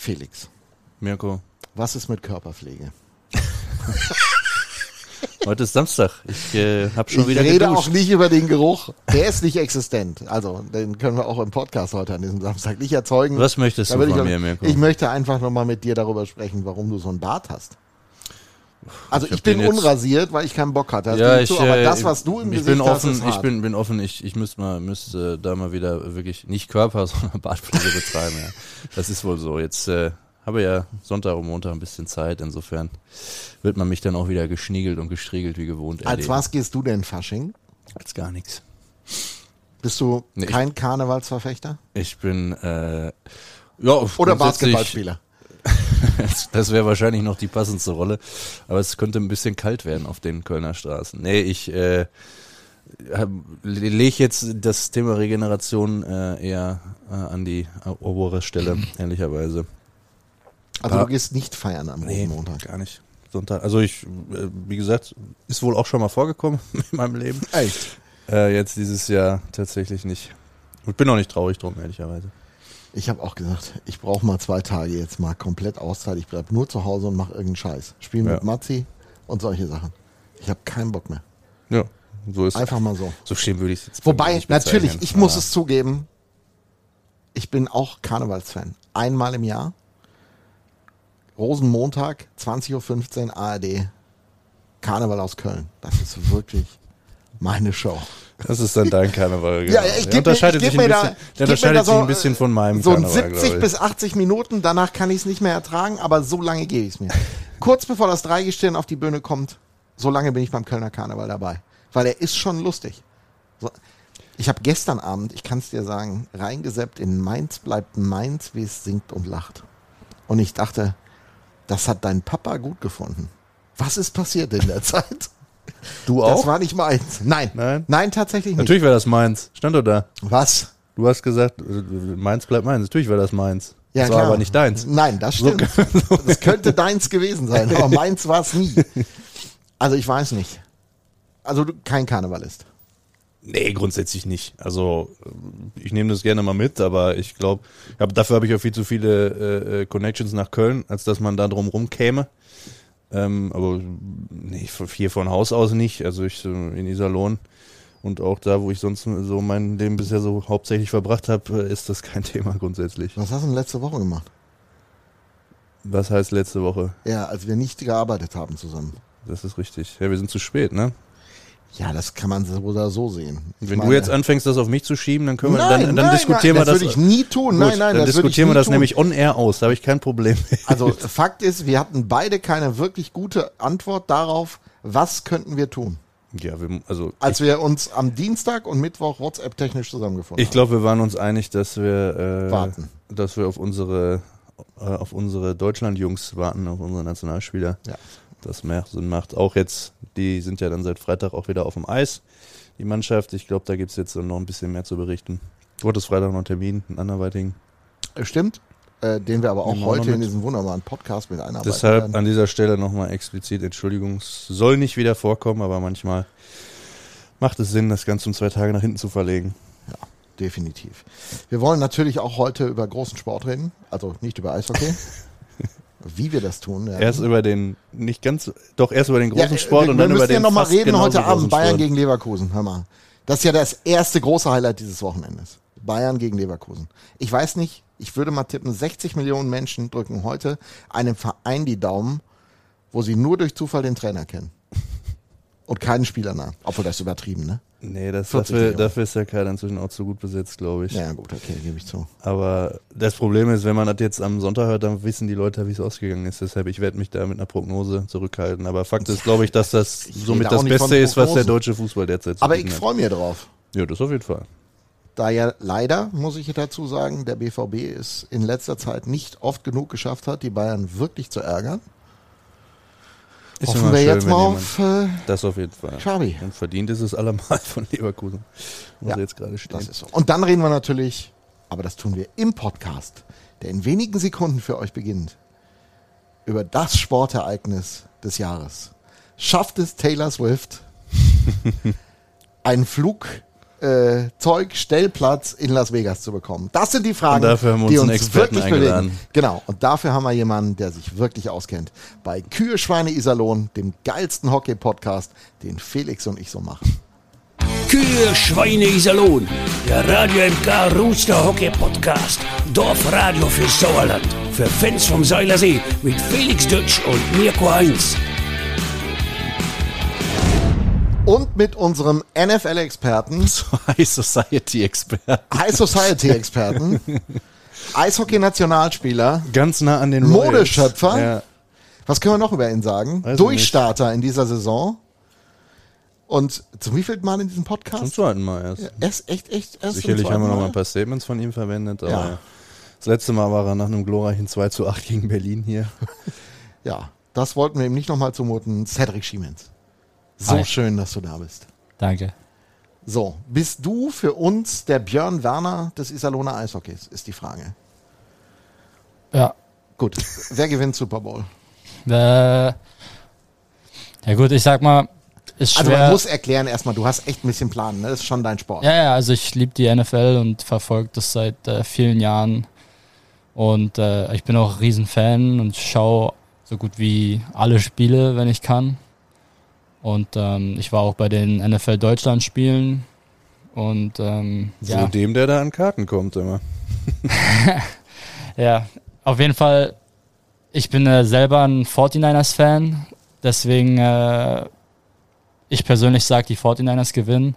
Felix, Mirko, was ist mit Körperpflege? heute ist Samstag. Ich äh, habe schon ich wieder rede geduscht. auch nicht über den Geruch. Der ist nicht existent. Also, den können wir auch im Podcast heute an diesem Samstag nicht erzeugen. Was möchtest du von ich, mir, Mirko? ich möchte einfach nochmal mit dir darüber sprechen, warum du so einen Bart hast. Also Ich ich, bin unrasiert, weil ich keinen Bock hatte. Das ja, ich, zu, aber äh, das, was du im ich Gesicht bin hast, offen, ist ich bin, bin offen, ich, ich müsste mal, müsste da mal wieder wirklich nicht Körper, sondern Bartpflege betreiben, ja. Das ist wohl so. Jetzt äh, habe ja Sonntag und Montag ein bisschen Zeit, insofern wird man mich dann auch wieder geschniegelt und gestriegelt wie gewohnt Als erleben. was gehst du denn Fasching? Als gar nichts. Bist du Nee, ich- kein Karnevalsverfechter? Ich bin, äh, ja, Oder Basketballspieler? Das, wäre wahrscheinlich noch die passendste Rolle. Aber es könnte ein bisschen kalt werden auf den Kölner Straßen. Nee, ich äh, lege jetzt das Thema Regeneration äh, eher äh, an die obere Stelle, ehrlicherweise. Also du gehst nicht feiern am Rosenmontag. gar nicht. Sonntag. Also ich, äh, wie gesagt, ist wohl auch schon mal vorgekommen in meinem Leben. Echt? Äh, jetzt dieses Jahr tatsächlich nicht. Und bin auch nicht traurig drum, ehrlicherweise. Ich habe auch gesagt, ich brauche mal zwei Tage jetzt mal komplett Auszeit. Ich bleib nur zu Hause und mache irgendeinen Scheiß. Spiel mit Ja. Mazzi und solche Sachen. Ich habe keinen Bock mehr. Ja, so ist Einfach mal so. So schlimm würde ich es jetzt Wobei, natürlich, ich muss es zugeben, ich bin auch Karnevalsfan. Einmal im Jahr. Rosenmontag, 20.15 Uhr ARD. Karneval aus Köln. Das ist wirklich meine Show. Das ist dann dein Karneval. Genau. Ja, ich Der geb mir- unterscheidet ich sich ein da- bisschen, der unterscheidet da sich so, ein bisschen von meinem So Karneval, 70 glaube ich. bis 80 Minuten, danach kann ich es nicht mehr ertragen, aber so lange gebe ich es mir. Kurz bevor das Dreigestirn auf die Bühne kommt, so lange bin ich beim Kölner Karneval dabei. Weil er ist schon lustig. So. Ich habe gestern Abend, ich kann es dir sagen, reingeseppt in Mainz bleibt Mainz, wie es singt und lacht. Und ich dachte, das hat dein Papa gut gefunden. Was ist passiert in der Zeit? Du Das auch? war nicht meins. Nein. Nein? Nein, tatsächlich nicht. Natürlich war das meins. Stand doch da. Was? Du hast gesagt, äh, meins bleibt meins. Natürlich war das meins. Ja, das war klar. aber nicht deins. Nein, das stimmt. Das könnte deins gewesen sein, aber meins war es nie. Also ich weiß nicht. Also du kein Karnevalist. Nee, grundsätzlich nicht. Also äh, ich nehme das gerne mal mit, aber ich glaube, hab, dafür habe ich auch viel zu viele äh, äh, Connections nach Köln, als dass man da drum rum käme. Ähm, aber nee, hier von Haus aus nicht. Also ich so in Iserlohn und auch da, wo ich sonst so mein Leben bisher so hauptsächlich verbracht habe, äh, ist das kein Thema grundsätzlich. Was hast du denn letzte Woche gemacht? Was heißt letzte Woche? Ja, als wir nicht gearbeitet haben zusammen. Das ist richtig. Ja, wir sind zu spät, ne? Ja, das kann man so oder so sehen. Ich Wenn meine- du jetzt anfängst, das auf mich zu schieben, dann können wir, Nein, dann, dann nein, diskutieren nein, wir das. das würde ich nie tun. Gut, Nein, nein, dann das diskutieren wir das tun. nämlich on air aus. Da habe ich kein Problem. mit. Also Fakt ist, wir hatten beide keine wirklich gute Antwort darauf, was könnten wir tun, Ja, wir, also als wir uns am Dienstag und Mittwoch WhatsApp technisch zusammengefunden ich glaube, wir waren uns einig, dass wir äh, Warten. dass wir auf unsere äh, auf unsere Deutschland-Jungs warten, auf unsere Nationalspieler. Ja. Das mehr Sinn macht. Auch jetzt, die sind ja dann seit Freitag auch wieder auf dem Eis, die Mannschaft. Ich glaube, da gibt's jetzt noch ein bisschen mehr zu berichten. Du hattest Freitag noch einen Termin, einen anderweitigen. haben. Stimmt. Äh, den wir aber auch heute in diesem wunderbaren Podcast mit einarbeiten Deshalb werden. an dieser Stelle nochmal explizit Entschuldigung. Es soll nicht wieder vorkommen, aber manchmal macht es Sinn, das Ganze um zwei Tage nach hinten zu verlegen. Ja, definitiv. Wir wollen natürlich auch heute über großen Sport reden, also nicht über Eishockey. Wie wir das tun. Ja. Erst über den, nicht ganz, doch erst über den Ja, großen Sport wir, und wir dann müssen über den ja noch mal fast reden heute Abend großen Bayern Sport. gegen Leverkusen. Hör mal. Das ist ja das erste große Highlight dieses Wochenendes. Bayern gegen Leverkusen. Ich weiß nicht, ich würde mal tippen, 60 Millionen Menschen drücken heute einem Verein die Daumen, wo sie nur durch Zufall den Trainer kennen. Und keinen Spieler nah. Obwohl das ist übertrieben, ne? Nee, das, 40 dafür, dafür ist der Kader inzwischen auch zu gut besetzt, glaube ich. Ja, gut, okay, gebe ich zu. Aber das Problem ist, wenn man das jetzt am Sonntag hört, dann wissen die Leute, wie es ausgegangen ist. Deshalb, ich werde mich da mit einer Prognose zurückhalten. Aber Fakt ist, glaube ich, dass das Ich somit das Beste ist, was der deutsche Fußball derzeit zu Aber ich freue mich drauf. Ja, das auf jeden Fall. Da ja leider, muss ich dazu sagen, der BVB es in letzter Zeit nicht oft genug geschafft hat, die Bayern wirklich zu ärgern. Ist Hoffen wir schön, jetzt mal auf äh, Das auf jeden Fall. Xavi. Und verdient ist es allemal von Leverkusen. Muss Ja, jetzt gerade stehen. So. Und dann reden wir natürlich, aber das tun wir im Podcast, der in wenigen Sekunden für euch beginnt, über das Sportereignis des Jahres. Schafft es Taylor Swift, einen Flug Zeug, Stellplatz in Las Vegas zu bekommen? Das sind die Fragen, Und dafür haben wir die uns uns wirklich eingeladen. bewegen. Genau, und dafür haben wir jemanden, der sich wirklich auskennt. Bei Kühe, Schweine, Iserlohn, dem geilsten Hockey-Podcast, den Felix und ich so machen. Kühe, Schweine, Iserlohn. Der Radio MK Rooster Hockey Podcast. Dorfradio für Sauerland. Für Fans vom Seilersee mit Felix Dutsch und Mirko Heinz. Und mit unserem NFL-Experten, High Society Expert. High Society-Experten, Eishockey-Nationalspieler, Ganz nah an den Royals. Modeschöpfer. Ja. Was können wir noch über ihn sagen? Weiß Durchstarter in dieser Saison. Und zum wievielten Mal in diesem Zum Podcast? zweiten Mal erst. Er ist echt, echt erst zum Sicherlich haben wir noch mal ein paar Statements von ihm verwendet, aber Ja. ja. das letzte Mal war er nach einem glorreichen 2 zu 8 gegen Berlin hier. Ja, das wollten wir ihm nicht nochmal zumuten. Cedric Schiemens. So Hi. schön, dass du da bist. Danke. So, bist du für uns der Björn Werner des Iserlohner Eishockeys, ist die Frage. Ja. Gut, wer gewinnt Super Bowl? Äh, ja gut, ich sag mal, ist schwer. Also man muss erklären erstmal, du hast echt ein bisschen Plan, ne? das ist schon dein Sport. ja, ja, also ich liebe die NFL und verfolge das seit äh, vielen Jahren. Und äh, ich bin auch ein Riesenfan und schaue so gut wie alle Spiele, wenn ich kann. Und ähm, ich war auch bei den NFL Deutschland Spielen. Und ähm, So ja, dem, der da an Karten kommt immer. ja, auf jeden Fall, ich bin äh, selber ein 49ers-Fan. Deswegen, äh, ich persönlich sage, die 49ers gewinnen.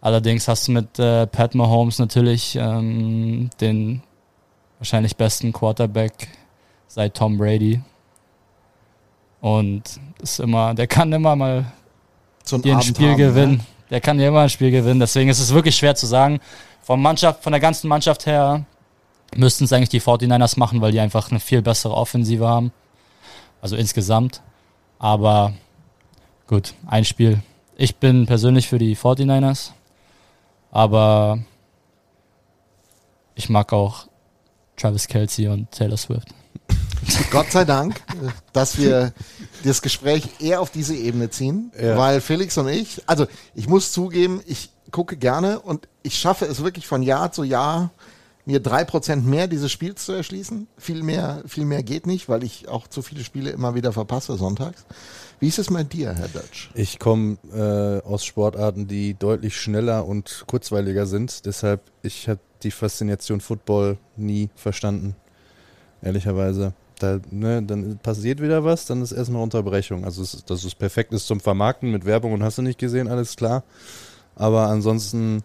Allerdings hast du mit äh, Pat Mahomes natürlich ähm, den wahrscheinlich besten Quarterback seit Tom Brady. Und ist immer, der kann immer mal So ein Abend Spiel haben, gewinnen. Ne? Der kann dir immer ein Spiel gewinnen. Deswegen ist es wirklich schwer zu sagen. Von Mannschaft, von der ganzen Mannschaft her müssten es eigentlich die 49ers machen, weil die einfach eine viel bessere Offensive haben. Also insgesamt. Aber gut, ein Spiel. Ich bin persönlich für die 49ers. Aber ich mag auch Travis Kelsey und Taylor Swift. Gott sei Dank, äh, dass wir das Gespräch eher auf diese Ebene ziehen, Ja. weil Felix und ich, also ich muss zugeben, ich gucke gerne und ich schaffe es wirklich von Jahr zu Jahr, mir drei Prozent mehr dieses Spiels zu erschließen. Viel mehr, viel mehr geht nicht, weil ich auch zu viele Spiele immer wieder verpasse sonntags. Wie ist es mit dir, Herr Dutch? Ich komme äh, aus Sportarten, die deutlich schneller und kurzweiliger sind. Deshalb, ich habe die Faszination Football nie verstanden. Ehrlicherweise. Da, ne, dann passiert wieder was, dann ist erstmal Unterbrechung. Also, es, dass es perfekt ist zum Vermarkten mit Werbung und hast du nicht gesehen, alles klar. Aber ansonsten,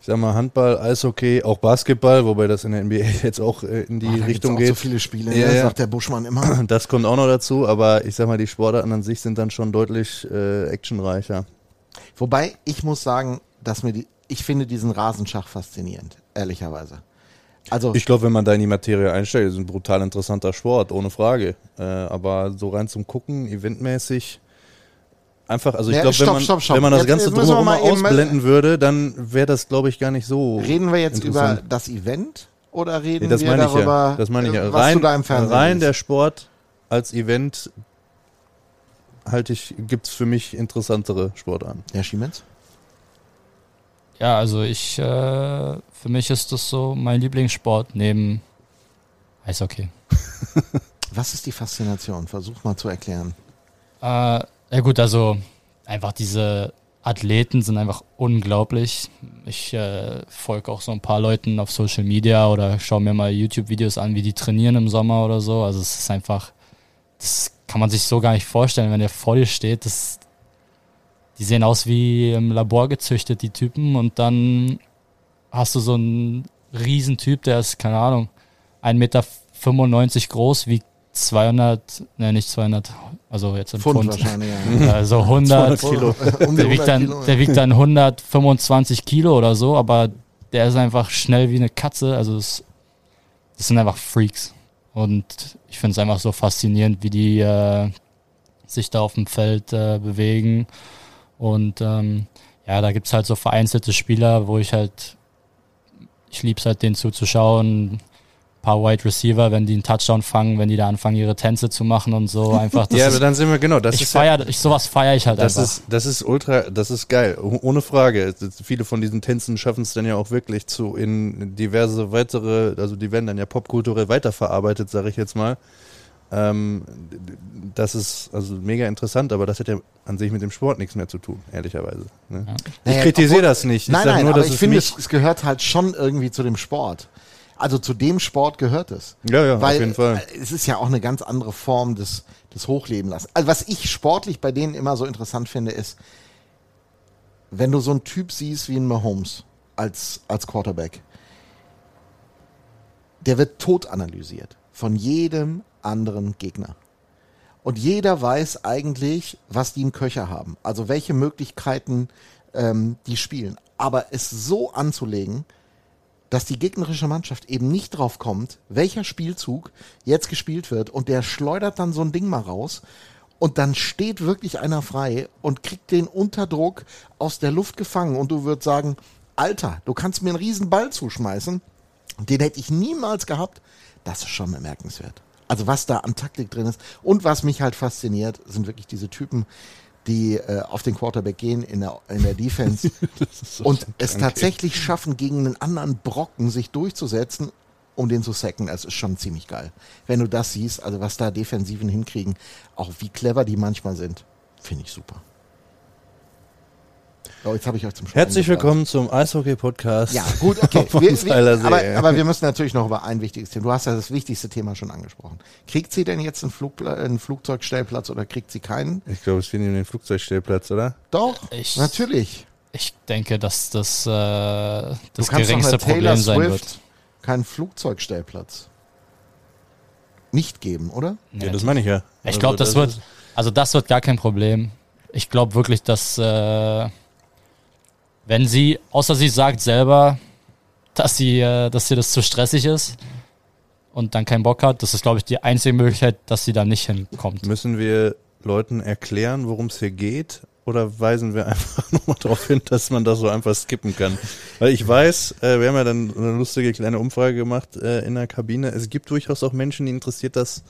ich sag mal, Handball, Eishockey, auch Basketball, wobei das in der NBA jetzt auch äh, in die gibt's Richtung geht. so viele Spiele, Ja, ne? sagt der Buschmann immer. Das kommt auch noch dazu, aber ich sag mal, die Sportarten an sich sind dann schon deutlich äh, actionreicher. Wobei, ich muss sagen, dass mir die, ich finde diesen Rasenschach faszinierend, ehrlicherweise. Also, Ich glaube, wenn man da in die Materie einsteigt, ist ein brutal interessanter Sport, ohne Frage. Äh, aber so rein zum Gucken, eventmäßig, einfach, also ich Ja, glaube, wenn, man, stopp, stopp. wenn man das Jetzt- Ganze jetzt drumherum ausblenden würde, dann wäre das, glaube ich, gar nicht so. reden wir jetzt über das Event oder reden Nee, wir darüber, ja. Das meine ich ja. äh, was Rein, du da im Fernsehen rein siehst? der Sport als Event halte ich, gibt's für mich interessantere Sportarten. Herr Schiemens? Ja, also ich, äh, für mich ist das so mein Lieblingssport neben Eishockey. Was ist die Faszination? Versuch mal zu erklären. Äh, ja gut, also einfach diese Athleten sind einfach unglaublich. Ich äh, folge auch so ein paar Leuten auf Social Media oder schaue mir mal YouTube-Videos an, wie die trainieren im Sommer oder so. Also es ist einfach, das kann man sich so gar nicht vorstellen, wenn der vor dir steht. Das, die sehen aus wie im Labor gezüchtet, die Typen. Und dann hast du so einen Riesentyp, der ist, keine Ahnung, 1,95 Meter groß, wiegt 200, ne, nicht 200, also jetzt in Pfund, Pfund. wahrscheinlich. Ja. Also 100, 200 Kilo. der, wiegt 100 dann, Kilo. der wiegt dann 125 Kilo oder so, aber der ist einfach schnell wie eine Katze. Also es, das sind einfach Freaks. Und ich finde es einfach so faszinierend, wie die äh, sich da auf dem Feld äh, bewegen. Und ähm, ja, da gibt's halt so vereinzelte Spieler, wo ich halt, ich lieb's halt, denen zuzuschauen. paar Wide Receiver, wenn die einen Touchdown fangen, wenn die da anfangen, ihre Tänze zu machen und so. Einfach, das ja, ist, aber dann sind wir genau. Das ich ist ja- feier, ich, sowas feiere ich halt Das einfach. ist, das ist ultra, das ist geil, oh- ohne Frage. Viele von diesen Tänzen schaffen es dann ja auch wirklich zu in diverse weitere, also die werden dann ja popkulturell weiterverarbeitet, sage ich jetzt mal. Ähm, das ist also mega interessant, aber das hat ja an sich mit dem Sport nichts mehr zu tun, ehrlicherweise. Ne? Ich Naja, kritisiere das nicht. Ich Nein, nein, nur, aber dass ich finde, es, es gehört halt schon irgendwie zu dem Sport. Also zu dem Sport gehört es. Ja, ja, auf Weil jeden Fall. äh, es ist ja auch eine ganz andere Form des, des Hochleben lassen. Also was ich sportlich bei denen immer so interessant finde, ist, wenn du so einen Typ siehst wie ein Mahomes als, als Quarterback, der wird tot analysiert von jedem anderen Gegner. Und jeder weiß eigentlich, was die im Köcher haben. Also welche Möglichkeiten ähm, die spielen. Aber es so anzulegen, dass die gegnerische Mannschaft eben nicht drauf kommt, welcher Spielzug jetzt gespielt wird und der schleudert dann so ein Ding mal raus und dann steht wirklich einer frei und kriegt den Unterdruck aus der Luft gefangen und du würdest sagen, Alter, du kannst mir einen riesen Ball zuschmeißen, den hätte ich niemals gehabt. Das ist schon bemerkenswert. Also was da an Taktik drin ist und was mich halt fasziniert, sind wirklich diese Typen, die äh, auf den Quarterback gehen in der, in der Defense und es tatsächlich schaffen, gegen einen anderen Brocken sich durchzusetzen, um den zu sacken. Das ist schon ziemlich geil. Wenn du das siehst, also was da Defensiven hinkriegen, auch wie clever die manchmal sind, finde ich super. So, jetzt habe ich euch zum Schluss Herzlich willkommen zum Eishockey-Podcast. ja, gut, okay. Wir, wir, aber, aber wir müssen natürlich noch über ein wichtiges Thema. Du hast ja das wichtigste Thema schon angesprochen. Kriegt sie denn jetzt einen, Flugpla einen Flugzeugstellplatz oder kriegt sie keinen? Ich glaube, es finden den Flugzeugstellplatz, oder? Doch, Ich- natürlich. Ich denke, dass das äh, das du kannst geringste doch einer Taylor Problem sein Swift wird. keinen Flugzeugstellplatz nicht geben, oder? Ja, das meine ich ja. Ich Also glaube, das, ist- wird, also das wird gar kein Problem. Ich glaube wirklich, dass äh, wenn sie, außer sie sagt selber, dass sie, äh, dass ihr das zu stressig ist und dann keinen Bock hat, das ist, glaube ich, die einzige Möglichkeit, dass sie da nicht hinkommt. Müssen wir Leuten erklären, worum es hier geht? Oder weisen wir einfach nochmal darauf hin, dass man das so einfach skippen kann? Weil ich weiß, äh, wir haben ja dann eine lustige kleine Umfrage gemacht äh, in der Kabine. Es gibt durchaus auch Menschen, die interessiert das.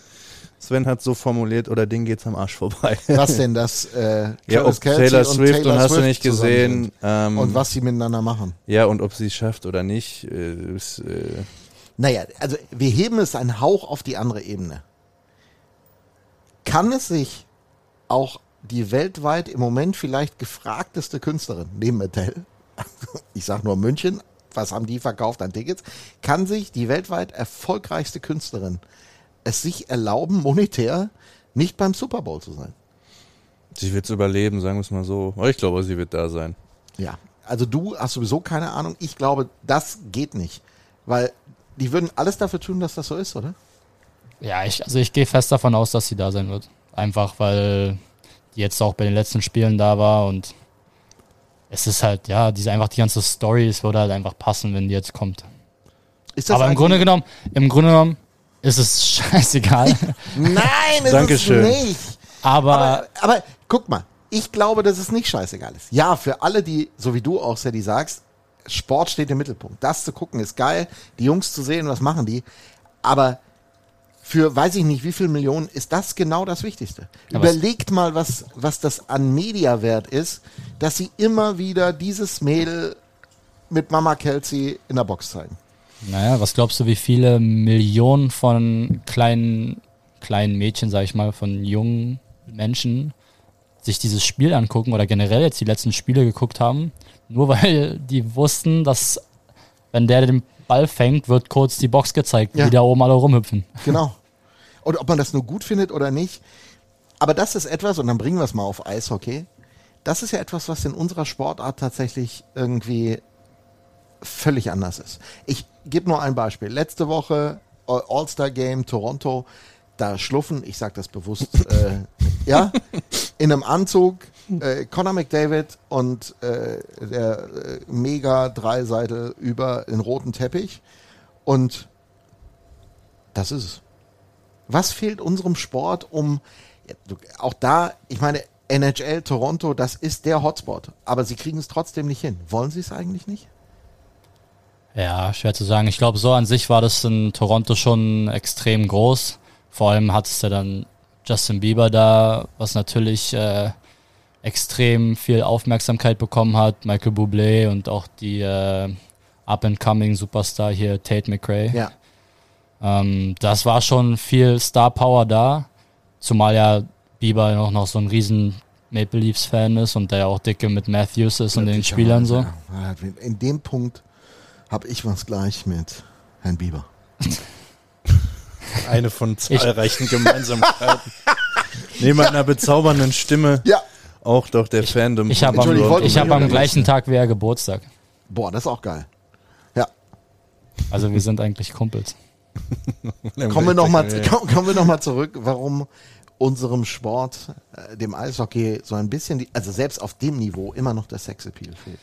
Sven hat so formuliert, oder denen geht's am Arsch vorbei. Was denn das? Äh, ja, ob Kelce Taylor Swift und, Taylor hast du Swift nicht zusammen gesehen. Ähm, Und was sie miteinander machen. Ja, und ob sie es schafft oder nicht. Äh, ist, äh, Naja, also wir heben es einen Hauch auf die andere Ebene. Kann es sich auch die weltweit im Moment vielleicht gefragteste Künstlerin neben Adele, ich sag nur München, was haben die verkauft an Tickets, kann sich die weltweit erfolgreichste Künstlerin es sich erlauben, monetär nicht beim Super Bowl zu sein? sie wird's überleben, sagen wir es mal so. Aber ich glaube, sie wird da sein. Ja, also du hast sowieso keine Ahnung. Ich glaube, das geht nicht, weil die würden alles dafür tun, dass das so ist, oder? Ja, ich, also ich gehe fest davon aus, dass sie da sein wird. Einfach weil die jetzt auch bei den letzten Spielen da war und es ist halt, ja, diese einfach die ganze Story, es würde halt einfach passen, wenn die jetzt kommt. Ist das Aber im eigentlich- Grunde genommen, im Grunde genommen ist es scheißegal. Nein, ist Dankeschön. es nicht. Aber, Aber, aber guck mal, ich glaube, dass es nicht scheißegal ist. Ja, für alle, die, so wie du auch, Sadie, sagst, Sport steht im Mittelpunkt. Das zu gucken ist geil, die Jungs zu sehen, was machen die. Aber für weiß ich nicht wie viel Millionen ist das genau das Wichtigste. Ja, was- Überlegt mal, was, was das an Mediawert ist, dass sie immer wieder dieses Mädel mit Mama Kelsey in der Box zeigen. Naja, was glaubst du, wie viele Millionen von kleinen, kleinen Mädchen, sag ich mal, von jungen Menschen sich dieses Spiel angucken oder generell jetzt die letzten Spiele geguckt haben, nur weil die wussten, dass wenn der den Ball fängt, wird kurz die Box gezeigt, Ja. wie da oben alle rumhüpfen. Genau. Und ob man das nur gut findet oder nicht. Aber das ist etwas, und dann bringen wir es mal auf Eishockey. Das ist ja etwas, was in unserer Sportart tatsächlich irgendwie völlig anders ist. Ich gebe nur ein Beispiel. Letzte Woche All- All-Star Game Toronto, da schluffen, ich sage das bewusst, äh, ja, in einem Anzug äh, Conor McDavid und äh, der äh, mega Dreiseitel über den roten Teppich und das ist es. Was fehlt unserem Sport, um auch da, ich meine, NHL Toronto, das ist der Hotspot, aber sie kriegen es trotzdem nicht hin. Wollen sie es eigentlich nicht? Ja, schwer zu sagen. Ich glaube, so an sich war das in Toronto schon extrem groß. Vor allem hattest du dann Justin Bieber da, was natürlich äh, extrem viel Aufmerksamkeit bekommen hat. Michael Bublé und auch die äh, up-and-coming Superstar hier, Tate McRae. Ja. Ähm, das war schon viel Star Power da, zumal ja Bieber noch, noch so ein riesen Maple Leafs Fan ist und der ja auch dicke mit Matthews ist und den Spielern so. Ja, In dem Punkt habe ich was gleich mit Herrn Bieber. Eine von zahlreichen Gemeinsamkeiten. Neben einer bezaubernden Stimme Ja. auch doch der Fandom. Ich habe ich am, ich hab am gleichen. Tag wie er Geburtstag. Boah, das ist auch geil. Ja. Also wir sind eigentlich Kumpels. Kommen wir nochmal kommen wir noch mal zurück, warum unserem Sport, äh, dem Eishockey, so ein bisschen, die, also selbst auf dem Niveau immer noch der Sexappeal fehlt.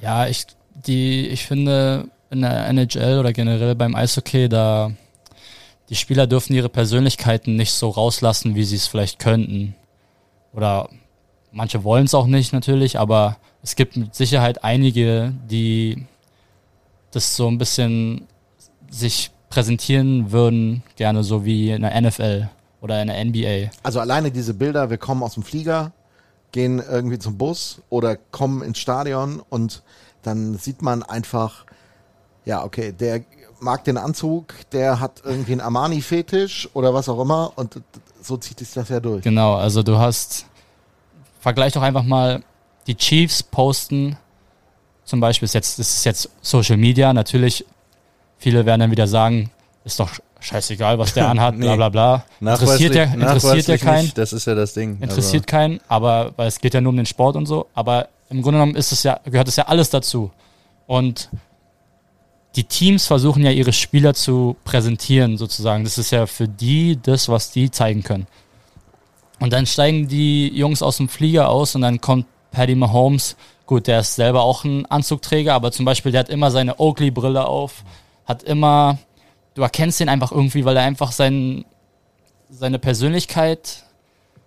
Ja, ich, die, ich finde in der NHL oder generell beim Eishockey, da die Spieler dürfen ihre Persönlichkeiten nicht so rauslassen, wie sie es vielleicht könnten. Oder manche wollen es auch nicht natürlich, aber es gibt mit Sicherheit einige, die das so ein bisschen sich präsentieren würden, gerne so wie in der NFL oder in der NBA. Also alleine diese Bilder, wir kommen aus dem Flieger, gehen irgendwie zum Bus oder kommen ins Stadion und dann sieht man einfach, ja, okay, der mag den Anzug, der hat irgendwie einen Armani-Fetisch oder was auch immer und so zieht sich das ja durch. Genau, also du hast, vergleich doch einfach mal, die Chiefs posten, zum Beispiel, ist jetzt, das ist jetzt Social Media, natürlich, viele werden dann wieder sagen, ist doch scheißegal, was der anhat, bla Nee. bla bla. Interessiert ja, interessiert ja keinen, Nicht, das ist ja das Ding. interessiert keinen, aber, weil es geht ja nur um den Sport und so, aber im Grunde genommen ist es ja, gehört es ja alles dazu. Und die Teams versuchen ja ihre Spieler zu präsentieren, sozusagen. Das ist ja für die das, was die zeigen können. Und dann steigen die Jungs aus dem Flieger aus und dann kommt Paddy Mahomes. Gut, der ist selber auch ein Anzugträger, aber zum Beispiel, der hat immer seine Oakley-Brille auf, hat immer, du erkennst ihn einfach irgendwie, weil er einfach sein, seine Persönlichkeit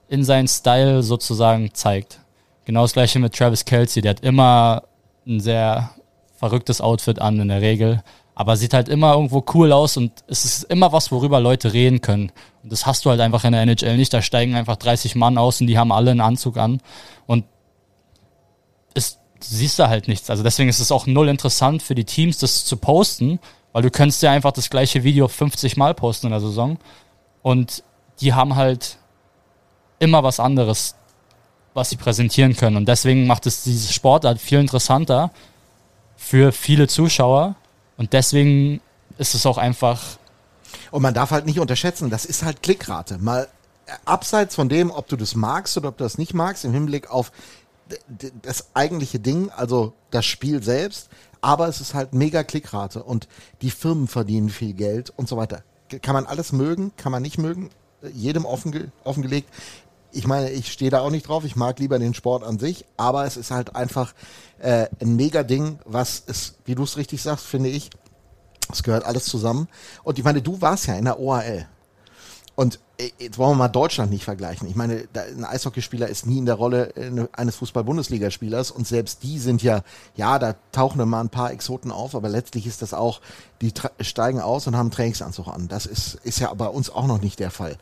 in seinen Style sozusagen zeigt. Genau das gleiche mit Travis Kelsey, der hat immer ein sehr verrücktes Outfit an in der Regel, aber sieht halt immer irgendwo cool aus und es ist immer was, worüber Leute reden können. Und das hast du halt einfach in der NHL nicht. Da steigen einfach 30 Mann aus und die haben alle einen Anzug an und es siehst du halt nichts. Also deswegen ist es auch null interessant für die Teams, das zu posten, weil du könntest ja einfach das gleiche Video 50 Mal posten in der Saison und die haben halt immer was anderes, was sie präsentieren können. Und deswegen macht es diese Sportart viel interessanter für viele Zuschauer. Und deswegen ist es auch einfach, Und man darf halt nicht unterschätzen, das ist halt Klickrate. Mal äh, abseits von dem, ob du das magst oder ob du das nicht magst, im Hinblick auf das eigentliche Ding, also das Spiel selbst, aber es ist halt mega Klickrate und die Firmen verdienen viel Geld und so weiter. Kann man alles mögen, kann man nicht mögen, äh, jedem offenge offengelegt. Ich meine, ich stehe da auch nicht drauf, ich mag lieber den Sport an sich, aber es ist halt einfach äh, ein mega Ding, was es, wie du es richtig sagst, finde ich, es gehört alles zusammen. Und ich meine, du warst ja in der OHL. Und äh, jetzt wollen wir mal Deutschland nicht vergleichen. Ich meine, ein Eishockeyspieler ist nie in der Rolle äh, eines Fußball-Bundesligaspielers und selbst die sind ja, ja, da tauchen mal ein paar Exoten auf, aber letztlich ist das auch, die steigen aus und haben einen Trainingsanzug an. Das ist, ist ja bei uns auch noch nicht der Fall.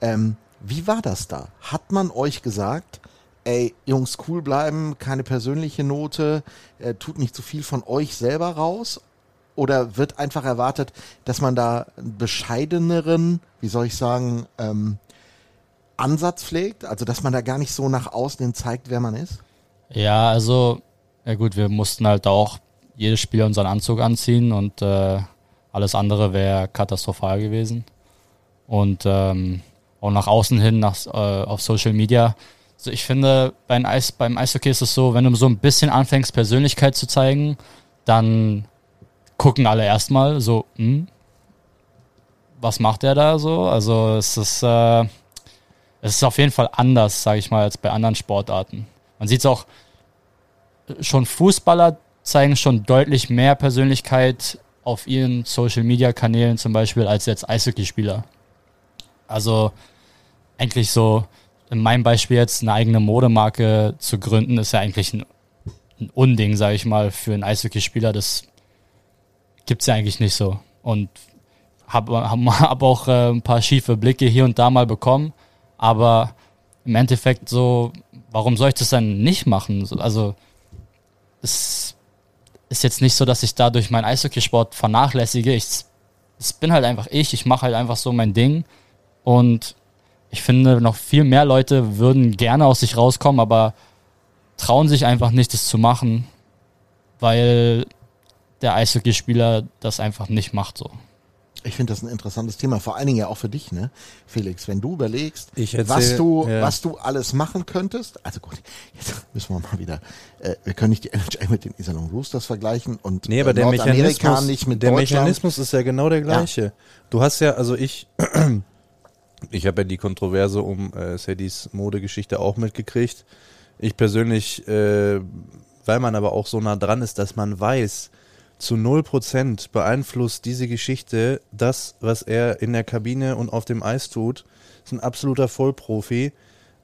Ähm, wie war das da? Hat man euch gesagt, ey, Jungs, cool bleiben, keine persönliche Note, äh, tut nicht zu viel von euch selber raus? Oder wird einfach erwartet, dass man da einen bescheideneren, wie soll ich sagen, ähm, Ansatz pflegt? Also, dass man da gar nicht so nach außen hin zeigt, wer man ist? ja, also, ja gut, wir mussten halt auch jedes Spiel unseren Anzug anziehen und äh, alles andere wäre katastrophal gewesen. Und ähm, auch nach außen hin, nach, äh, auf Social Media. Also ich finde, beim, Eis, beim Eishockey ist es so, wenn du so ein bisschen anfängst, Persönlichkeit zu zeigen, dann gucken alle erstmal so, hm, was macht der da so? Also es ist, äh, es ist auf jeden Fall anders, sage ich mal, als bei anderen Sportarten. Man sieht es auch, schon Fußballer zeigen schon deutlich mehr Persönlichkeit auf ihren Social-Media-Kanälen zum Beispiel als jetzt Eishockeyspieler. Also eigentlich so, in meinem Beispiel jetzt eine eigene Modemarke zu gründen, ist ja eigentlich ein, ein Unding, sage ich mal, für einen Eishockeyspieler. Das gibt's ja eigentlich nicht so. Und habe hab, hab auch äh, ein paar schiefe Blicke hier und da mal bekommen. Aber im Endeffekt so, warum soll ich das dann nicht machen? So, Also es ist jetzt nicht so, dass ich dadurch meinen Eishockeysport vernachlässige. Ich, es bin halt einfach ich. Ich mache halt einfach so mein Ding. Und ich finde, noch viel mehr Leute würden gerne aus sich rauskommen, aber trauen sich einfach nicht, das zu machen, weil der Eishockeyspieler das einfach nicht macht so. Ich finde das ein interessantes Thema, vor allen Dingen ja auch für dich, ne, Felix, wenn du überlegst, Ich erzähl- was du, ja. was du alles machen könntest. Also gut, jetzt müssen wir mal wieder, äh, wir können nicht die NHL mit den Iserlohn Roosters vergleichen und Nee, aber äh, der Nordamerika Mechanismus, nicht mit der. Mechanismus ist ja genau der gleiche. Du hast ja, also ich, ich habe ja die Kontroverse um äh, Saddys Modegeschichte auch mitgekriegt. Ich persönlich, äh, weil man aber auch so nah dran ist, dass man weiß, zu 0% beeinflusst diese Geschichte das, was er in der Kabine und auf dem Eis tut. Ist ein absoluter Vollprofi,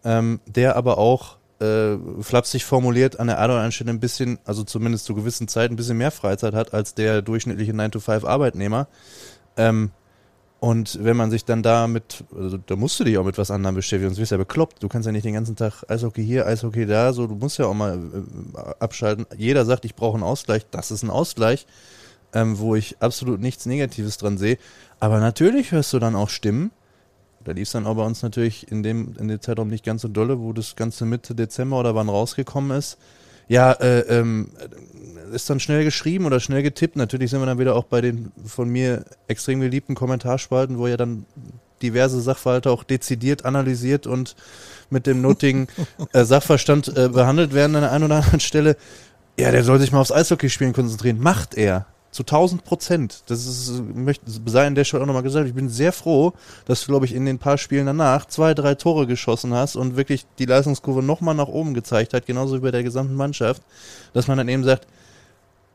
ähm, der aber auch äh, flapsig formuliert an der anderen Stelle ein bisschen, also zumindest zu gewissen Zeiten ein bisschen mehr Freizeit hat als der durchschnittliche 9-to-5-Arbeitnehmer. Ähm, und wenn man sich dann da mit, also da musst du dich auch mit was anderem beschäftigen, sonst wirst du ja bekloppt. Du kannst ja nicht den ganzen Tag Eishockey hier, Eishockey da, so, du musst ja auch mal äh, abschalten. Jeder sagt, ich brauche einen Ausgleich, das ist ein Ausgleich, ähm, wo ich absolut nichts Negatives dran sehe. Aber natürlich hörst du dann auch Stimmen, da lief es dann auch bei uns natürlich in dem, in dem Zeitraum nicht ganz so dolle, wo das Ganze Mitte Dezember oder wann rausgekommen ist. Ja, äh, ähm, ist dann schnell geschrieben oder schnell getippt. Natürlich sind wir dann wieder auch bei den von mir extrem geliebten Kommentarspalten, wo ja dann diverse Sachverhalte auch dezidiert analysiert und mit dem nötigen äh, Sachverstand äh, behandelt werden an der einen oder anderen Stelle. Ja, der soll sich mal aufs Eishockeyspielen konzentrieren. Macht er. Zu 1000 Prozent. Das ist, möchte, sei an der Stelle auch nochmal gesagt. Ich bin sehr froh, dass du, glaube ich, in den paar Spielen danach zwei, drei Tore geschossen hast und wirklich die Leistungskurve nochmal nach oben gezeigt hat, genauso wie bei der gesamten Mannschaft, dass man dann eben sagt,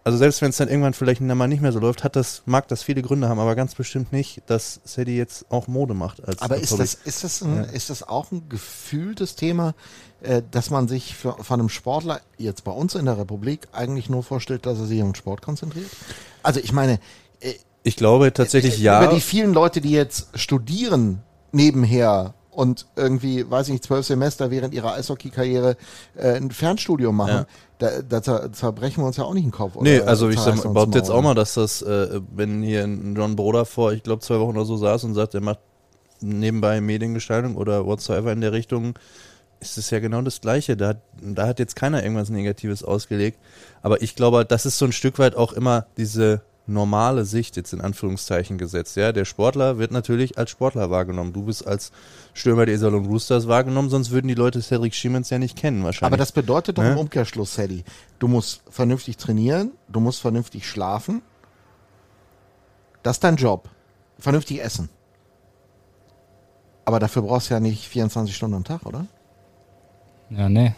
also selbst wenn es dann irgendwann vielleicht mal nicht mehr so läuft, hat das, mag das viele Gründe haben, aber ganz bestimmt nicht, dass Sadie jetzt auch Mode macht. Als Aber ist das, ist das, ein, Ja. ist das auch ein gefühltes Thema, äh, dass man sich für, von einem Sportler jetzt bei uns in der Republik eigentlich nur vorstellt, dass er sich auf den Sport konzentriert? Also ich meine, äh, Ich glaube tatsächlich äh, ja. über die vielen Leute, die jetzt studieren nebenher und irgendwie, weiß ich nicht, zwölf Semester während ihrer Eishockey-Karriere äh, ein Fernstudium machen, Ja. da, da zer- zerbrechen wir uns ja auch nicht den Kopf. Nee, oder also ich sag, behaupte jetzt auch mal, dass das, äh, wenn hier ein John Broder vor, ich glaube, zwei Wochen oder so saß und sagt, er macht nebenbei Mediengestaltung oder whatsoever in der Richtung, ist es ja genau das Gleiche. Da hat, da hat jetzt keiner irgendwas Negatives ausgelegt. Aber ich glaube, das ist so ein Stück weit auch immer diese normale Sicht jetzt in Anführungszeichen gesetzt. Ja, der Sportler wird natürlich als Sportler wahrgenommen. Du bist als Stürmer der Iserlohn Roosters wahrgenommen, sonst würden die Leute Cedric Schiemens ja nicht kennen wahrscheinlich. Aber das bedeutet doch Ne? im Umkehrschluss, Sadie, du musst vernünftig trainieren, du musst vernünftig schlafen. Das ist dein Job. Vernünftig essen. Aber dafür brauchst du ja nicht 24 Stunden am Tag, oder? Ja, nee.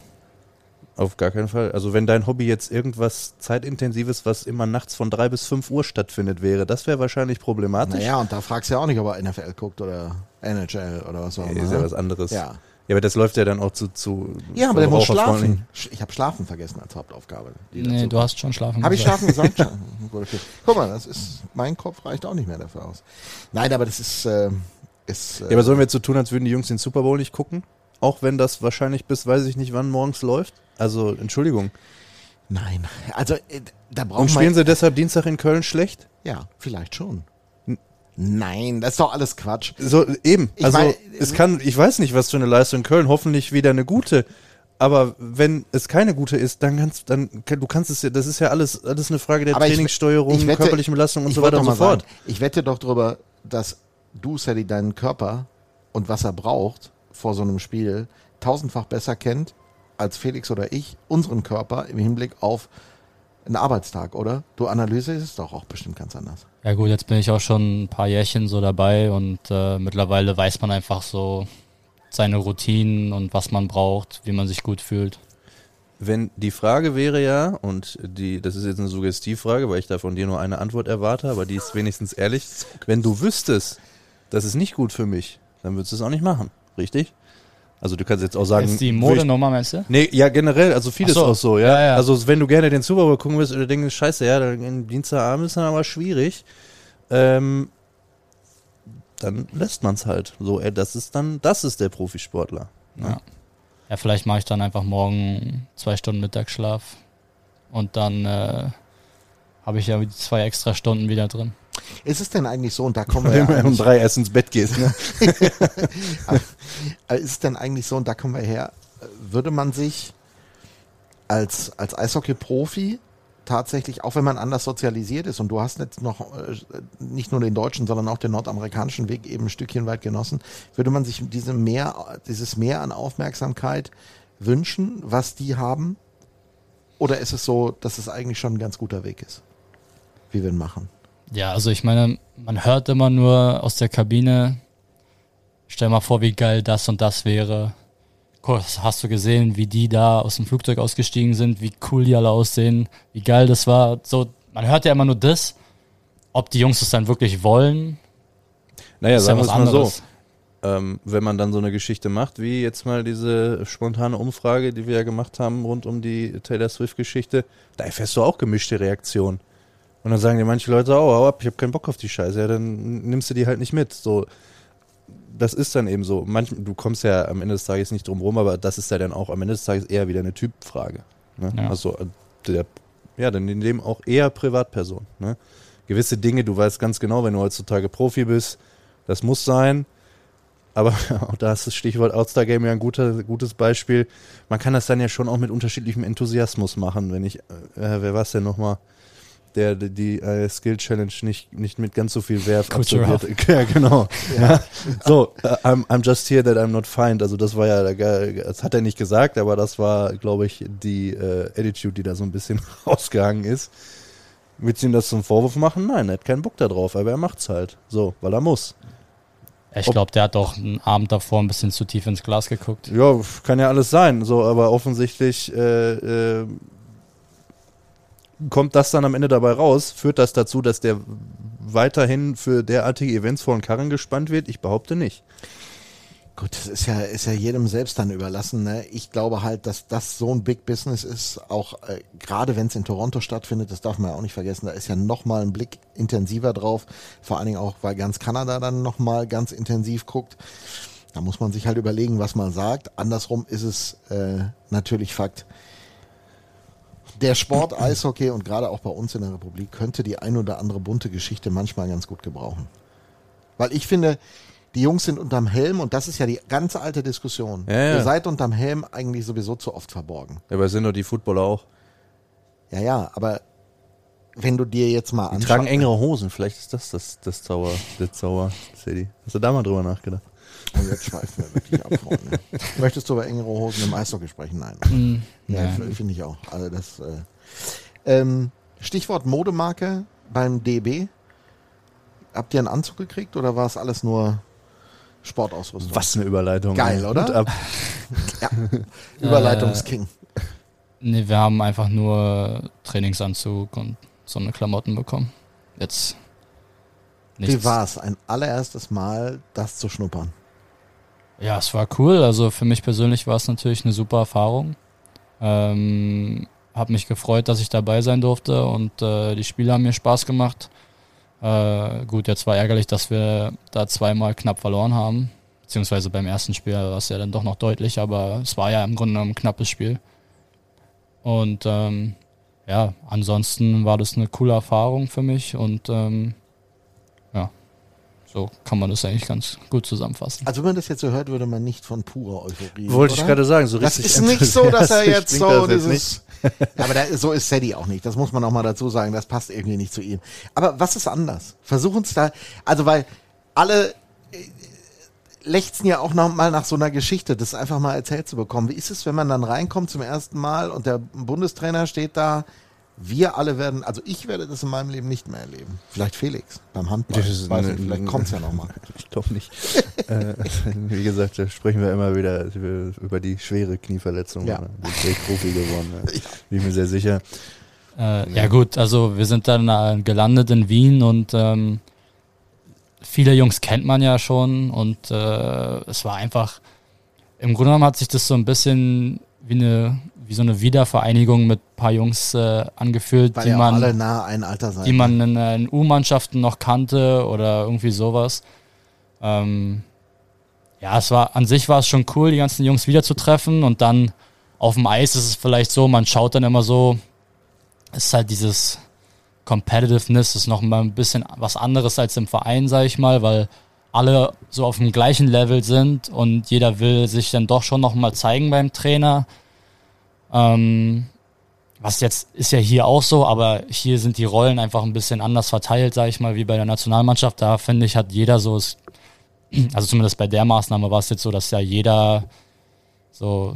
Auf gar keinen Fall. Also wenn dein Hobby jetzt irgendwas zeitintensives, was immer nachts von drei bis fünf Uhr stattfindet, wäre, das wäre wahrscheinlich problematisch. Naja, und da fragst du ja auch nicht, ob er NFL guckt oder NHL oder was auch Nee, immer. ist ja ne? was anderes. Ja. Ja, aber das läuft ja dann auch zu, zu Ja, aber der muss schlafen. Sch- Ich habe Schlafen vergessen als Hauptaufgabe. Nee, du hast schon schlafen Habe ich gesagt. schlafen gesagt? Guck mal, das ist, mein Kopf reicht auch nicht mehr dafür aus. Nein, aber das ist, äh, ist äh, Ja, aber sollen wir jetzt so tun, als würden die Jungs den Super Bowl nicht gucken? Auch wenn das wahrscheinlich bis weiß ich nicht wann morgens läuft? Also, Entschuldigung. nein. Also, äh, da Und brauchen spielen wir, sie deshalb Dienstag in Köln schlecht? ja, vielleicht schon. Nein, das ist doch alles Quatsch. So, eben. Ich also, meine, es kann, ich weiß nicht, was für eine Leistung in Köln, hoffentlich wieder eine gute. Aber wenn es keine gute ist, dann kannst, dann, du kannst es ja, das ist ja alles, alles eine Frage der Aber ich- Trainingssteuerung, ich wette- körperlichen Belastung und so weiter und so fort. sagen, ich wette doch darüber, dass du, Sally, deinen Körper und was er braucht vor so einem Spiel tausendfach besser kennt als Felix oder ich unseren Körper im Hinblick auf einen Arbeitstag, oder? Du analysierst es doch auch bestimmt ganz anders. Ja gut, jetzt bin ich auch schon ein paar Jährchen so dabei und äh, mittlerweile weiß man einfach so seine Routinen und was man braucht, wie man sich gut fühlt. Wenn die Frage wäre ja, und die, das ist jetzt eine Suggestivfrage, weil ich da von dir nur eine Antwort erwarte, aber die ist wenigstens ehrlich. Wenn du wüsstest, das ist nicht gut für mich, dann würdest du es auch nicht machen, richtig? Also du kannst jetzt auch sagen. Ist die würde ich- Modenummer, meinst du? Nee, ja, generell, also vieles so. auch so, ja. Ja, ja. Also wenn du gerne den Super Bowl gucken willst und du denkst, scheiße, ja, dann Dienstagabend ist dann aber schwierig, ähm, dann lässt man's halt. So, ey, das ist dann, das ist der Profisportler. Ja. Ja, vielleicht mache ich dann einfach morgen zwei Stunden Mittagsschlaf und dann äh, habe ich ja die zwei extra Stunden wieder drin. Ist es denn eigentlich so, und da kommen wir Wenn ja um drei erst ins Bett gehst, ne? ist es denn eigentlich so, und da kommen wir her, würde man sich als, als Eishockey-Profi tatsächlich, auch wenn man anders sozialisiert ist, und du hast jetzt noch äh, nicht nur den deutschen, sondern auch den nordamerikanischen Weg eben ein Stückchen weit genossen, würde man sich diese mehr, dieses Mehr an Aufmerksamkeit wünschen, was die haben? Oder ist es so, dass es eigentlich schon ein ganz guter Weg ist, wie wir ihn machen? Ja, also ich meine, man hört immer nur aus der Kabine, stell mal vor, wie geil das und das wäre. Guck, Hast du gesehen, wie die da aus dem Flugzeug ausgestiegen sind, wie cool die alle aussehen, wie geil das war. So, man hört ja immer nur das. Ob die Jungs es dann wirklich wollen, Naja, sagen wir es mal so. ähm, wenn man dann so eine Geschichte macht, wie jetzt mal diese spontane Umfrage, die wir ja gemacht haben rund um die Taylor Swift-Geschichte, da erfährst du auch gemischte Reaktionen. Und dann sagen dir manche Leute, oh, hau ab, ich habe keinen Bock auf die Scheiße, ja, dann nimmst du die halt nicht mit. So, das ist dann eben so. Manch, du kommst ja am Ende des Tages nicht drum rum, aber das ist ja dann auch am Ende des Tages eher wieder eine Typfrage. Ne? Ja. Also, äh, der, ja, dann in dem auch eher Privatperson. Ne? Gewisse Dinge, du weißt ganz genau, wenn du heutzutage Profi bist, das muss sein. Aber auch da ist das Stichwort Outstar Game ja ein guter, gutes Beispiel. Man kann das dann ja schon auch mit unterschiedlichem Enthusiasmus machen. Wenn ich, äh, wer war es denn nochmal, der die, äh, Skill Challenge nicht, nicht mit ganz so viel Werf absolviert. Ja, genau. Ja. So, äh, I'm, I'm just here that I'm not find. Also das war ja, das hat er nicht gesagt, aber das war, glaube ich, die äh, Attitude, die da so ein bisschen rausgehangen ist. Willst du ihm das zum Vorwurf machen? Nein, er hat keinen Bock da drauf, aber er macht's halt. So, weil er muss. ich glaube, der hat doch einen Abend davor ein bisschen zu tief ins Glas geguckt. Ja, kann ja alles sein, so, aber offensichtlich äh, äh, kommt das dann am Ende dabei raus, führt das dazu, dass der weiterhin für derartige Events vor den Karren gespannt wird? Ich behaupte nicht. Gut, das ist ja, ist ja jedem selbst dann überlassen. Ne? Ich glaube halt, dass das so ein Big Business ist, auch äh, gerade wenn es in Toronto stattfindet, das darf man ja auch nicht vergessen, da ist ja nochmal ein Blick intensiver drauf, vor allen Dingen auch, weil ganz Kanada dann nochmal ganz intensiv guckt. Da muss man sich halt überlegen, was man sagt. Andersrum ist es äh, natürlich Fakt. Der Sport Eishockey und gerade auch bei uns in der Republik könnte die ein oder andere bunte Geschichte manchmal ganz gut gebrauchen. Weil ich finde, die Jungs sind unterm Helm und das ist ja die ganz alte Diskussion. Ja, ja. Ihr seid unterm Helm eigentlich sowieso zu oft verborgen. Aber sind doch die Footballer auch. Ja, ja, aber wenn du dir jetzt mal Die anschaust. tragen engere Hosen, vielleicht ist das das, das Zauber, der Zauber, Sadie. Hast du da mal drüber nachgedacht? Oh, jetzt schweifen wir wirklich ab, Freunde. Möchtest du über engere Hosen im Eishockey sprechen? Nein. Hm, Ja, finde ich auch. Also das, äh, ähm, Stichwort Modemarke beim DB. Habt ihr einen Anzug gekriegt oder war es alles nur Sportausrüstung? Was eine Überleitung. Geil, oder? Ja. Überleitungsking. Nee, wir haben einfach nur Trainingsanzug und so eine Klamotten bekommen. Jetzt nichts. Wie war es, ein allererstes Mal das zu schnuppern? Ja, es war cool. Also für mich persönlich war es natürlich eine super Erfahrung. Ähm, hab mich gefreut, dass ich dabei sein durfte und äh, die Spiele haben mir Spaß gemacht. Äh, gut, jetzt war ärgerlich, dass wir da zweimal knapp verloren haben. Beziehungsweise beim ersten Spiel war es ja dann doch noch deutlich, aber es war ja im Grunde ein knappes Spiel. Und ähm, ja, ansonsten war das eine coole Erfahrung für mich und ähm, so kann man das eigentlich ganz gut zusammenfassen. Also wenn man das jetzt so hört, würde man nicht von purer Euphorie. Wollte oder? ich gerade sagen, so Das richtig ist nicht so, dass er jetzt so das dieses. Aber da, so ist Sadie auch nicht. Das muss man auch mal dazu sagen. Das passt irgendwie nicht zu ihm. Aber was ist anders? Versuchen es da. Also weil alle äh, lechzen ja auch noch mal nach so einer Geschichte, das einfach mal erzählt zu bekommen. Wie ist es, wenn man dann reinkommt zum ersten Mal und der Bundestrainer steht da? Wir alle werden, also ich werde das in meinem Leben nicht mehr erleben. Vielleicht Felix beim Handball. Das ist Weiß eine- nicht, vielleicht kommt's ja noch mal. Ich glaube nicht. äh, wie gesagt, da sprechen wir immer wieder über, über die schwere Knieverletzung. Ja. Ja. Du bist echt Profi geworden. Ja. Bin ich mir sehr sicher. Äh, ja gut, also wir sind dann äh, gelandet in Wien und ähm, viele Jungs kennt man ja schon und äh, es war einfach im Grunde genommen hat sich das so ein bisschen wie eine wie so eine Wiedervereinigung mit ein paar Jungs äh, angefühlt, Weil die auch man alle nah ein Alter seid. die man in, äh, in U-Mannschaften noch kannte oder irgendwie sowas. Ähm, ja, es war an sich war es schon cool, die ganzen Jungs wiederzutreffen und dann auf dem Eis ist es vielleicht so, man schaut dann immer so, es ist halt dieses Competitiveness ist noch mal ein bisschen was anderes als im Verein, sag ich mal, weil alle so auf dem gleichen Level sind und jeder will sich dann doch schon noch mal zeigen beim Trainer. Ähm, was jetzt ist ja hier auch so, aber hier sind die Rollen einfach ein bisschen anders verteilt, sage ich mal, wie bei der Nationalmannschaft. Da finde ich, hat jeder so, es- also zumindest bei der Maßnahme war es jetzt so, dass ja jeder so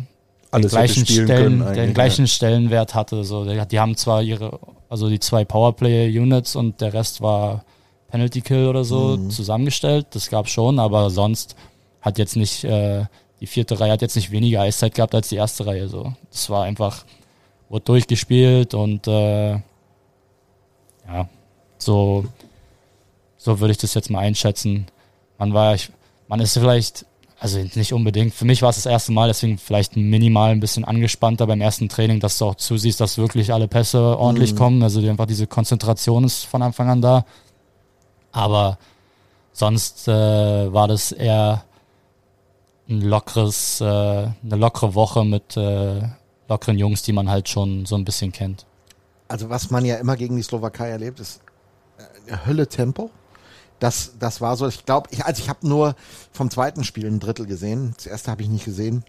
Alles den gleichen, Stellen, den gleichen Stellenwert hatte. So, die, die haben zwar ihre, also die zwei Powerplay-Units und der Rest war Penalty Kill oder so Mhm. zusammengestellt. Das gab schon, aber sonst hat jetzt nicht äh, die vierte Reihe hat jetzt nicht weniger Eiszeit gehabt als die erste Reihe. So, das war einfach wurde durchgespielt und äh, ja, so so würde ich das jetzt mal einschätzen. Man war, ich, man ist vielleicht, also nicht unbedingt. Für mich war es das erste Mal, deswegen vielleicht minimal ein bisschen angespannter beim ersten Training, dass du auch zusiehst, dass wirklich alle Pässe ordentlich kommen. Also die, einfach diese Konzentration ist von Anfang an da. Aber sonst äh, war das eher ein lockeres, äh, eine lockere Woche mit äh, lockeren Jungs, die man halt schon so ein bisschen kennt. Also was man ja immer gegen die Slowakei erlebt, ist äh, Hölle Tempo. Das, das war so, ich glaube, ich, also ich habe nur vom zweiten Spiel ein Drittel gesehen. Das erste habe ich nicht gesehen.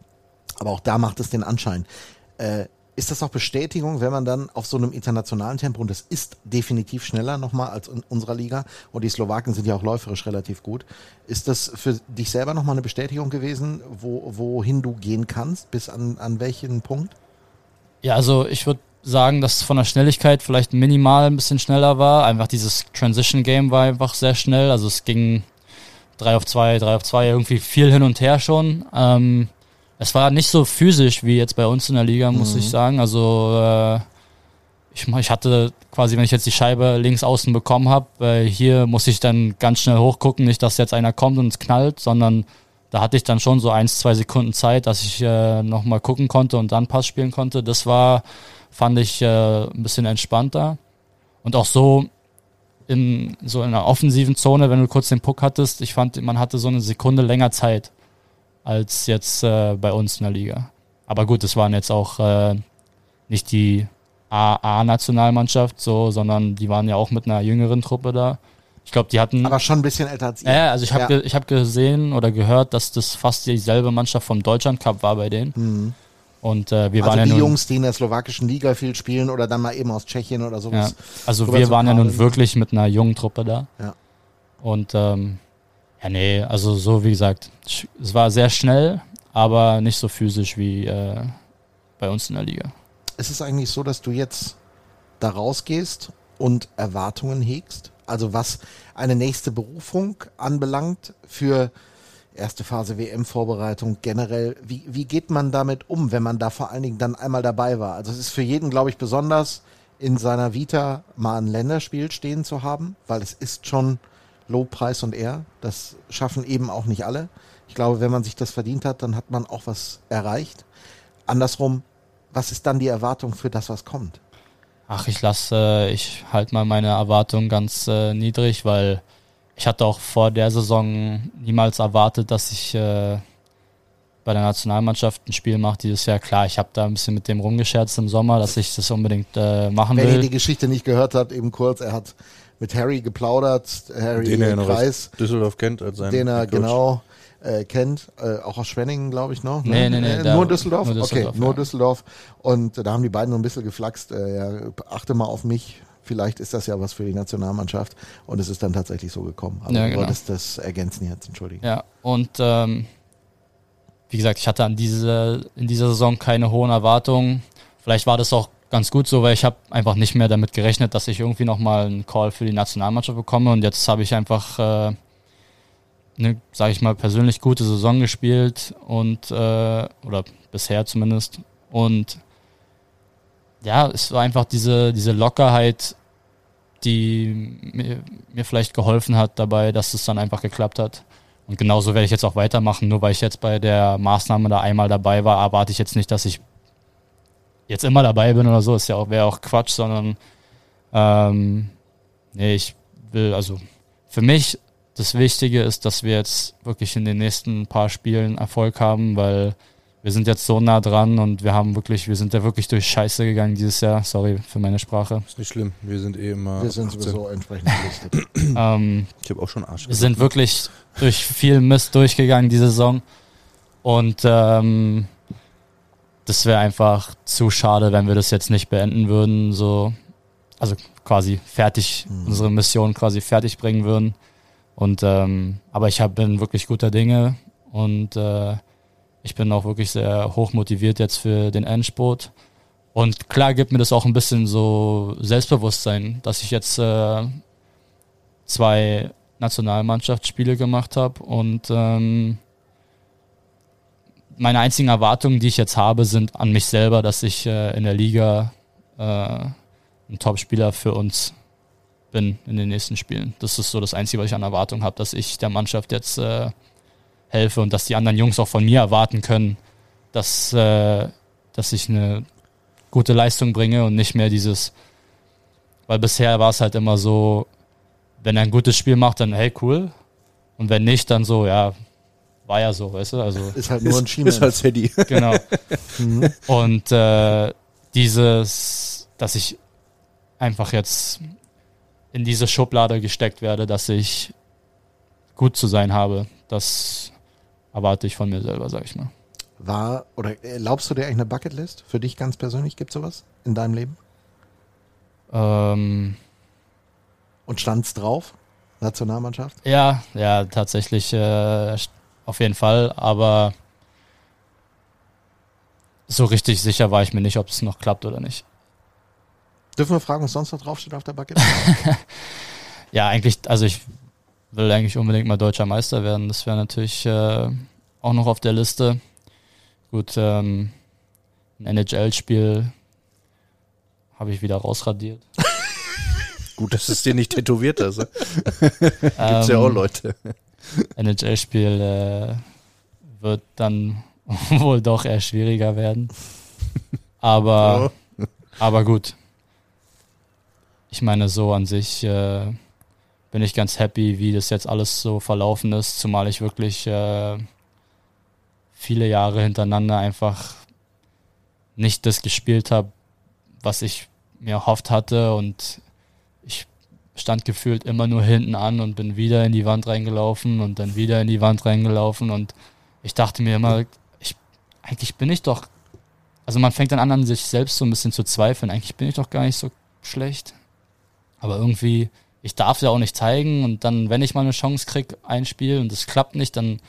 Aber auch da macht es den Anschein. Äh, ist das auch Bestätigung, wenn man dann auf so einem internationalen Tempo, und das ist definitiv schneller nochmal als in unserer Liga, und die Slowaken sind ja auch läuferisch relativ gut, ist das für dich selber nochmal eine Bestätigung gewesen, wo, wohin du gehen kannst, bis an, an welchen Punkt? Ja, also ich würde sagen, dass es von der Schnelligkeit vielleicht minimal ein bisschen schneller war. Einfach dieses Transition Game war einfach sehr schnell. Also es ging 3 auf 2, 3 auf 2, irgendwie viel hin und her schon. Ähm, es war nicht so physisch wie jetzt bei uns in der Liga, muss ich sagen. Also äh, ich, ich hatte quasi, wenn ich jetzt die Scheibe links außen bekommen habe, äh, hier muss ich dann ganz schnell hochgucken, nicht, dass jetzt einer kommt und es knallt, sondern da hatte ich dann schon so eins, zwei Sekunden Zeit, dass ich äh, nochmal gucken konnte und dann Pass spielen konnte. Das war, fand ich äh, ein bisschen entspannter. Und auch so in so in einer offensiven Zone, wenn du kurz den Puck hattest, ich fand, man hatte so eine Sekunde länger Zeit als jetzt äh, bei uns in der Liga. Aber gut, es waren jetzt auch äh, nicht die AA-Nationalmannschaft, so, sondern die waren ja auch mit einer jüngeren Truppe da. Ich glaube, die hatten. Aber schon ein bisschen älter als ihr. Ja, also ich habe Ja. ich hab gesehen oder gehört, dass das fast dieselbe Mannschaft vom Deutschland Cup war bei denen. Und äh, wir also waren ja die nun, Jungs, die in der slowakischen Liga viel spielen oder dann mal eben aus Tschechien oder ja, sowas. also rüber wir waren ja nun wirklich mit einer jungen Truppe da. Ja. Und ähm, ja, nee, also so wie gesagt, es war sehr schnell, aber nicht so physisch wie äh, bei uns in der Liga. Ist es eigentlich so, dass du jetzt da rausgehst und Erwartungen hegst? Also was eine nächste Berufung anbelangt für erste Phase WM-Vorbereitung generell. Wie, wie geht man damit um, wenn man da vor allen Dingen dann einmal dabei war? Also es ist für jeden, glaube ich, besonders in seiner Vita mal ein Länderspiel stehen zu haben, weil es ist schon Lobpreis und Ehr. Das schaffen eben auch nicht alle. Ich glaube, wenn man sich das verdient hat, dann hat man auch was erreicht. Andersrum, was ist dann die Erwartung für das, was kommt? Ach, ich lasse, äh, ich halte mal meine Erwartungen ganz äh, niedrig, weil ich hatte auch vor der Saison niemals erwartet, dass ich äh, bei der Nationalmannschaft ein Spiel mache dieses Jahr. Klar, ich habe da ein bisschen mit dem rumgescherzt im Sommer, dass ich das unbedingt äh, machen Wenn ihr will. die Geschichte nicht gehört habt, eben kurz, er hat mit Harry geplaudert, Harry Den er Kreis, Düsseldorf kennt als seinen den er Coach. genau äh, kennt, äh, auch aus Schwenningen, glaube ich, noch. Nee, nee, nee, Äh, nur Düsseldorf? nur Düsseldorf, okay, nur ja. Düsseldorf. Und äh, da haben die beiden so ein bisschen geflaxt. Äh, ja, achte mal auf mich. Vielleicht ist das ja was für die Nationalmannschaft. Und es ist dann tatsächlich so gekommen. Aber Ja, du genau. wolltest das ergänzen jetzt, entschuldigen. Ja, und ähm, wie gesagt, ich hatte an diese, in dieser Saison keine hohen Erwartungen. Vielleicht war das auch ganz gut so, weil ich habe einfach nicht mehr damit gerechnet, dass ich irgendwie nochmal einen Call für die Nationalmannschaft bekomme. Und jetzt habe ich einfach äh, eine, sage ich mal, persönlich gute Saison gespielt und äh, oder bisher zumindest. Und ja, es war einfach diese, diese Lockerheit, die mir, mir vielleicht geholfen hat dabei, dass es dann einfach geklappt hat. Und genauso werde ich jetzt auch weitermachen. Nur weil ich jetzt bei der Maßnahme da einmal dabei war, erwarte ich jetzt nicht, dass ich jetzt immer dabei bin oder so. Ist ja auch, wäre auch Quatsch, sondern ähm, nee, ich will, also für mich das Wichtige ist, dass wir jetzt wirklich in den nächsten paar Spielen Erfolg haben, weil wir sind jetzt so nah dran und wir haben wirklich, wir sind ja wirklich durch Scheiße gegangen dieses Jahr. Sorry für meine Sprache. Ist nicht schlimm. Wir sind eh immer. Wir sind 18. sowieso entsprechend gelistet. Ähm, Ich habe auch schon Arsch. wir sind wirklich durch viel Mist durchgegangen diese Saison und ähm, das wäre einfach zu schade, wenn wir das jetzt nicht beenden würden, so also quasi fertig unsere Mission quasi fertig bringen würden. Und ähm, aber ich hab, bin wirklich guter Dinge und äh, ich bin auch wirklich sehr hoch motiviert jetzt für den Endspurt. Und klar gibt mir das auch ein bisschen so Selbstbewusstsein, dass ich jetzt äh, zwei Nationalmannschaftsspiele gemacht habe und ähm, meine einzigen Erwartungen, die ich jetzt habe, sind an mich selber, dass ich äh, in der Liga äh, ein Top-Spieler für uns bin in den nächsten Spielen. Das ist so das Einzige, was ich an Erwartungen habe, dass ich der Mannschaft jetzt äh, helfe und dass die anderen Jungs auch von mir erwarten können, dass, äh, dass ich eine gute Leistung bringe und nicht mehr dieses, weil bisher war es halt immer so, wenn er ein gutes Spiel macht, dann hey, cool. Und wenn nicht, dann so, ja, war ja so, weißt du? Also Ist halt nur ein Schienenmensch. ist halt Teddy. genau. Und äh, dieses, dass ich einfach jetzt in diese Schublade gesteckt werde, dass ich gut zu sein habe, das erwarte ich von mir selber, sag ich mal. War, oder erlaubst du dir eigentlich eine Bucketlist? Für dich ganz persönlich gibt sowas in deinem Leben? Ähm, Und stand's drauf? Nationalmannschaft? ja, ja, tatsächlich äh, auf jeden Fall, aber so richtig sicher war ich mir nicht, ob es noch klappt oder nicht. Dürfen wir fragen, was sonst noch draufsteht auf der Bucketlist? Ja, eigentlich, also ich will eigentlich unbedingt mal deutscher Meister werden. Das wäre natürlich äh, auch noch auf der Liste. Gut, ähm, ein NHL-Spiel habe ich wieder rausradiert. Gut, dass es dir nicht tätowiert hast. Gibt's ja auch Ähm, Leute. NHL-Spiel äh, wird dann wohl doch eher schwieriger werden. Aber, aber gut. Ich meine, so an sich äh, bin ich ganz happy, wie das jetzt alles so verlaufen ist, zumal ich wirklich äh, viele Jahre hintereinander einfach nicht das gespielt habe, was ich mir erhofft hatte und stand gefühlt immer nur hinten an und bin wieder in die Wand reingelaufen und dann wieder in die Wand reingelaufen und ich dachte mir immer, ich, eigentlich bin ich doch, also man fängt dann an, an sich selbst so ein bisschen zu zweifeln, eigentlich bin ich doch gar nicht so schlecht. Aber irgendwie, ich darf ja auch nicht zeigen und dann, wenn ich mal eine Chance krieg, ein Spiel und es klappt nicht, dann,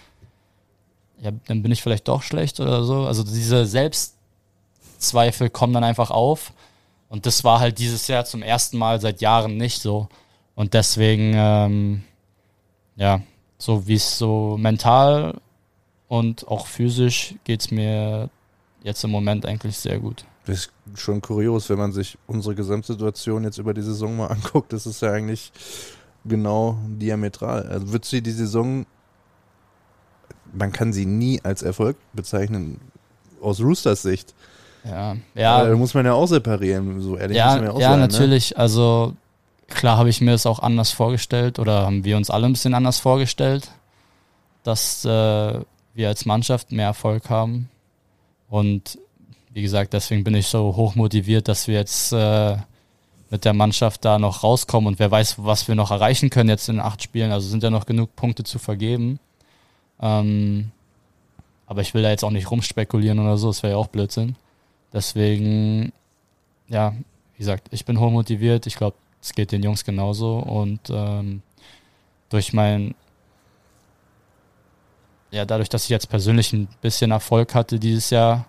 ja, dann bin ich vielleicht doch schlecht oder so. Also diese Selbstzweifel kommen dann einfach auf. Und das war halt dieses Jahr zum ersten Mal seit Jahren nicht so. Und deswegen, ähm, ja, so wie es so mental und auch physisch geht's mir jetzt im Moment eigentlich sehr gut. Das ist schon kurios, wenn man sich unsere Gesamtsituation jetzt über die Saison mal anguckt. Das ist ja eigentlich genau diametral. Also wird sie die Saison, man kann sie nie als Erfolg bezeichnen, aus Roosters Sicht. Ja, Ja. Da ja, muss man ja auch separieren, so ehrlich muss ja, man ja auch ja sein. Ne? natürlich. Also klar habe ich mir das auch anders vorgestellt oder haben wir uns alle ein bisschen anders vorgestellt, dass äh, wir als Mannschaft mehr Erfolg haben. Und wie gesagt, deswegen bin ich so hoch motiviert, dass wir jetzt äh, mit der Mannschaft da noch rauskommen und wer weiß, was wir noch erreichen können jetzt in acht Spielen. Also sind ja noch genug Punkte zu vergeben. Ähm, aber ich will da jetzt auch nicht rumspekulieren oder so, das wäre ja auch Blödsinn. Deswegen, ja, wie gesagt, ich bin hoch motiviert. Ich glaube, es geht den Jungs genauso. Und ähm, durch mein, ja, dadurch, dass ich jetzt persönlich ein bisschen Erfolg hatte dieses Jahr,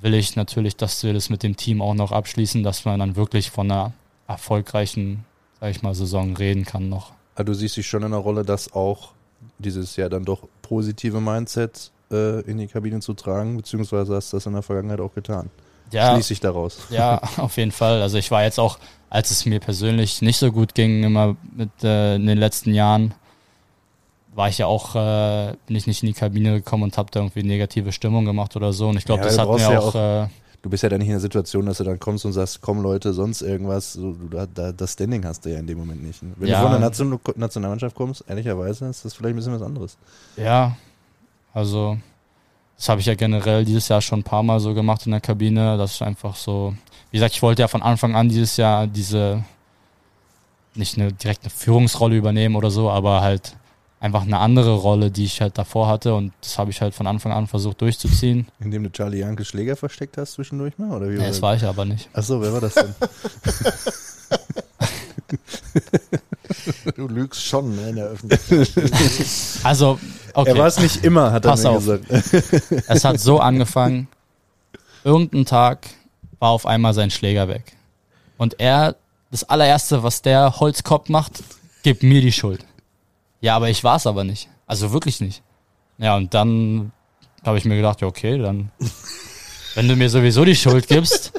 will ich natürlich, dass wir das mit dem Team auch noch abschließen, dass man dann wirklich von einer erfolgreichen, sag ich mal, Saison reden kann noch. Aber du siehst dich schon in der Rolle, dass auch dieses Jahr dann doch positive Mindset äh, in die Kabine zu tragen, beziehungsweise hast du das in der Vergangenheit auch getan. Ja, Schließe ich daraus. Ja, auf jeden Fall. Also ich war jetzt auch, als es mir persönlich nicht so gut ging, immer mit äh, in den letzten Jahren, war ich ja auch, äh, bin ich nicht in die Kabine gekommen und habe da irgendwie negative Stimmung gemacht oder so. Und ich glaube, Ja, das hat mir ja auch, äh, Du bist ja dann nicht in der Situation, dass du dann kommst und sagst, komm Leute, sonst irgendwas. So, du, da, da, das Standing hast du ja in dem Moment nicht. ne? Wenn Ja. du von der Nation, Nationalmannschaft kommst, ehrlicherweise, ist das vielleicht ein bisschen was anderes. ja, also das habe ich ja generell dieses Jahr schon ein paar Mal so gemacht in der Kabine. Das ist einfach so, wie gesagt, ich wollte ja von Anfang an dieses Jahr diese, nicht eine direkte Führungsrolle übernehmen oder so, aber halt einfach eine andere Rolle, die ich halt davor hatte und das habe ich halt von Anfang an versucht durchzuziehen. Indem du Charlie Janke Schläger versteckt hast zwischendurch mal? Oder wie Nee, das war ich aber nicht. Achso, wer war das denn? Du lügst schon ne, in der Öffentlichkeit. Also, okay. Er war es nicht immer, hat er Pass mir auf. gesagt. Es hat so angefangen, irgendein Tag war auf einmal sein Schläger weg. Und er, das allererste, was der Holzkopf macht, gibt mir die Schuld. Ja, aber ich war es aber nicht. Also wirklich nicht. Ja, und dann habe ich mir gedacht, ja, okay, dann, wenn du mir sowieso die Schuld gibst,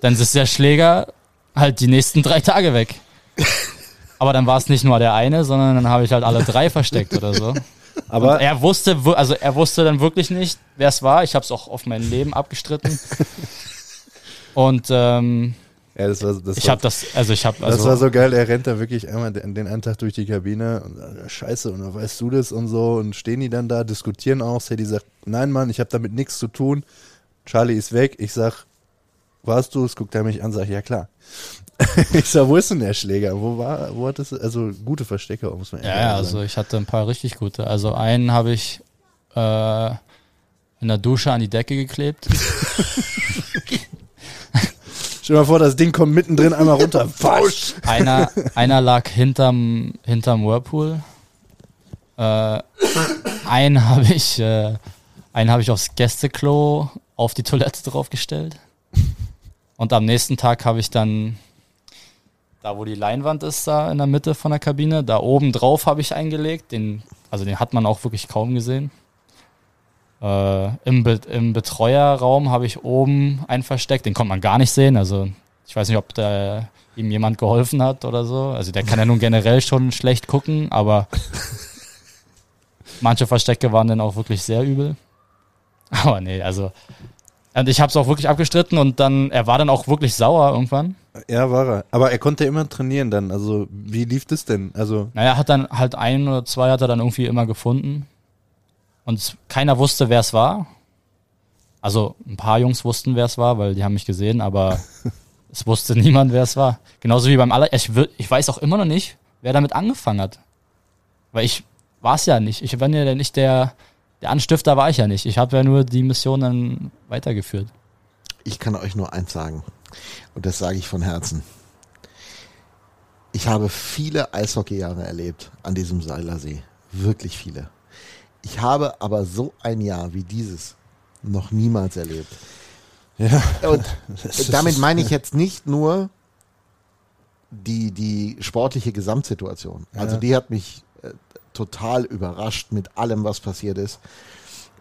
dann ist der Schläger halt die nächsten drei Tage weg. Aber dann war es nicht nur der eine, sondern dann habe ich halt alle drei versteckt oder so. Aber Er wusste, wu- also er wusste dann wirklich nicht, wer es war. Ich habe es auch auf mein Leben abgestritten. Und ähm, ja, das war, das ich habe das, also ich habe, das also war so geil. Er rennt da wirklich einmal den, den einen Tag durch die Kabine und sagt, Scheiße, und dann weißt du das und so. Und stehen die dann da, diskutieren auch. Sadie sagt, nein, Mann, ich habe damit nichts zu tun. Charlie ist weg. Ich sag, warst du es? Guckt er mich an, sag, ja klar. ich sag, wo ist denn der Schläger? Wo war, wo hat das, also gute Verstecke, muss man ja, ja, sagen. also ich hatte ein paar richtig gute. Also einen habe ich äh, in der Dusche an die Decke geklebt. Stell dir mal vor, das Ding kommt mittendrin einmal runter. Falsch. Einer, einer lag hinterm, hinterm Whirlpool. Äh, einen habe ich, äh, einen habe ich aufs Gästeklo auf die Toilette draufgestellt. Und am nächsten Tag habe ich dann, da wo die Leinwand ist, da in der Mitte von der Kabine, da oben drauf habe ich eingelegt. Den, also den hat man auch wirklich kaum gesehen. Äh, im, Be Im Betreuerraum habe ich oben einen versteckt, den konnte man gar nicht sehen. Also ich weiß nicht, ob da ihm jemand geholfen hat oder so. Also der kann ja nun generell schon schlecht gucken, aber manche Verstecke waren dann auch wirklich sehr übel. Aber nee, also und ich habe es auch wirklich abgestritten und dann er war dann auch wirklich sauer irgendwann. Ja, war er. Aber er konnte immer trainieren dann. Also, wie lief das denn? Also, Naja, hat dann halt ein oder zwei hat er dann irgendwie immer gefunden. Und keiner wusste, wer es war. Also ein paar Jungs wussten, wer es war, weil die haben mich gesehen, aber es wusste niemand, wer es war. Genauso wie beim aller. Ich, ich weiß auch immer noch nicht, wer damit angefangen hat. Weil ich war es ja nicht. Ich war ja nicht der, der Anstifter war ich ja nicht. Ich habe ja nur die Mission dann weitergeführt. Ich kann euch nur eins sagen. Und das sage ich von Herzen. Ich habe viele Eishockeyjahre erlebt an diesem Seilersee. Wirklich viele. Ich habe aber so ein Jahr wie dieses noch niemals erlebt. ja. Und damit meine ich jetzt nicht nur die, die sportliche Gesamtsituation. Also Ja. die hat mich total überrascht mit allem, was passiert ist.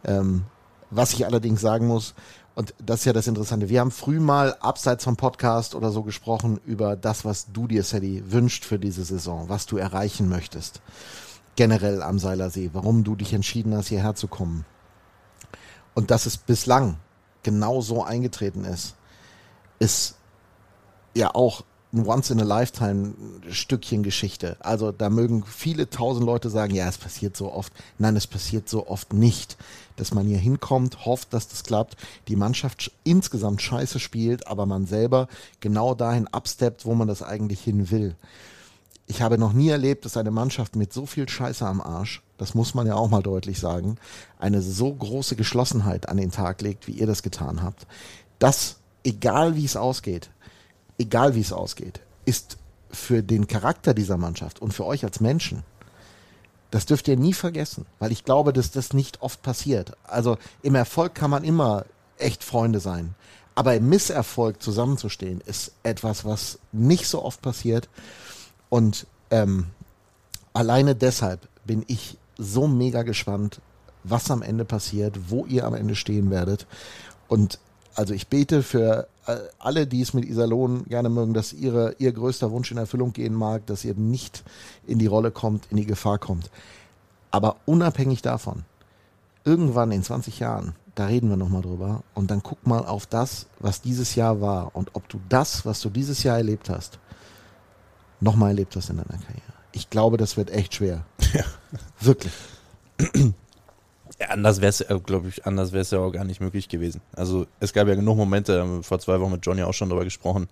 Ähm, was ich allerdings sagen muss, und das ist ja das Interessante, wir haben früh mal abseits vom Podcast oder so gesprochen über das, was du dir, Sadie, wünscht für diese Saison, was du erreichen möchtest. Generell am Seilersee, warum du dich entschieden hast, hierher zu kommen. Und dass es bislang genau so eingetreten ist, ist ja auch ein Once-in-a-Lifetime-Stückchen Geschichte. Also da mögen viele tausend Leute sagen, ja, es passiert so oft. Nein, es passiert so oft nicht, dass man hier hinkommt, hofft, dass das klappt, die Mannschaft sch- insgesamt scheiße spielt, aber man selber genau dahin absteppt, wo man das eigentlich hin will. Ich habe noch nie erlebt, dass eine Mannschaft mit so viel Scheiße am Arsch, das muss man ja auch mal deutlich sagen, eine so große Geschlossenheit an den Tag legt, wie ihr das getan habt. Das, egal wie es ausgeht, egal wie es ausgeht, ist für den Charakter dieser Mannschaft und für euch als Menschen, das dürft ihr nie vergessen, weil ich glaube, dass das nicht oft passiert. Also im Erfolg kann man immer echt Freunde sein. Aber im Misserfolg zusammenzustehen, ist etwas, was nicht so oft passiert. Und ähm, alleine deshalb bin ich so mega gespannt, was am Ende passiert, wo ihr am Ende stehen werdet. Und also ich bete für äh, alle, die es mit Iserlohn gerne mögen, dass ihre, ihr größter Wunsch in Erfüllung gehen mag, dass ihr nicht in die Rolle kommt, in die Gefahr kommt. Aber unabhängig davon, irgendwann in 20 Jahren, da reden wir nochmal drüber. Und dann guck mal auf das, was dieses Jahr war und ob du das, was du dieses Jahr erlebt hast, nochmal erlebt hast in deiner Karriere. Ich glaube, das wird echt schwer. Ja. Wirklich. Ja, anders wäre es, glaube ich, anders wäre es ja auch gar nicht möglich gewesen. Also es gab ja genug Momente, haben wir vor zwei Wochen mit Johnny auch schon darüber gesprochen,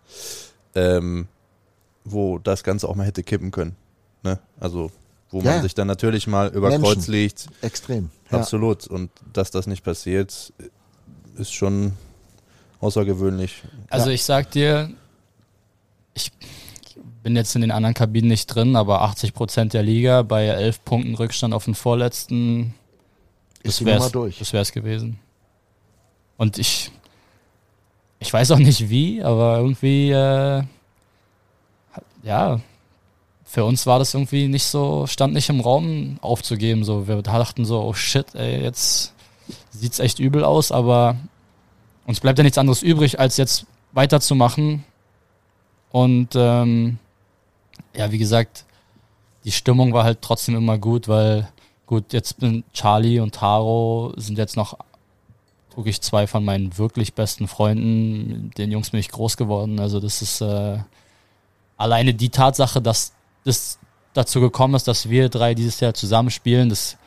ähm, wo das Ganze auch mal hätte kippen können. Ne? Also wo Ja, man ja. sich dann natürlich mal über Menschen. Kreuz legt. Extrem. Ja. Absolut. Und dass das nicht passiert, ist schon außergewöhnlich. Also ich sag dir, ich bin jetzt in den anderen Kabinen nicht drin, aber 80 Prozent der Liga bei 11 Punkten Rückstand auf den vorletzten, Ist die wär's- Nummer durch. Das wär's gewesen. Und ich, ich weiß auch nicht wie, aber irgendwie, äh, ja, für uns war das irgendwie nicht so, stand nicht im Raum aufzugeben. So, wir dachten so, oh shit, ey, jetzt sieht's echt übel aus, aber uns bleibt ja nichts anderes übrig, als jetzt weiterzumachen. Und ähm, ja, wie gesagt, die Stimmung war halt trotzdem immer gut, weil gut, jetzt bin Charlie und Taro sind jetzt noch wirklich zwei von meinen wirklich besten Freunden. Den Jungs bin ich groß geworden. Also das ist äh, alleine die Tatsache, dass das dazu gekommen ist, dass wir drei dieses Jahr zusammenspielen, das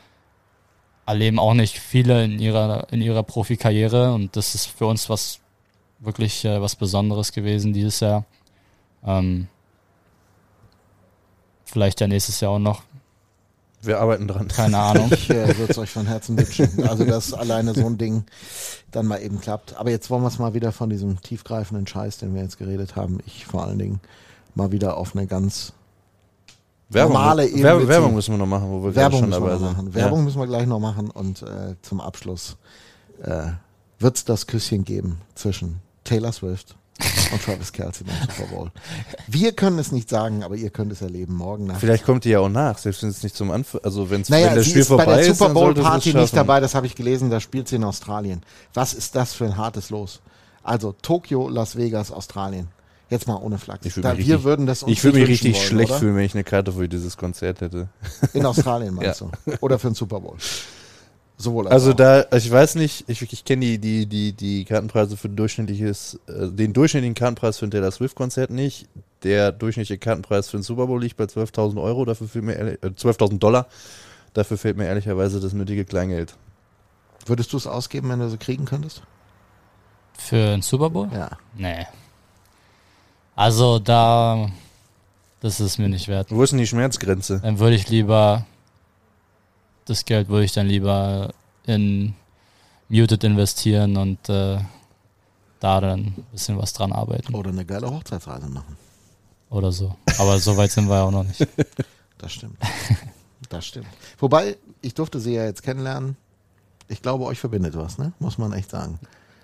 erleben auch nicht viele in ihrer in ihrer Profikarriere und das ist für uns was wirklich äh, was Besonderes gewesen dieses Jahr. Ähm, vielleicht ja nächstes Jahr auch noch, Wir arbeiten dran. keine Ahnung. Ich äh, würde es euch von Herzen wünschen. Also, dass alleine so ein Ding dann mal eben klappt. Aber jetzt wollen wir es mal wieder von diesem tiefgreifenden Scheiß, den wir jetzt geredet haben, ich vor allen Dingen, mal wieder auf eine ganz Werbung, Normale Ebene Werbung. Werbung müssen wir noch machen, wo wir gerade Werbung schon dabei sind. machen. Werbung müssen wir gleich noch machen und äh, zum Abschluss äh, wird es das Küsschen geben zwischen Taylor Swift und Travis Kelsey beim Super Bowl. Wir können es nicht sagen, aber ihr könnt es erleben morgen Nacht. Vielleicht kommt die ja auch nach, selbst wenn es nicht zum Anfang, also wenn's, Naja, wenn das Spiel ist bei vorbei der Super Bowl Party nicht dabei, das habe ich gelesen, da spielt sie in Australien. Was ist das für ein hartes Los? Also Tokio, Las Vegas, Australien. Jetzt mal ohne Flachs. Ich Da, wir richtig- würden das uns Ich würde mich richtig wollen, schlecht oder? fühlen, wenn ich eine Karte für dieses Konzert hätte. In Australien meinst du? Oder für den Super Bowl? Sowohl als Also auch. da, ich weiß nicht, ich, ich kenne die, die, die, die Kartenpreise für ein durchschnittliches, äh, den durchschnittlichen Kartenpreis für ein Taylor Swift Konzert nicht. Der durchschnittliche Kartenpreis für den Super Bowl liegt bei 12.000 Euro, dafür fehlt mir ehrlich- äh, 12.000 Dollar. Dafür fehlt mir ehrlicherweise das nötige Kleingeld. Würdest du es ausgeben, wenn du sie kriegen könntest? Für den Super Bowl? Ja. Nee. Also da, das ist mir nicht wert. Wo ist denn die Schmerzgrenze? Dann würde ich lieber, das Geld würde ich dann lieber in Muted investieren und äh, da dann ein bisschen was dran arbeiten Oder eine geile Hochzeitsreise machen. oder so. Aber so weit sind wir ja auch noch nicht. Das stimmt. Das stimmt. Wobei, ich durfte sie ja jetzt kennenlernen. Ich glaube, euch verbindet was, ne? Muss man echt sagen.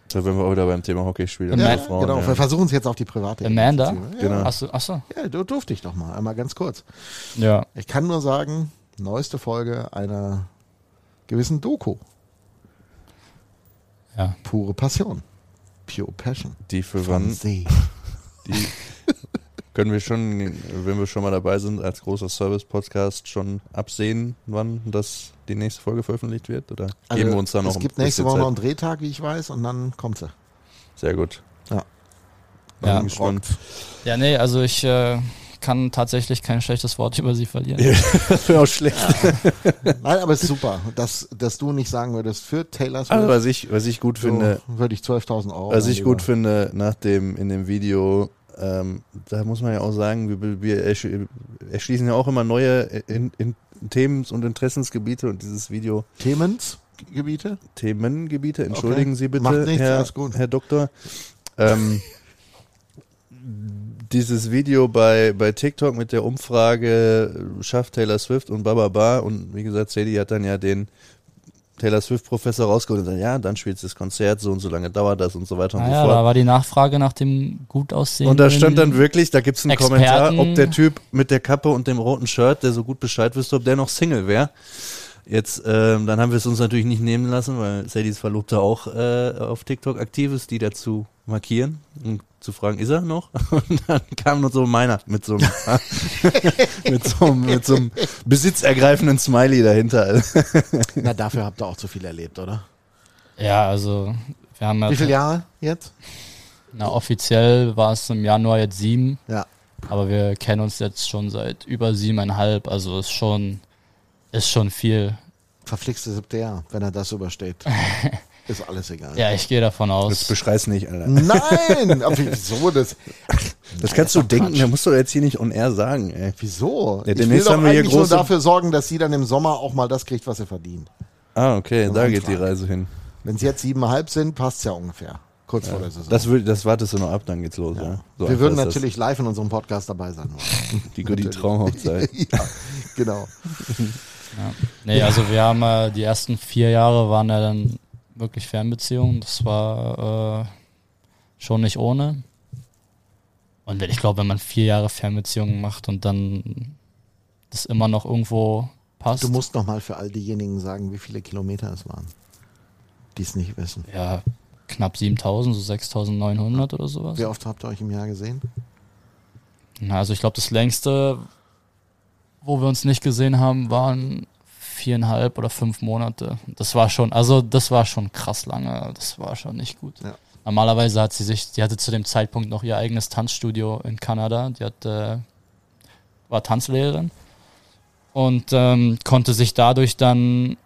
Da wären wir auch wieder beim Thema Hockeyspieler. Ja, mit Frauen, genau. ja. Wir versuchen es jetzt auf die private Amanda? Ziehen. Genau. Ja, Achso, achso. ja, du durfte ich doch mal. Einmal ganz kurz. Ja. Ich kann nur sagen, neueste Folge einer gewissen Doku. Ja. Pure Passion. Pure Passion. Die für wann, die können wir schon, wenn wir schon mal dabei sind, als großer Service-Podcast schon absehen, wann das die nächste Folge veröffentlicht wird? Oder geben wir uns da noch Also, Es gibt nächste Woche noch einen Drehtag, wie ich weiß, und dann kommt sie. Sehr gut. Ja. Ja. Ja, nee, also ich äh, kann tatsächlich kein schlechtes Wort über sie verlieren. Das wäre auch schlecht. Nein, aber es ist super, dass, dass du nicht sagen würdest, für Taylor Swift Also, was ich, was ich gut so finde, würde ich 12.000 Euro. was ich gut lieber- finde nach dem, in dem Video, ähm, da muss man ja auch sagen, wir, wir ersch- erschließen ja auch immer neue in, in Themen und Interessensgebiete und dieses Video Themensgebiete? Themengebiete, entschuldigen Okay. Sie bitte, Macht nichts, Herr, alles gut. Herr Doktor. Ähm, dieses Video bei, bei TikTok mit der Umfrage schafft Taylor Swift und Bababa und wie gesagt, Sadie hat dann ja den Taylor Swift Professor rausgeholt und gesagt, ja, dann spielt das Konzert, so und so lange dauert das und so weiter und Naja, so da fort. war die Nachfrage nach dem gut aussehenden. Und da stand dann wirklich, da gibt's einen Experten. Kommentar, ob der Typ mit der Kappe und dem roten Shirt, der so gut Bescheid wüsste, ob der noch Single wäre. Jetzt, ähm, dann haben wir es uns natürlich nicht nehmen lassen, weil Sadies Verlobte auch äh, auf TikTok aktiv ist, die dazu markieren und zu fragen, ist er noch? Und dann kam nur so meiner mit so einem, mit so einem, mit so einem besitzergreifenden Smiley dahinter. Na, dafür habt ihr auch zu viel erlebt, oder? Ja, also wir haben ja, Wie viele Jahre jetzt? na, offiziell war es im Januar jetzt sieben, Ja. aber wir kennen uns jetzt schon seit über siebeneinhalb, also ist schon, ist schon viel. Verflixte siebte Jahr, wenn er das übersteht. Ist alles egal. Ja, ich gehe davon Das aus. beschreiß nicht, Alter. Nein! Aber wieso das? Das kannst du denken, da musst du jetzt hier nicht on air sagen, ey. Wieso? Ja, ich will demnächst doch haben wir hier eigentlich nur große- dafür sorgen, dass sie dann im Sommer auch mal das kriegt, was sie verdient. Ah, okay, da geht die. Reise hin. Wenn sie jetzt siebeneinhalb sind, passt ja ungefähr. Kurz vor der Saison. Das, will, das wartest du noch ab, dann geht's los, ja. So wir würden das. natürlich live in unserem Podcast dabei sein. Die Natürlich. Traumhochzeit. ja, genau. Nee, also wir haben äh, die ersten vier Jahre waren ja dann wirklich Fernbeziehungen. Das war äh, schon nicht ohne. Und ich glaube, wenn man vier Jahre Fernbeziehungen macht und dann das immer noch irgendwo passt. Du musst noch mal für all diejenigen sagen, wie viele Kilometer es waren, die es nicht wissen. ja, knapp 7000, so 6900 oder sowas. Wie oft habt ihr euch im Jahr gesehen? Na, also ich glaube, das längste, wo wir uns nicht gesehen haben, waren viereinhalb oder fünf Monate. Das war schon, also das war schon krass lange. Das war schon nicht gut. Ja. Normalerweise hat sie sich, die hatte zu dem Zeitpunkt noch ihr eigenes Tanzstudio in Kanada. Die hat, äh, war Tanzlehrerin und ähm, konnte sich dadurch dann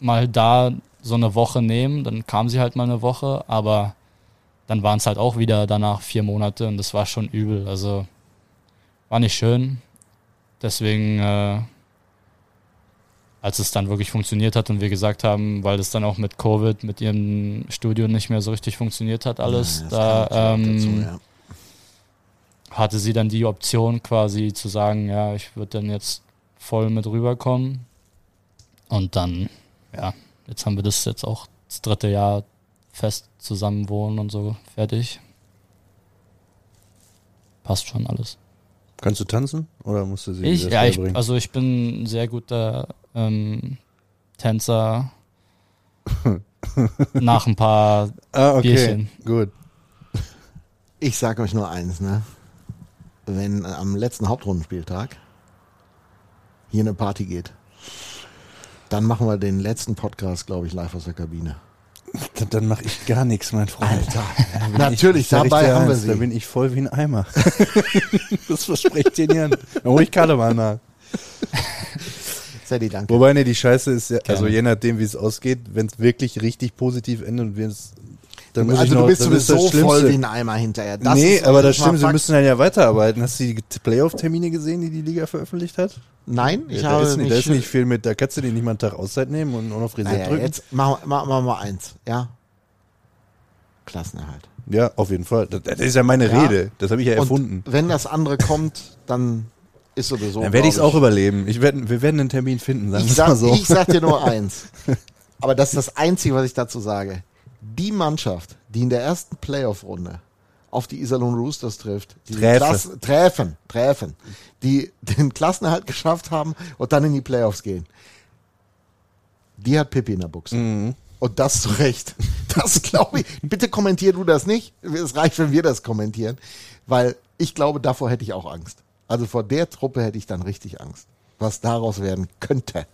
mal da so eine Woche nehmen. Dann kam sie halt mal eine Woche, aber dann waren es halt auch wieder danach vier Monate und das war schon übel. Also war nicht schön. Deswegen, äh, als es dann wirklich funktioniert hat und wir gesagt haben, weil das dann auch mit Covid, mit ihrem Studio nicht mehr so richtig funktioniert hat, alles, Ja, da ähm, dazu, ja. hatte sie dann die Option quasi zu sagen, ja, ich würde dann jetzt voll mit rüberkommen. Und dann, ja, jetzt haben wir das jetzt auch das dritte Jahr fest zusammen wohnen und so fertig. Passt schon alles. Kannst du tanzen? Oder musst du sie Ich, das ja, ich, also ich bin ein sehr guter ähm, Tänzer. Nach ein paar ah, okay. Bierchen. Gut. Ich sage euch nur eins, ne? Wenn am letzten Hauptrundenspieltag hier eine Party geht, dann machen wir den letzten Podcast, glaube ich, live aus der Kabine. Dann, dann mache ich gar nichts, mein Freund. Alter, Da natürlich, ich, sag dabei haben wir eins, Da sie. bin ich voll wie ein Eimer. das verspreche ich dir nicht an. Da hol ich Karneval nach. Sadie, danke. Wobei, ne, die Scheiße ist ja, also je nachdem, wie es ausgeht, wenn es wirklich richtig positiv endet und wir es, also noch, du bist sowieso voll wie ein Eimer hinterher. Das nee, aber das stimmt, Fakt. müssen dann ja weiterarbeiten. Hast du die Playoff-Termine gesehen, die die Liga veröffentlicht hat? Nein, ich da, habe ist, nicht, da ist nicht viel mit, da kannst du dir nicht mal einen Tag Auszeit nehmen und noch Reset naja, drücken. jetzt machen wir mach, mach mal eins, ja? Klassenerhalt. Ja, auf jeden Fall. Das, das ist ja meine Ja. Rede. Das habe ich ja erfunden. Und wenn das andere kommt, dann ist sowieso. Dann werde ich es auch überleben. Ich werd, wir werden einen Termin finden, sagen Ich sag, mal so. ich sag dir nur eins. Aber das ist das Einzige, was ich dazu sage. Die Mannschaft, die in der ersten Playoff-Runde auf die Iserlohn Roosters trifft, die Träfe. Klass, treffen, treffen, die den Klassenerhalt geschafft haben und dann in die Playoffs gehen, die hat Pippi in der Buchse. Mhm. Und das zu Recht. Das glaube ich. Bitte kommentier du das nicht. Es reicht, wenn wir das kommentieren. Weil ich glaube, davor hätte ich auch Angst. Also vor der Truppe hätte ich dann richtig Angst. Was daraus werden könnte.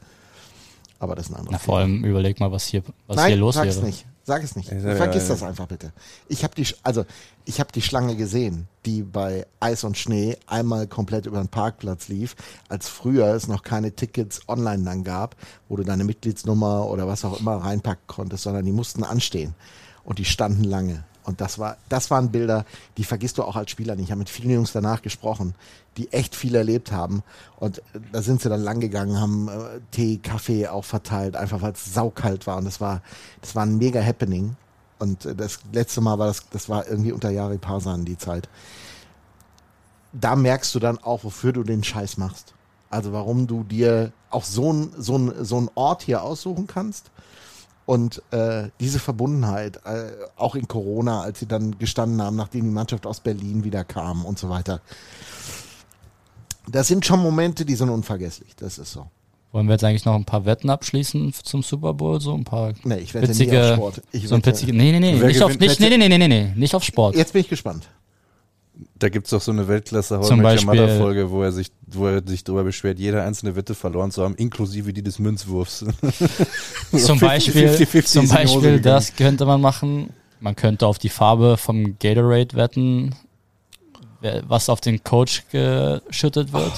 Aber das ist ein anderes Na, vor allem überleg mal, was hier, was Nein, hier los sag wäre. es nicht. Sag es nicht. Ich sag, Vergiss ja, das ja. einfach bitte. Ich habe die, Sch- also ich habe die Schlange gesehen, die bei Eis und Schnee einmal komplett über den Parkplatz lief, als früher es noch keine Tickets online dann gab, wo du deine Mitgliedsnummer oder was auch immer reinpacken konntest, sondern die mussten anstehen und die standen lange. Und das war, das waren Bilder, die vergisst du auch als Spieler nicht. Ich habe mit vielen Jungs danach gesprochen, die echt viel erlebt haben. Und äh, da sind sie dann lang gegangen, haben äh, Tee, Kaffee auch verteilt, einfach weil es saukalt war. Und das war, das war ein mega Happening. Und äh, das letzte Mal war das, das war irgendwie unter Jari Parsan die Zeit. Da merkst du dann auch, wofür du den Scheiß machst. Also warum du dir auch so ein, so ein, so ein Ort hier aussuchen kannst. Und äh, diese Verbundenheit, äh, auch in Corona, als sie dann gestanden haben, nachdem die Mannschaft aus Berlin wieder kam und so weiter. Das sind schon Momente, die sind unvergesslich. Das ist so. Wollen wir jetzt eigentlich noch ein paar Wetten abschließen zum Super Bowl? So ein paar Nee, ich wette nie witzige, auf Sport. Ich so ein witzige, nee, nee, nee, Wer nicht auf, nicht, nee, nee, nee, nee, nee, nee, nicht auf Sport. Jetzt bin ich gespannt. Da gibt's doch so eine Weltklasse Zum Mother Folge, wo er sich, wo er sich darüber beschwert, jede einzelne Wette verloren zu haben, inklusive die des Münzwurfs. zum 50, Beispiel, 50, zum ist in die Hose Beispiel das könnte man machen. Man könnte auf die Farbe vom Gatorade wetten, was auf den Coach geschüttet wird.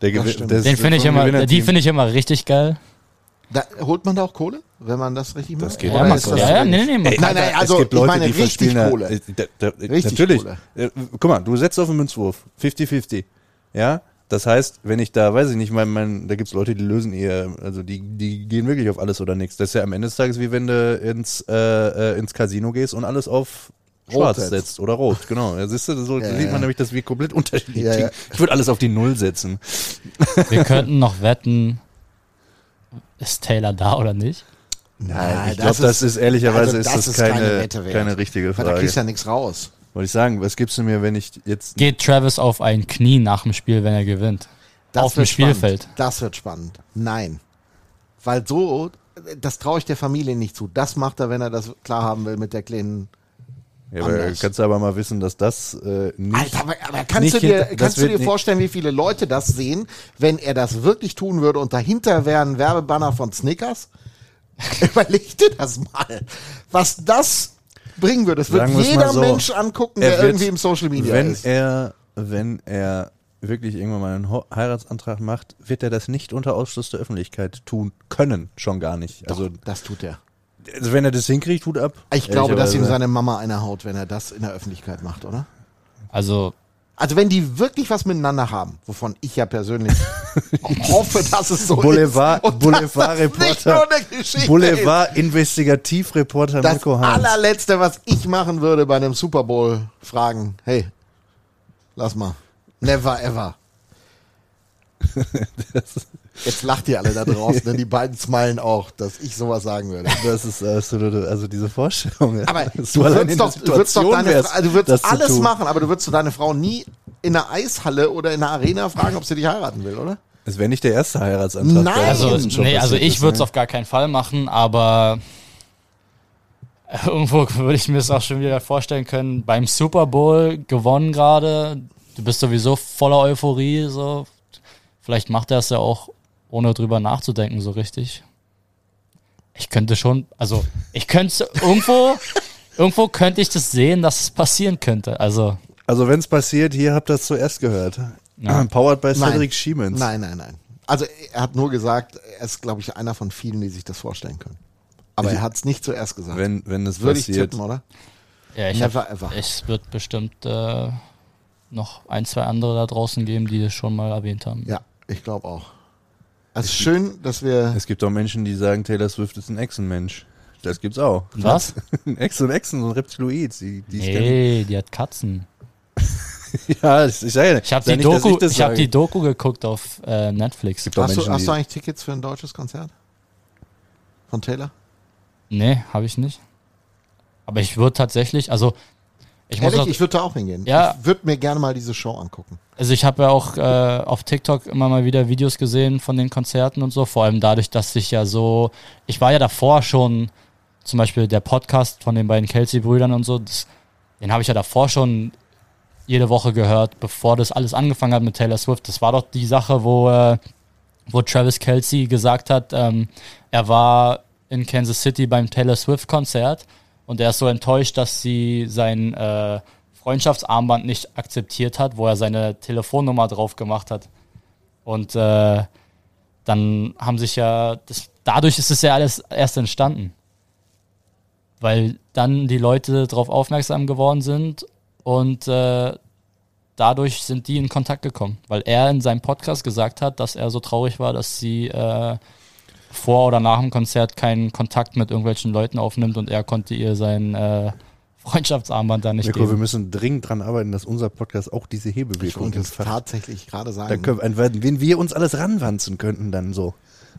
Der Das Gewi- stimmt. das Den ist finde ich immer, die finde ich immer richtig geil. Da, holt man da auch Kohle, wenn man das richtig macht? geht Ja, man, ist das ja, ja, nee, nee, man Ey, Nein, nein, also es gibt ich Leute, meine die richtig Kohle. äh, da, da, Richtig natürlich. Kohle. Äh, guck mal, du setzt auf den Münzwurf. 50-50. Ja? Das heißt, wenn ich da, weiß ich nicht, mein, mein, da gibt's Leute, die lösen ihr, also die, die gehen wirklich auf alles oder nichts. Das ist ja am Ende des Tages wie wenn du ins, äh, äh, ins Casino gehst und alles auf schwarz setzt. setzt. oder rot, genau. Ja, siehst du, so Ja, sieht man ja. nämlich, dass wir komplett unterschiedlich Ja. Ich würde alles auf die Null setzen. Wir könnten noch wetten, ist Taylor da oder nicht? Nein, ich glaube, das ist ehrlicherweise also ist das das ist keine, keine keine richtige Weil da Frage. kriegst du ja nichts raus. Wollte ich sagen, was gibst du mir, wenn ich jetzt Geht Travis auf ein Knie nach dem Spiel, wenn er gewinnt? Das auf dem wird spannend. Spielfeld. Das wird spannend. Nein. Weil so, das traue ich der Familie nicht zu. Das macht er, wenn er das klar haben will mit der kleinen. Ja, aber kannst du aber mal wissen, dass das äh, nicht. Alter, aber, aber kannst du dir, kannst du dir vorstellen, wie viele Leute das sehen, wenn er das wirklich tun würde und dahinter wäre ein Werbebanner von Snickers? Überleg dir das mal. Was das bringen würde. Das wird jeder so, Mensch angucken, er der wird- irgendwie im Social Media wenn ist. er, wenn er wirklich irgendwann mal einen Heiratsantrag macht, wird er das nicht unter Ausschluss der Öffentlichkeit tun können, schon gar nicht. Also, das tut er. Also wenn er das hinkriegt, tut ab. Ich glaube, dass ihm seine Mama eine haut, wenn er das in der Öffentlichkeit macht, oder? Also, Also wenn die wirklich was miteinander haben, wovon ich ja persönlich hoffe, dass es so Boulevard- ist. Boulevardreporter. dass das. Das allerletzte, was ich machen würde bei einem Super Bowl, fragen, hey, lass mal. Never ever. Jetzt lacht ihr alle da draußen, denn die beiden smilen auch, dass ich sowas sagen würde. Das ist absolut, also diese Vorstellung. Aber du würdest doch, du würdest doch deine wärst, du würdest alles machen, aber du würdest du deine Frau nie in einer Eishalle oder in einer Arena fragen, ob sie dich heiraten will, oder? Es wäre nicht der erste Heiratsantrag. Nein! also, nee, also ich würde es auf gar keinen Fall machen, aber irgendwo würde ich mir es auch schon wieder vorstellen können, beim Super Bowl gewonnen gerade, du bist sowieso voller Euphorie, so. Vielleicht macht er es ja auch, ohne drüber nachzudenken, so richtig. Ich könnte schon, also ich könnte irgendwo, irgendwo könnte ich das sehen, dass es passieren könnte. Also, Also wenn es passiert, hier habt ihr es zuerst gehört. Ja. Powered by Nein. Cedric Schiemens. Nein, nein, nein. Also er hat nur gesagt, er ist, glaube ich, einer von vielen, die sich das vorstellen können. Aber er hat es nicht zuerst gesagt. Wenn, wenn es Würde ich passiert. tippen, oder? ja, ich hab, Never ever. es wird bestimmt äh, noch ein, zwei andere da draußen geben, die das schon mal erwähnt haben. Ja, ich glaube auch. Also schön, dass wir. Es gibt auch Menschen, die sagen, Taylor Swift ist ein Echsenmensch. Das gibt's auch. Was? Ein Echsen, Echsen, so ein Reptiloid. Die, die Nee, die hat Katzen. ja, ich sage ja, Ich habe die, nicht, Doku, ich hab die Doku geguckt auf äh, Netflix. Gibt Hast du, Menschen, hast die- du eigentlich Tickets für ein deutsches Konzert? Von Taylor? Nee, habe ich nicht. Aber ich würde tatsächlich, also ich muss Ehrlich, auch, ich würde da auch hingehen. Ja. Ich würde mir gerne mal diese Show angucken. Also ich habe ja auch äh, auf TikTok immer mal wieder Videos gesehen von den Konzerten und so, vor allem dadurch, dass ich ja so, ich war ja davor schon, zum Beispiel der Podcast von den beiden Kelsey-Brüdern und so, das, den habe ich ja davor schon jede Woche gehört, bevor das alles angefangen hat mit Taylor Swift. Das war doch die Sache, wo, äh, wo Travis Kelsey gesagt hat, ähm, er war in Kansas City beim Taylor Swift-Konzert und er ist so enttäuscht, dass sie sein äh, Freundschaftsarmband nicht akzeptiert hat, wo er seine Telefonnummer drauf gemacht hat. Und äh, dann haben sich ja, das, dadurch ist es ja alles erst entstanden. Weil dann die Leute darauf aufmerksam geworden sind und äh, dadurch sind die in Kontakt gekommen. Weil er in seinem Podcast gesagt hat, dass er so traurig war, dass sie äh, vor oder nach dem Konzert keinen Kontakt mit irgendwelchen Leuten aufnimmt und er konnte ihr sein äh, Freundschaftsarmband da nicht Mirko, wir geben. müssen dringend dran arbeiten, dass unser Podcast auch diese Ich Hebewirkung entfacht. tatsächlich gerade Da sagen. können, an wen wir uns alles ranwanzen könnten dann so.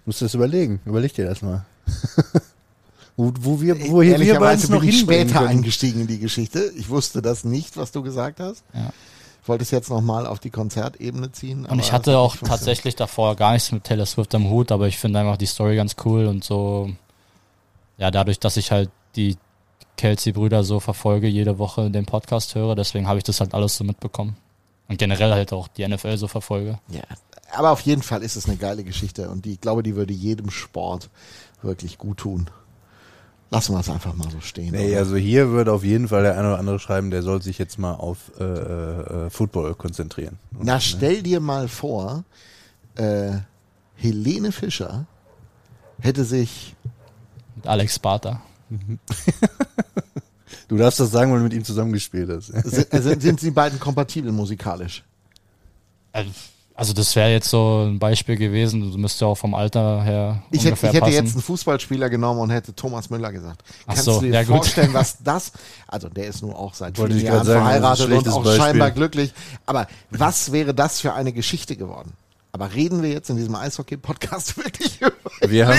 Musst du das überlegen. Überleg dir das mal. wo, wo wir, wo hier wir beiden noch bin ich später können. eingestiegen in die Geschichte. Ich wusste das nicht, was du gesagt hast. Ja. wollte es jetzt nochmal auf die Konzertebene ziehen. Und ich hatte hat auch tatsächlich davor gar nichts mit Taylor Swift am Hut, aber ich finde einfach die Story ganz cool und so. Ja, dadurch, dass ich halt die Kelsey-Brüder so verfolge, jede Woche den Podcast höre, deswegen habe ich das halt alles so mitbekommen. Und generell halt auch die NFL so verfolge. Ja, aber auf jeden Fall ist es eine geile Geschichte und die, ich glaube, die würde jedem Sport wirklich gut tun. Lassen wir es einfach mal so stehen. Nee, oder? also hier würde auf jeden Fall der eine oder andere schreiben, der soll sich jetzt mal auf äh, äh, äh, Football konzentrieren. Na, ne? stell dir mal vor, äh, Helene Fischer hätte sich, Mit Alex Sparta. Du darfst das sagen, weil du mit ihm zusammengespielt hast. sind, äh, sind, sind sie beiden kompatibel musikalisch? Also- Also das wäre jetzt so ein Beispiel gewesen, du müsste auch vom Alter her Ich hätte, ich hätte passen. jetzt einen Fußballspieler genommen und hätte Thomas Müller gesagt. Ach Kannst so, du dir ja, gut. vorstellen, was das, also der ist nun auch seit Wollte vielen Jahren sagen, verheiratet und auch Beispiel. scheinbar glücklich. Aber was wäre das für eine Geschichte geworden? Aber reden wir jetzt in diesem Eishockey-Podcast wirklich über Wir haben,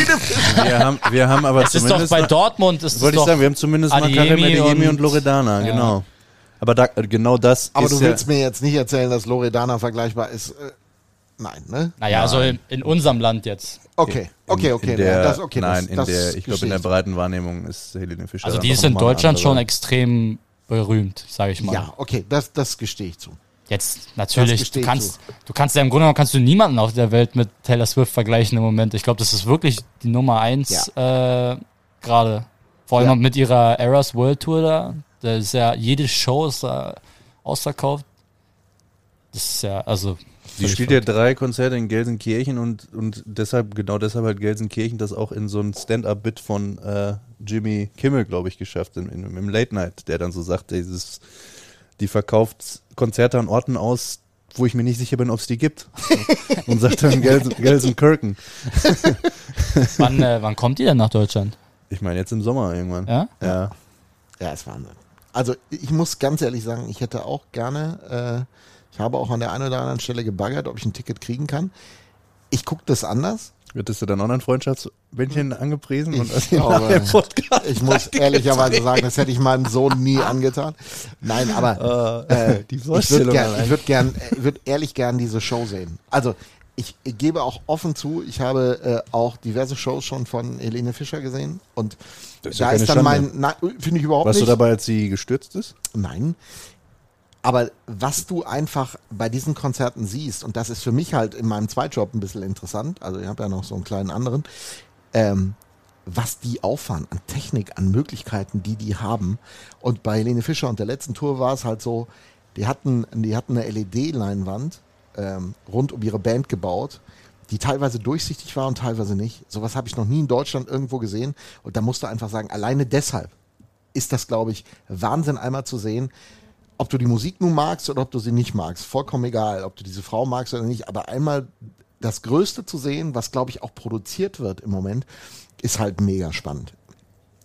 wir haben, wir haben aber Es ist doch zumindest bei mal- Dortmund, ist wollte ich sagen, wir haben zumindest mal Adeyemi Karim Adeyemi und, und- Loredana, Ja. genau. Aber da, genau das Aber ist du ja, willst mir jetzt nicht erzählen, dass Loredana vergleichbar ist. Äh, nein, ne? Naja, also in, in unserem Land jetzt. Okay, okay, okay. in der, das, okay nein, das, in das der, ich glaube, in der breiten Wahrnehmung ist Helene Fischer. Also die ist in mal Deutschland schon extrem berühmt, sage ich mal. Ja, okay, das, das gestehe ich zu. Jetzt natürlich, du kannst, du kannst ja im Grunde genommen kannst du niemanden auf der Welt mit Taylor Swift vergleichen im Moment. Ich glaube, das ist wirklich die Nummer eins äh, gerade. Vor allem Ja. mit ihrer Eras World Tour da. Da ist ja jede Show ist da ausverkauft. Das ist ja also. Sie spielt ja drei Konzerte in Gelsenkirchen und, und deshalb, genau deshalb hat Gelsenkirchen das auch in so ein Stand-Up-Bit von äh, Jimmy Kimmel, glaube ich, geschafft, in, in, im Late Night, der dann so sagt, dieses, die verkauft Konzerte an Orten aus, wo ich mir nicht sicher bin, ob es die gibt. und sagt dann Gelsen, Gelsenkirchen. wann, äh, wann kommt die denn nach Deutschland? Ich meine, jetzt im Sommer irgendwann. Ja? Ja. Ja, ist Wahnsinn. Also ich muss ganz ehrlich sagen, ich hätte auch gerne, äh, ich habe auch an der einen oder anderen Stelle gebaggert, ob ich ein Ticket kriegen kann. Ich gucke das anders. Hättest du dann Online-Freundschaftsbändchen angepriesen? und Ich glaube, ich muss ehrlicherweise sagen, das hätte ich meinem Sohn nie angetan. Nein, aber äh, die ich würde gern, ich würde gern, äh, ich würde ehrlich gern diese Show sehen. Also ich gebe auch offen zu, ich habe äh, auch diverse Shows schon von Helene Fischer gesehen und ist ja da keine ist dann Schande. mein, finde ich überhaupt Warst nicht. du dabei, als sie gestürzt ist? Nein. Aber was du einfach bei diesen Konzerten siehst, und das ist für mich halt in meinem Zweitjob ein bisschen interessant, also ich habe ja noch so einen kleinen anderen, ähm, was die auffahren an Technik, an Möglichkeiten, die die haben. Und bei Helene Fischer und der letzten Tour war es halt so, die hatten, die hatten eine LED-Leinwand ähm, rund um ihre Band gebaut, die teilweise durchsichtig war und teilweise nicht. Sowas habe ich noch nie in Deutschland irgendwo gesehen. Und da musst du einfach sagen, alleine deshalb ist das, glaube ich, Wahnsinn einmal zu sehen, ob du die Musik nun magst oder ob du sie nicht magst. Vollkommen egal, ob du diese Frau magst oder nicht. Aber einmal das Größte zu sehen, was, glaube ich, auch produziert wird im Moment, ist halt mega spannend.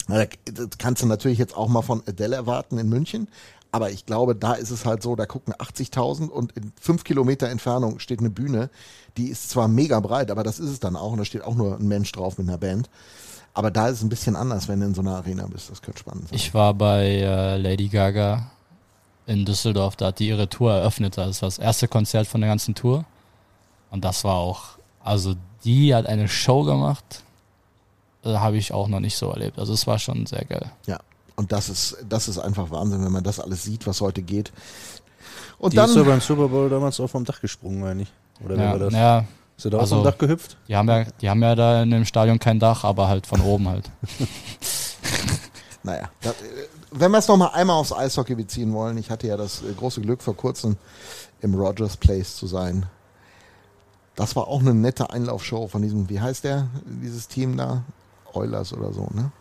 Das kannst du natürlich jetzt auch mal von Adele erwarten in München. Aber ich glaube, da ist es halt so, da gucken 80.000 und in fünf Kilometer Entfernung steht eine Bühne, die ist zwar mega breit, aber das ist es dann auch und da steht auch nur ein Mensch drauf mit einer Band. Aber da ist es ein bisschen anders, wenn du in so einer Arena bist. Das könnte spannend sein. Ich war bei äh, Lady Gaga in Düsseldorf, da hat die ihre Tour eröffnet. Das war das erste Konzert von der ganzen Tour. Und das war auch, also die hat eine Show gemacht, äh, habe ich auch noch nicht so erlebt. Also es war schon sehr geil. Ja, und das ist, das ist einfach Wahnsinn, wenn man das alles sieht, was heute geht. Und Die dann, ist so beim Super Bowl damals auch vom Dach gesprungen, meine ich. Oder wie Ja, war das? ja, Ist er da also- vom Dach gehüpft? die haben ja, die haben ja da in dem Stadion kein Dach, aber halt von oben halt. naja, da, äh, wenn wir es nochmal einmal aufs Eishockey beziehen wollen, ich hatte ja das äh, große Glück, vor kurzem im Rogers Place zu sein. Das war auch eine nette Einlaufshow von diesem, wie heißt der, dieses Team da? Oilers oder so, ne?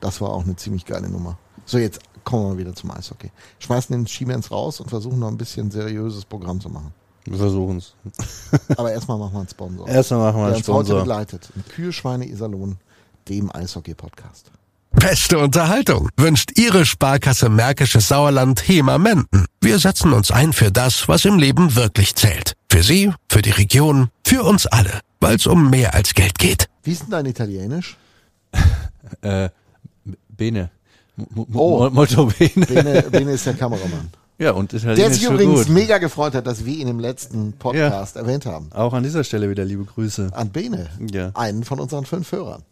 Das war auch eine ziemlich geile Nummer. So, jetzt kommen wir wieder zum Eishockey. Schmeißen den Schiemens raus und versuchen noch ein bisschen seriöses Programm zu machen. Wir versuchen es. Aber erstmal machen wir einen Sponsor. Erstmal machen wir der einen uns heute Sponsor. begleitet. Mit Kühe, Schweine, Iserlohn, dem Eishockey-Podcast. Beste Unterhaltung wünscht Ihre Sparkasse Märkisches Sauerland HEMA Menden. Wir setzen uns ein für das, was im Leben wirklich zählt. Für Sie, für die Region, für uns alle. Weil es um mehr als Geld geht. Wie ist denn dein Italienisch? Äh, Bene. Mo- Oh. Mo- Molto Bene. Bene, Bene ist der Kameramann. Ja, und Der Italienisch sich für übrigens gut. mega gefreut hat, dass wir ihn im letzten Podcast erwähnt haben. Auch an dieser Stelle wieder liebe Grüße. An Bene, Ja. einen von unseren fünf Hörern.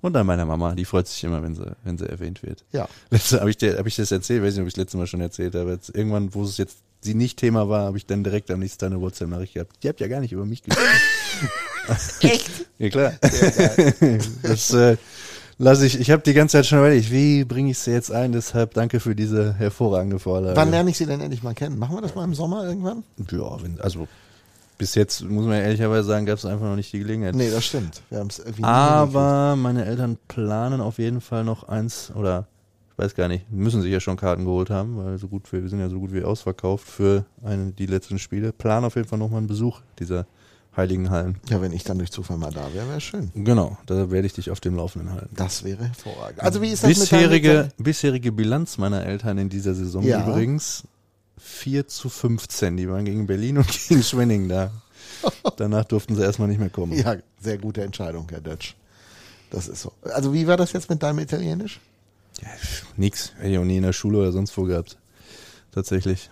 Und an meiner Mama, die freut sich immer, wenn sie, wenn sie erwähnt wird. Ja. Letzte, habe ich, dir- hab ich das erzählt? Weiß nicht, ob ich das letzte Mal schon erzählt habe. Jetzt, irgendwann, wo es jetzt sie nicht Thema war, habe ich dann direkt am nächsten Tag eine WhatsApp-Nachricht gehabt. Die habt ja gar nicht über mich geschrieben. Echt? ja, klar. das äh, lasse ich, ich habe die ganze Zeit schon überlegt, wie bringe ich sie jetzt ein? Deshalb danke für diese hervorragende Vorlage. Wann lerne ich sie denn endlich mal kennen? Machen wir das mal im Sommer irgendwann? Ja, wenn, also bis jetzt, muss man ehrlicherweise sagen, gab es einfach noch nicht die Gelegenheit. Nee, das stimmt. Wir haben es irgendwie. Aber meine Eltern planen auf jeden Fall noch eins oder ich weiß gar nicht, müssen sich ja schon Karten geholt haben, weil so gut wir, wir sind ja so gut wie ausverkauft für eine, die letzten Spiele. Planen auf jeden Fall nochmal einen Besuch dieser heiligen Hallen. Ja, wenn ich dann durch Zufall mal da wäre, wäre schön. Genau, da werde ich dich auf dem Laufenden halten. Das wäre hervorragend. Also wie ist das bisherige, mit bisherige Bilanz meiner Eltern in dieser Saison Ja. übrigens 4 zu 15. Die waren gegen Berlin und gegen Schwenning da. Danach durften sie erstmal nicht mehr kommen. Ja, sehr gute Entscheidung, Herr Dötsch. Das ist so. Also wie war das jetzt mit deinem Italienisch? Nix. Hätte ich auch nie in der Schule oder sonst wo gehabt. Tatsächlich.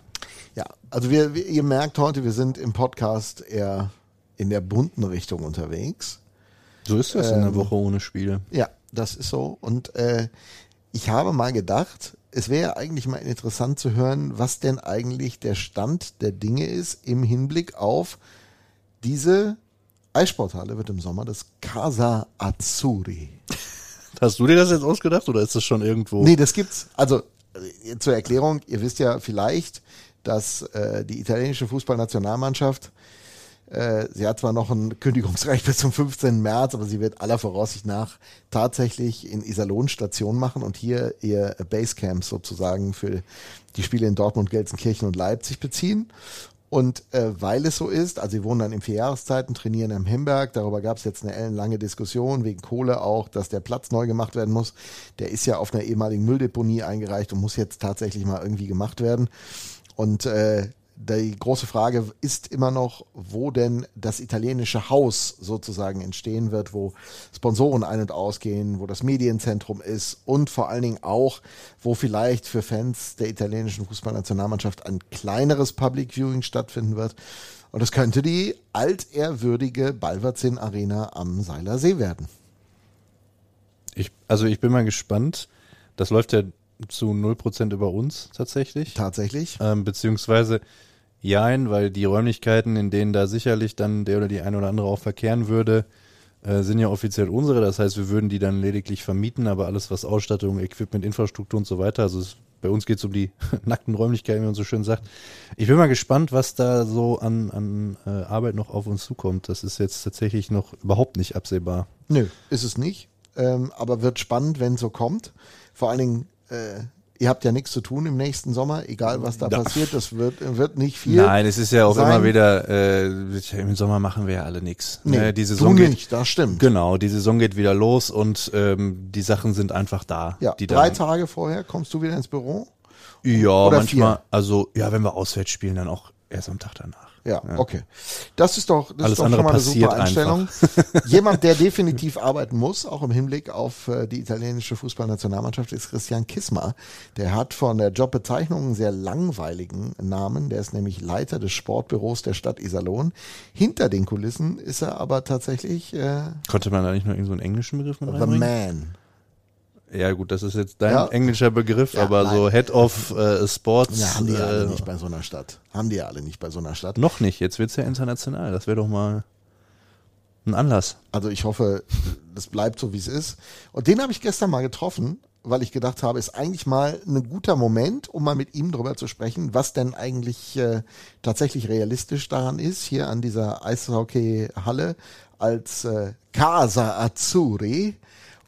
Ja, also wir, wir, ihr merkt heute, wir sind im Podcast eher in der bunten Richtung unterwegs. So ist das in Ähm, der Woche ohne Spiele. Ja, das ist so. Und äh, ich habe mal gedacht, es wäre eigentlich mal interessant zu hören, was denn eigentlich der Stand der Dinge ist im Hinblick auf diese Eissporthalle wird im Sommer das Casa Azzurri. Hast du dir das jetzt ausgedacht oder ist das schon irgendwo? Nee, das gibt's. Also äh, zur Erklärung, ihr wisst ja vielleicht, dass äh, die italienische Fußballnationalmannschaft sie hat zwar noch ein Kündigungsrecht bis zum 15. März, aber sie wird aller Voraussicht nach tatsächlich in Iserlohn Station machen und hier ihr Basecamp sozusagen für die Spiele in Dortmund, Gelsenkirchen und Leipzig beziehen. Und äh, weil es so ist, also sie wohnen dann in vier Jahreszeiten, trainieren am Hemberg, darüber gab es jetzt eine ellenlange Diskussion, wegen Kohle auch, dass der Platz neu gemacht werden muss. Der ist ja auf einer ehemaligen Mülldeponie eingereicht und muss jetzt tatsächlich mal irgendwie gemacht werden. Und äh, die große Frage ist immer noch, wo denn das italienische Haus sozusagen entstehen wird, wo Sponsoren ein- und ausgehen, wo das Medienzentrum ist und vor allen Dingen auch, wo vielleicht für Fans der italienischen Fußballnationalmannschaft ein kleineres Public Viewing stattfinden wird. Und es könnte die altehrwürdige Balverzin Arena am Seiler See werden. Ich, also ich bin mal gespannt. Das läuft ja zu 0% über uns tatsächlich. Tatsächlich. Ähm, beziehungsweise jein, weil die Räumlichkeiten, in denen da sicherlich dann der oder die eine oder andere auch verkehren würde, äh, sind ja offiziell unsere. Das heißt, wir würden die dann lediglich vermieten, aber alles, was Ausstattung, Equipment, Infrastruktur und so weiter, also es, bei uns geht es um die nackten Räumlichkeiten, wie man so schön sagt. Ich bin mal gespannt, was da so an, an äh, Arbeit noch auf uns zukommt. Das ist jetzt tatsächlich noch überhaupt nicht absehbar. Nö, ist es nicht. Ähm, aber wird spannend, wenn so kommt. Vor allen Dingen, äh, ihr habt ja nichts zu tun im nächsten Sommer, egal was da Ja. passiert, das wird, wird nicht viel. Nein, es ist ja auch sein. immer wieder, äh, im Sommer machen wir ja alle nichts. Nee, Ne, die Saison geht, nicht, das stimmt. Genau, die Saison geht wieder los und ähm, die Sachen sind einfach da. Ja, die drei Tage vorher kommst du wieder ins Büro? Ja, oder manchmal, vier? also ja, wenn wir auswärts spielen, dann auch erst am Tag danach. Ja, okay. Das ist doch, das Alles ist doch schon mal eine super Einstellung. Jemand, der definitiv arbeiten muss, auch im Hinblick auf äh, die italienische Fußballnationalmannschaft, ist Christian Kismar. Der hat von der Jobbezeichnung einen sehr langweiligen Namen. Der ist nämlich Leiter des Sportbüros der Stadt Iserlohn. Hinter den Kulissen ist er aber tatsächlich äh, Konnte man da nicht noch irgendeinen so einen englischen Begriff mit The reinbringen? Man. Ja gut, das ist jetzt dein Ja. englischer Begriff, Ja, aber so nein. Head of äh, Sports Ja, haben die ja alle äh, nicht bei so einer Stadt. Haben die ja alle nicht bei so einer Stadt. noch nicht. Jetzt wird's ja international. Das wäre doch mal ein Anlass. Also ich hoffe, das bleibt so, wie es ist. Und den habe ich gestern mal getroffen, weil ich gedacht habe, ist eigentlich mal ein guter Moment, um mal mit ihm drüber zu sprechen, was denn eigentlich äh, tatsächlich realistisch daran ist, hier an dieser Eishockey-Halle als äh, Casa Azzurri.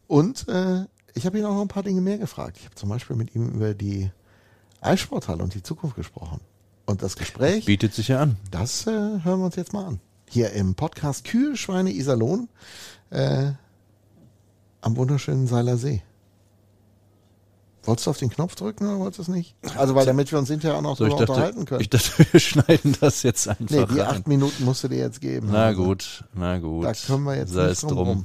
Und äh, ich habe ihn auch noch ein paar Dinge mehr gefragt. Ich habe zum Beispiel mit ihm über die Eissporthalle und die Zukunft gesprochen. Und das Gespräch Bietet sich ja an. das äh, hören wir uns jetzt mal an. Hier im Podcast Kühe, Schweine, Iserlohn äh, am wunderschönen Seiler See. Wolltest du auf den Knopf drücken oder wolltest du es nicht? Also, weil damit wir uns hinterher auch noch So, dachte, unterhalten können. ich dachte, wir schneiden das jetzt einfach nee, die rein. acht Minuten musst du dir jetzt geben. Na Also, gut, na gut. Da können wir jetzt Sei nicht drum drum.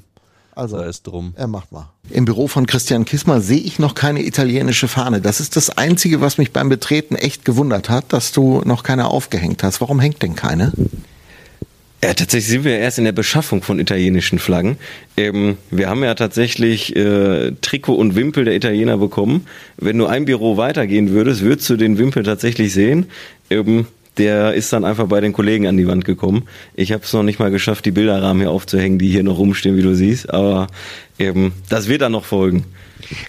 Also, Da ist drum. er macht mal. Im Büro von Christian Kismer sehe ich noch keine italienische Fahne. Das ist das Einzige, was mich beim Betreten echt gewundert hat, dass du noch keine aufgehängt hast. Warum hängt denn keine? Ja, tatsächlich sind wir erst in der Beschaffung von italienischen Flaggen. Ähm, wir haben ja tatsächlich äh, Trikot und Wimpel der Italiener bekommen. Wenn du ein Büro weitergehen würdest, würdest du den Wimpel tatsächlich sehen. Ähm, der ist dann einfach bei den Kollegen an die Wand gekommen. Ich habe es noch nicht mal geschafft, die Bilderrahmen hier aufzuhängen, die hier noch rumstehen, wie du siehst. Aber ähm, das wird dann noch folgen.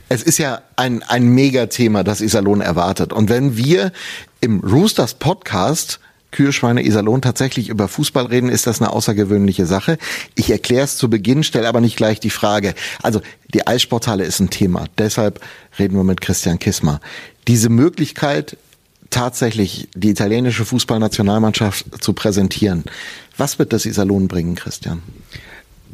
Es ist ja ein, ein Megathema, das Iserlohn erwartet. Und wenn wir im Roosters Podcast Kühlschweine Iserlohn tatsächlich über Fußball reden, ist das eine außergewöhnliche Sache. Ich erkläre es zu Beginn, stelle aber nicht gleich die Frage. Also die Eissporthalle ist ein Thema. Deshalb reden wir mit Christian Kismer. Diese Möglichkeit, tatsächlich die italienische Fußballnationalmannschaft zu präsentieren. Was wird das Iserlohn bringen, Christian?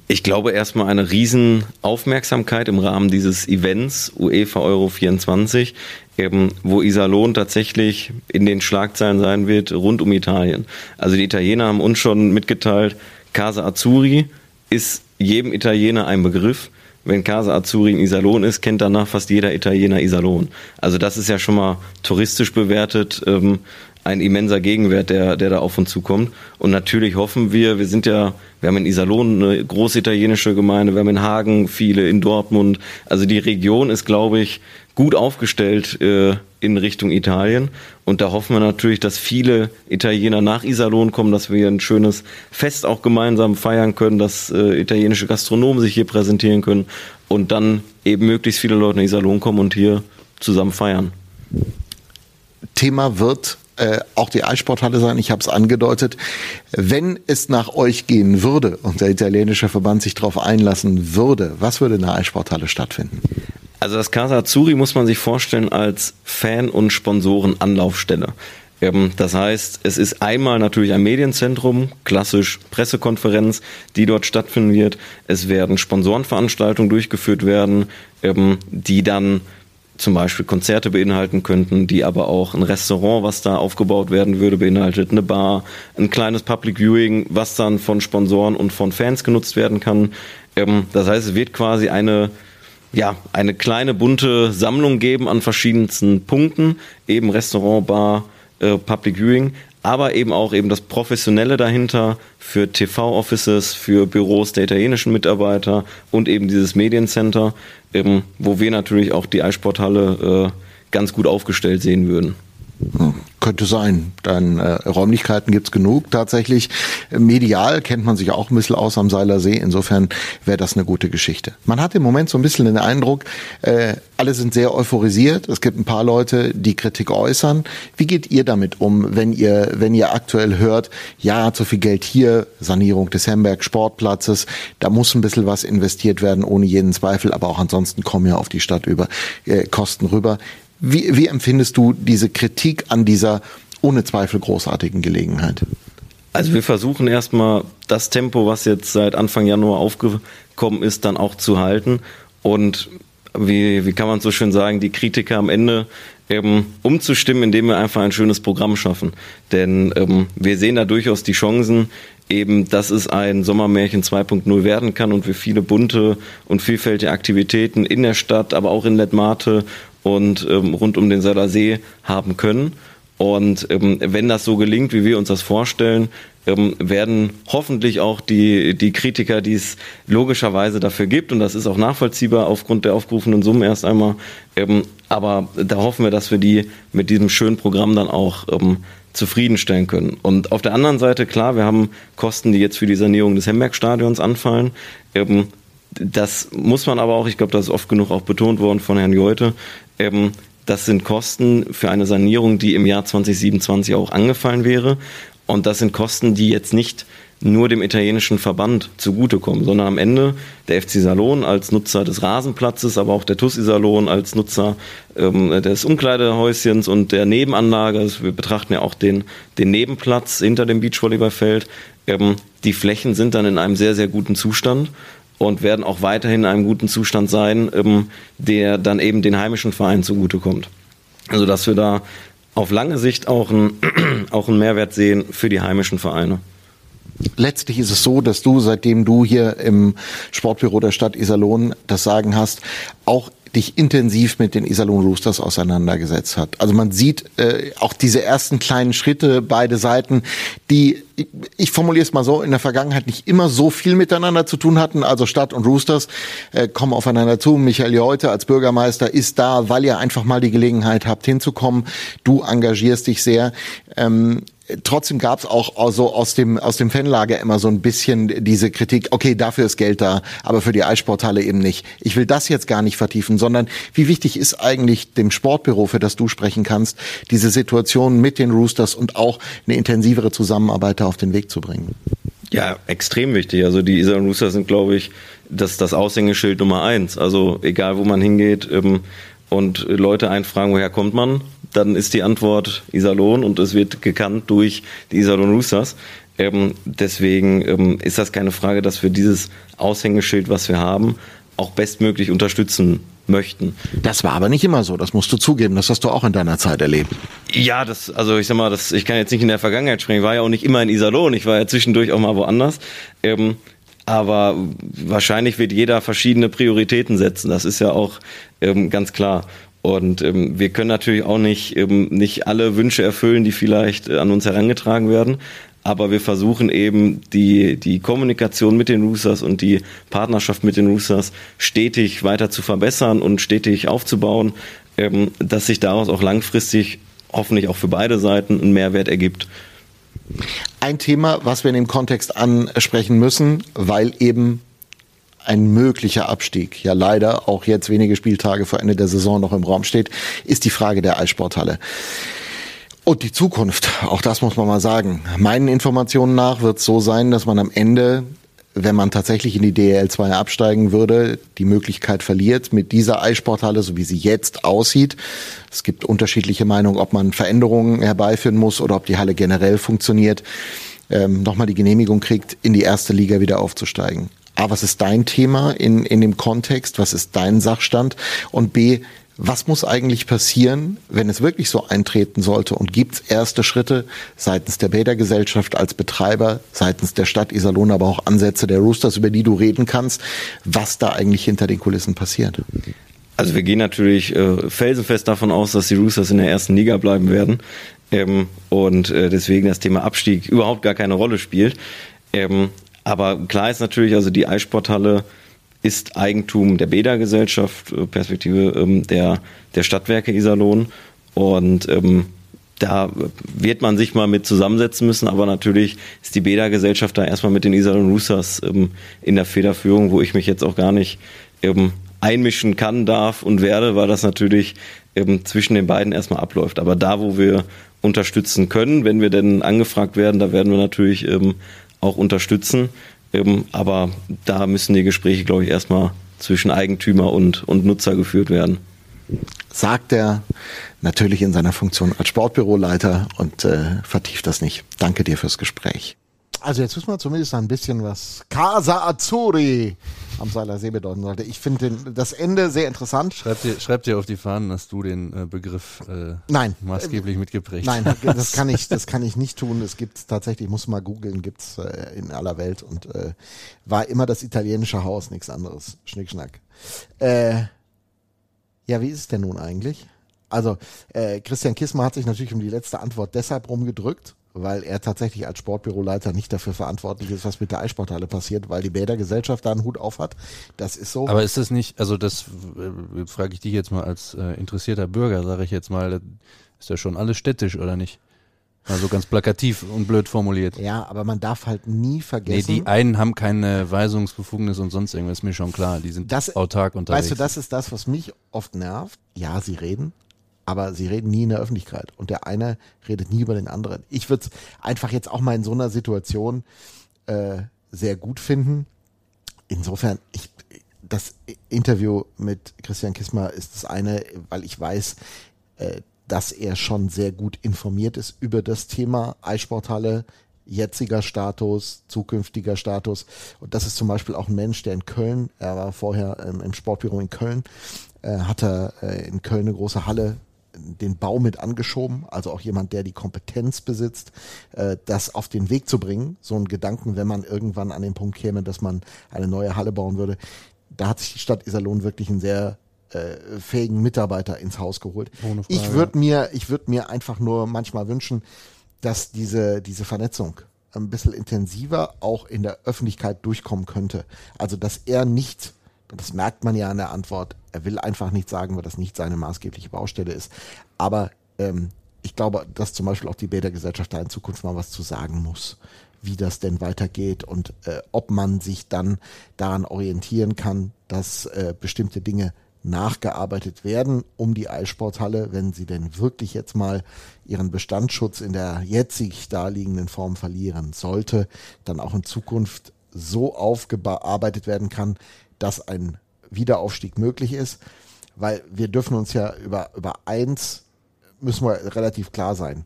Ich glaube erstmal eine riesen Aufmerksamkeit im Rahmen dieses Events UEFA Euro 24, eben, wo Iserlohn tatsächlich in den Schlagzeilen sein wird rund um Italien. Also die Italiener haben uns schon mitgeteilt, Casa Azzurri ist jedem Italiener ein Begriff. Wenn Casa Azzurri in Iserlohn ist, kennt danach fast jeder Italiener Iserlohn. Also das ist ja schon mal touristisch bewertet ähm, ein immenser Gegenwert, der, der da auf uns zukommt. Und natürlich hoffen wir, wir sind ja, wir haben in Iserlohn eine große italienische Gemeinde, wir haben in Hagen viele, in Dortmund. Also die Region ist, glaube ich, gut aufgestellt äh, in Richtung Italien. Und da hoffen wir natürlich, dass viele Italiener nach Iserlohn kommen, dass wir ein schönes Fest auch gemeinsam feiern können, dass äh, italienische Gastronomen sich hier präsentieren können und dann eben möglichst viele Leute nach Iserlohn kommen und hier zusammen feiern. Thema wird äh, auch die Eissporthalle sein. Ich habe es angedeutet. Wenn es nach euch gehen würde und der italienische Verband sich darauf einlassen würde, was würde in der Eissporthalle stattfinden? Also das Casa Azzurri muss man sich vorstellen als Fan- und Sponsoren-Anlaufstelle. Ähm, Das heißt, es ist einmal natürlich ein Medienzentrum, klassisch Pressekonferenz, die dort stattfinden wird. Es werden Sponsorenveranstaltungen durchgeführt werden, ähm, die dann zum Beispiel Konzerte beinhalten könnten, die aber auch ein Restaurant, was da aufgebaut werden würde, beinhaltet, eine Bar, ein kleines Public Viewing, was dann von Sponsoren und von Fans genutzt werden kann. Ähm, Das heißt, es wird quasi eine ja, eine kleine bunte Sammlung geben an verschiedensten Punkten, eben Restaurant, Bar, äh, Public Viewing, aber eben auch eben das Professionelle dahinter für TV-Offices, für Büros der italienischen Mitarbeiter und eben dieses Mediencenter, ähm, wo wir natürlich auch die Eissporthalle äh, ganz gut aufgestellt sehen würden. Könnte sein. Dann äh, Räumlichkeiten gibt's genug. Tatsächlich medial kennt man sich auch ein bisschen aus am Seiler See. Insofern wäre das eine gute Geschichte. Man hat im Moment so ein bisschen den Eindruck, äh, alle sind sehr euphorisiert. Es gibt ein paar Leute, die Kritik äußern. Wie geht ihr damit um, wenn ihr, wenn ihr aktuell hört, ja, zu viel Geld hier, Sanierung des Hemberg Sportplatzes, da muss ein bisschen was investiert werden, ohne jeden Zweifel, aber auch ansonsten kommen ja auf die Stadt über äh, Kosten rüber. Wie, wie empfindest du diese Kritik an dieser ohne Zweifel großartigen Gelegenheit? Also wir versuchen erstmal das Tempo, was jetzt seit Anfang Januar aufgekommen ist, dann auch zu halten. Und wie, wie kann man so schön sagen, die Kritiker am Ende eben umzustimmen, indem wir einfach ein schönes Programm schaffen. Denn ähm, wir sehen da durchaus die Chancen, eben, dass es ein Sommermärchen 2.0 werden kann und wir viele bunte und vielfältige Aktivitäten in der Stadt, aber auch in Letmate und ähm, rund um den Seiler See haben können. Und ähm, wenn das so gelingt, wie wir uns das vorstellen, ähm, werden hoffentlich auch die, die Kritiker, die es logischerweise dafür gibt, und das ist auch nachvollziehbar aufgrund der aufgerufenen Summen erst einmal, ähm, aber da hoffen wir, dass wir die mit diesem schönen Programm dann auch ähm, zufriedenstellen können. Und auf der anderen Seite, klar, wir haben Kosten, die jetzt für die Sanierung des Hemberg-Stadions anfallen. Ähm, das muss man aber auch, ich glaube, das ist oft genug auch betont worden von Herrn Jolte, ähm, das sind Kosten für eine Sanierung, die im Jahr 2027 auch angefallen wäre. Und das sind Kosten, die jetzt nicht nur dem italienischen Verband zugutekommen, sondern am Ende der FC Salon als Nutzer des Rasenplatzes, aber auch der TUS Salon als Nutzer ähm, des Umkleidehäuschens und der Nebenanlage. Also wir betrachten ja auch den, den Nebenplatz hinter dem Beachvolleyballfeld. Ähm, die Flächen sind dann in einem sehr, sehr guten Zustand und werden auch weiterhin in einem guten Zustand sein, ähm, der dann eben den heimischen Vereinen zugutekommt. Also dass wir da auf lange Sicht auch einen, auch einen Mehrwert sehen für die heimischen Vereine. letztlich ist es so, dass du, seitdem du hier im Sportbüro der Stadt Iserlohn das Sagen hast, auch dich intensiv mit den Iserlohn Roosters auseinandergesetzt hat. Also man sieht äh, auch diese ersten kleinen Schritte, beide Seiten, die, ich formuliere es mal so, in der Vergangenheit nicht immer so viel miteinander zu tun hatten. Also Stadt und Roosters äh, kommen aufeinander zu. Michael Jeute als Bürgermeister ist da, weil ihr einfach mal die Gelegenheit habt hinzukommen. Du engagierst dich sehr. Ähm, trotzdem gab es auch also aus dem aus dem Fanlager immer so ein bisschen diese Kritik. Okay, dafür ist Geld da, aber für die Eissporthalle eben nicht. Ich will das jetzt gar nicht vertiefen, sondern wie wichtig ist eigentlich dem Sportbüro, für das du sprechen kannst, diese Situation mit den Roosters und auch eine intensivere Zusammenarbeit auf den Weg zu bringen? Ja, extrem wichtig. Also die Isar Roosters sind, glaube ich, das, das Aushängeschild Nummer eins. Also egal, wo man hingeht ähm, und Leute einfragen, woher kommt man, dann ist die Antwort Iserlohn und es wird gekannt durch die Iserlohn Roosters. Ähm, deswegen ähm, ist das keine Frage, dass wir dieses Aushängeschild, was wir haben, auch bestmöglich unterstützen möchten. Das war aber nicht immer so, das musst du zugeben, das hast du auch in deiner Zeit erlebt. Ja, das, also ich sag mal, das, ich kann jetzt nicht in der Vergangenheit sprechen, ich war ja auch nicht immer in Iserlohn, ich war ja zwischendurch auch mal woanders. Ähm, aber wahrscheinlich wird jeder verschiedene Prioritäten setzen, das ist ja auch ähm, ganz klar. Und ähm, wir können natürlich auch nicht, ähm, nicht alle Wünsche erfüllen, die vielleicht äh, an uns herangetragen werden. Aber wir versuchen eben die, die Kommunikation mit den Roosters und die Partnerschaft mit den Roosters stetig weiter zu verbessern und stetig aufzubauen, ähm, dass sich daraus auch langfristig hoffentlich auch für beide Seiten ein Mehrwert ergibt. Ein Thema, was wir in dem Kontext ansprechen müssen, weil eben ein möglicher Abstieg, ja leider auch jetzt wenige Spieltage vor Ende der Saison noch im Raum steht, ist die Frage der Eissporthalle. Und die Zukunft, auch das muss man mal sagen. Meinen Informationen nach wird es so sein, dass man am Ende, wenn man tatsächlich in die DL2 absteigen würde, die Möglichkeit verliert, mit dieser Eissporthalle, so wie sie jetzt aussieht. Es gibt unterschiedliche Meinungen, ob man Veränderungen herbeiführen muss oder ob die Halle generell funktioniert, ähm, nochmal die Genehmigung kriegt, in die erste Liga wieder aufzusteigen. A, was ist dein Thema in, in dem Kontext? Was ist dein Sachstand? Und B, was muss eigentlich passieren, wenn es wirklich so eintreten sollte? Und gibt es erste Schritte seitens der Bädergesellschaft als Betreiber, seitens der Stadt Iserlohn, aber auch Ansätze der Roosters, über die du reden kannst, was da eigentlich hinter den Kulissen passiert? Also wir gehen natürlich äh, felsenfest davon aus, dass die Roosters in der ersten Liga bleiben werden. Ähm, und äh, deswegen das Thema Abstieg überhaupt gar keine Rolle spielt. Ähm, aber klar ist natürlich, also die Eissporthalle ist Eigentum der Bädergesellschaft, äh, Perspektive ähm, der, der Stadtwerke Iserlohn. Und ähm, da wird man sich mal mit zusammensetzen müssen, aber natürlich ist die Bädergesellschaft da erstmal mit den Iserlohn Roosters ähm, in der Federführung, wo ich mich jetzt auch gar nicht ähm, einmischen kann, darf und werde, weil das natürlich ähm, zwischen den beiden erstmal abläuft. Aber da, wo wir unterstützen können, wenn wir denn angefragt werden, da werden wir natürlich ähm, auch unterstützen. Ähm, aber da müssen die Gespräche, glaube ich, erstmal zwischen Eigentümer und, und Nutzer geführt werden. Sagt er natürlich in seiner Funktion als Sportbüroleiter und äh, vertieft das nicht. Danke dir fürs Gespräch. Also jetzt wissen wir zumindest ein bisschen, was Casa Azzurri am Seiler See bedeuten sollte. Ich finde das Ende sehr interessant. Schreib dir, schreib dir auf die Fahnen, dass du den äh, Begriff äh, Nein. maßgeblich mitgeprägt Nein, das kann ich, das kann ich nicht tun. Es gibt tatsächlich, ich muss mal googeln, gibt's äh, in aller Welt und äh, war immer das italienische Haus, nichts anderes. Schnickschnack. Äh, ja, wie ist es denn nun eigentlich? Also äh, Christian Kissmer hat sich natürlich um die letzte Antwort deshalb rumgedrückt, weil er tatsächlich als Sportbüroleiter nicht dafür verantwortlich ist, was mit der Eissporthalle passiert, weil die Bädergesellschaft da einen Hut auf hat. Das ist so. Aber ist das nicht, also das äh, frage ich dich jetzt mal als äh, interessierter Bürger, sage ich jetzt mal, ist ja schon alles städtisch oder nicht? Also ganz plakativ und blöd formuliert. Ja, aber man darf halt nie vergessen. Nee, die einen haben keine Weisungsbefugnis und sonst irgendwas, ist mir schon klar. Die sind Das- autark unterwegs. Weißt du, das ist das, was mich oft nervt. Ja, sie reden, aber sie reden nie in der Öffentlichkeit. Und der eine redet nie über den anderen. Ich würde es einfach jetzt auch mal in so einer Situation äh, sehr gut finden. Insofern, ich, das Interview mit Christian Kissmer ist das eine, weil ich weiß, äh, dass er schon sehr gut informiert ist über das Thema Eissporthalle, jetziger Status, zukünftiger Status. Und das ist zum Beispiel auch ein Mensch, der in Köln, er war vorher ähm, im Sportbüro in Köln, äh, hat er äh, in Köln eine große Halle den Bau mit angeschoben, also auch jemand, der die Kompetenz besitzt, äh, das auf den Weg zu bringen. So ein Gedanken, wenn man irgendwann an den Punkt käme, dass man eine neue Halle bauen würde. Da hat sich die Stadt Iserlohn wirklich einen sehr äh, fähigen Mitarbeiter ins Haus geholt. Ich würde mir, ich würde mir einfach nur manchmal wünschen, dass diese, diese Vernetzung ein bisschen intensiver auch in der Öffentlichkeit durchkommen könnte. Also, dass er nicht, das merkt man ja an der Antwort, er will einfach nicht sagen, weil das nicht seine maßgebliche Baustelle ist. Aber ähm, ich glaube, dass zum Beispiel auch die Bädergesellschaft da in Zukunft mal was zu sagen muss, wie das denn weitergeht und äh, ob man sich dann daran orientieren kann, dass äh, bestimmte Dinge nachgearbeitet werden, um die Eissporthalle, wenn sie denn wirklich jetzt mal ihren Bestandsschutz in der jetzig daliegenden Form verlieren sollte, dann auch in Zukunft so aufgearbeitet werden kann, dass ein Wiederaufstieg möglich ist. Weil wir dürfen uns ja über, über eins müssen wir relativ klar sein.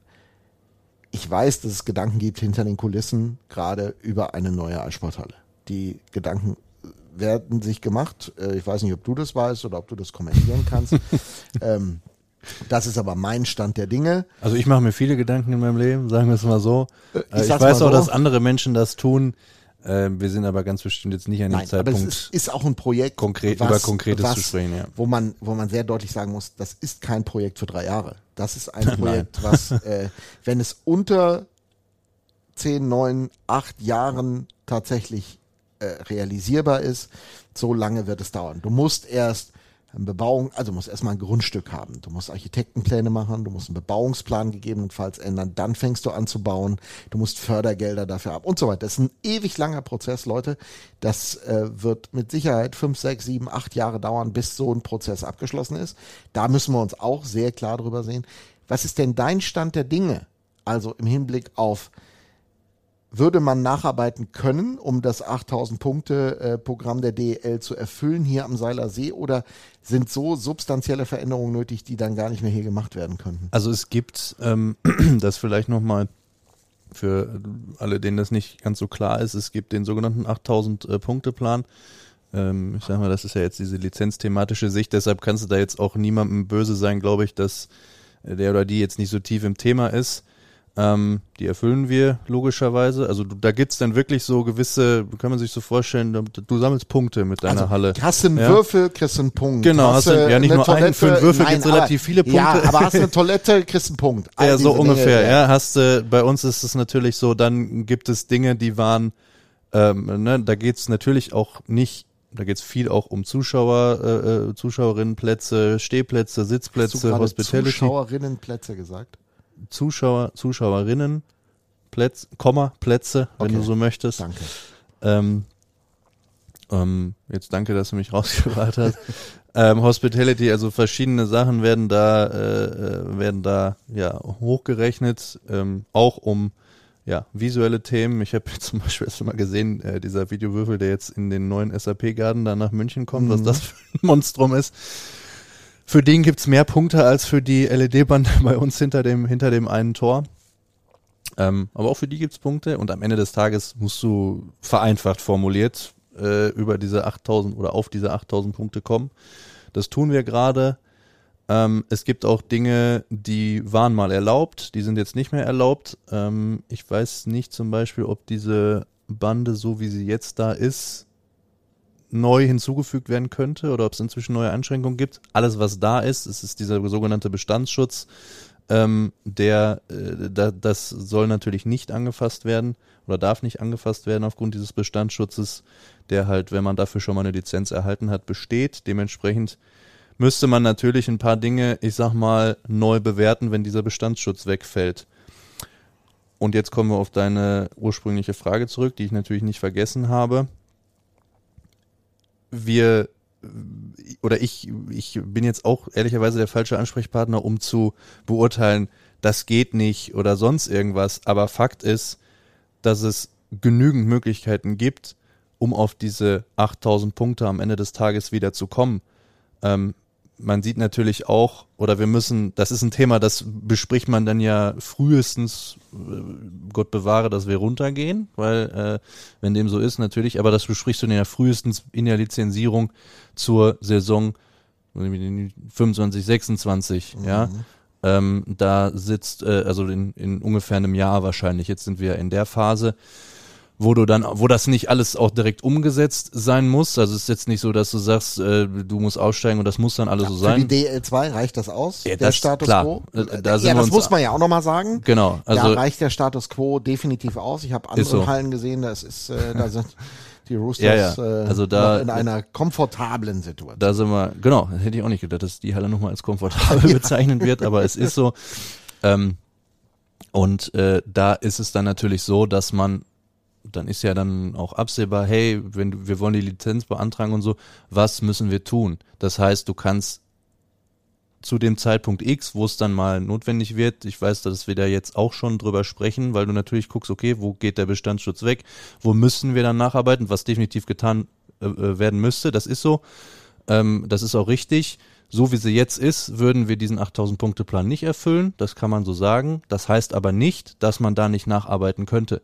Ich weiß, dass es Gedanken gibt hinter den Kulissen, gerade über eine neue Eissporthalle. Die Gedanken werden sich gemacht. Äh, Ich weiß nicht, ob du das weißt oder ob du das kommentieren kannst. ähm, das ist aber mein Stand der Dinge. Also ich mache mir viele Gedanken in meinem Leben, sagen wir es mal so. Äh, Äh, Ich, weiß auch, so. dass andere Menschen das tun. Äh, wir sind aber ganz bestimmt jetzt nicht an dem Nein, aber es Zeitpunkt. ist, ist auch ein Projekt, konkret- über Konkretes zu sprechen, ja. wo man, wo man sehr deutlich sagen muss, das ist kein Projekt für drei Jahre. Das ist ein Projekt, was, äh, wenn es unter zehn, neun, acht Jahren tatsächlich äh, realisierbar ist, so lange wird es dauern. Du musst erst Bebauung, also musst erstmal ein Grundstück haben. Du musst Architektenpläne machen, du musst einen Bebauungsplan gegebenenfalls ändern, dann fängst du an zu bauen, du musst Fördergelder dafür ab und so weiter. Das ist ein ewig langer Prozess, Leute. Das äh, wird mit Sicherheit fünf, sechs, sieben, acht Jahre dauern, bis so ein Prozess abgeschlossen ist. Da müssen wir uns auch sehr klar drüber sehen. Was ist denn dein Stand der Dinge? Also im Hinblick auf würde man nacharbeiten können, um das 8000 Punkte äh, Programm der DEL zu erfüllen hier am Seiler See oder sind so substanzielle Veränderungen nötig, die dann gar nicht mehr hier gemacht werden könnten? Also es gibt, ähm, das vielleicht nochmal für alle, denen das nicht ganz so klar ist, es gibt den sogenannten 8000 äh, Punkte Plan. Ich sag mal, das ist ja jetzt diese lizenzthematische Sicht, deshalb kannst du da jetzt auch niemandem böse sein, glaube ich, dass äh, der oder die jetzt nicht so tief im Thema ist. Ähm, die erfüllen wir logischerweise. Also du, da gibt's dann wirklich so gewisse, kann man sich so vorstellen, du, du sammelst Punkte mit deiner Halle. Hast du einen Ja. Würfel, kriegst du einen Punkt. Genau, hast du- ja, nicht nur einen, für einen Würfel gibt's aber- relativ viele Ja, Punkte. aber hast du eine Toilette, kriegst du einen Punkt. All Ja, so ungefähr, Dinge, ja. Hast du, bei uns ist es natürlich so, dann gibt es Dinge, die waren, ähm, ne, da geht's natürlich auch nicht, da geht's viel auch um Zuschauer, äh, äh, Zuschauerinnenplätze, Stehplätze, Hast du Sitzplätze, Hospitality. Zuschauerinnenplätze gesagt? Zuschauer, Zuschauerinnen, Plätze, Komma, Plätze, wenn Okay. du so möchtest. Danke. Ähm, ähm, jetzt danke, dass du mich rausgebracht hast. ähm, Hospitality, also verschiedene Sachen werden da, äh, äh, werden da ja hochgerechnet, ähm, auch um ja visuelle Themen. Ich habe zum Beispiel erst mal gesehen, äh, dieser Videowürfel, der jetzt in den neuen SAP-Garten da nach München kommt, was das für ein Monstrum ist. Für den gibt's mehr Punkte als für die LED-Bande bei uns hinter dem, hinter dem einen Tor. Ähm, aber auch für die gibt's Punkte und am Ende des Tages musst du vereinfacht formuliert äh, über diese 8000 oder auf diese 8000 Punkte kommen. Das tun wir gerade. Ähm, es gibt auch Dinge, die waren mal erlaubt, die sind jetzt nicht mehr erlaubt. Ähm, ich weiß nicht zum Beispiel, ob diese Bande, so wie sie jetzt da ist, neu hinzugefügt werden könnte oder ob es inzwischen neue Einschränkungen gibt. Alles, was da ist, es ist dieser sogenannte Bestandsschutz, ähm, der, äh, da, das soll natürlich nicht angefasst werden oder darf nicht angefasst werden aufgrund dieses Bestandsschutzes, der halt, wenn man dafür schon mal eine Lizenz erhalten hat, besteht. Dementsprechend müsste man natürlich ein paar Dinge, ich sag mal, neu bewerten, wenn dieser Bestandsschutz wegfällt. Und jetzt kommen wir auf deine ursprüngliche Frage zurück, die ich natürlich nicht vergessen habe. Wir oder ich, ich bin jetzt auch ehrlicherweise der falsche Ansprechpartner, um zu beurteilen, das geht nicht oder sonst irgendwas. Aber Fakt ist, dass es genügend Möglichkeiten gibt, um auf diese 8000 Punkte am Ende des Tages wieder zu kommen. Ähm, man sieht natürlich auch, oder wir müssen, das ist ein Thema, das bespricht man dann ja frühestens, äh, Gott bewahre, dass wir runtergehen, weil äh, wenn dem so ist, natürlich, aber das besprichst du dann ja frühestens in der Lizenzierung zur Saison 25, 26, ja. Ähm, da sitzt, äh, also in, in ungefähr einem Jahr wahrscheinlich, jetzt sind wir in der Phase, wo du dann, wo das nicht alles auch direkt umgesetzt sein muss. Also es ist jetzt nicht so, dass du sagst, äh, du musst aussteigen und das muss dann alles so Für die sein. DL2 reicht das aus, Ja, der das- Status klar. Quo? Äh, da ja, das muss man ja auch nochmal sagen. Genau, also da reicht der Status Quo definitiv aus. Ich habe andere so. Hallen gesehen, das ist, äh, da sind die Roosters Ja, ja. Äh, Also da- in einer komfortablen Situation. da sind wir, genau, hätte ich auch nicht gedacht, dass die Halle nochmal als komfortabel bezeichnet wird, aber es ist so. Ähm, und äh, da ist es dann natürlich so, dass man, dann ist ja dann auch absehbar, hey, wenn du, wir wollen die Lizenz beantragen und so, was müssen wir tun? Das heißt, du kannst zu dem Zeitpunkt X, wo es dann mal notwendig wird, ich weiß, dass wir da jetzt auch schon drüber sprechen, weil du natürlich guckst, okay, wo geht der Bestandsschutz weg, wo müssen wir dann nacharbeiten, was definitiv getan äh, äh, werden müsste, das ist so, ähm, das ist auch richtig. So wie sie jetzt ist, würden wir diesen 8000 Punkte Plan nicht erfüllen, das kann man so sagen. Das heißt aber nicht, dass man da nicht nacharbeiten könnte.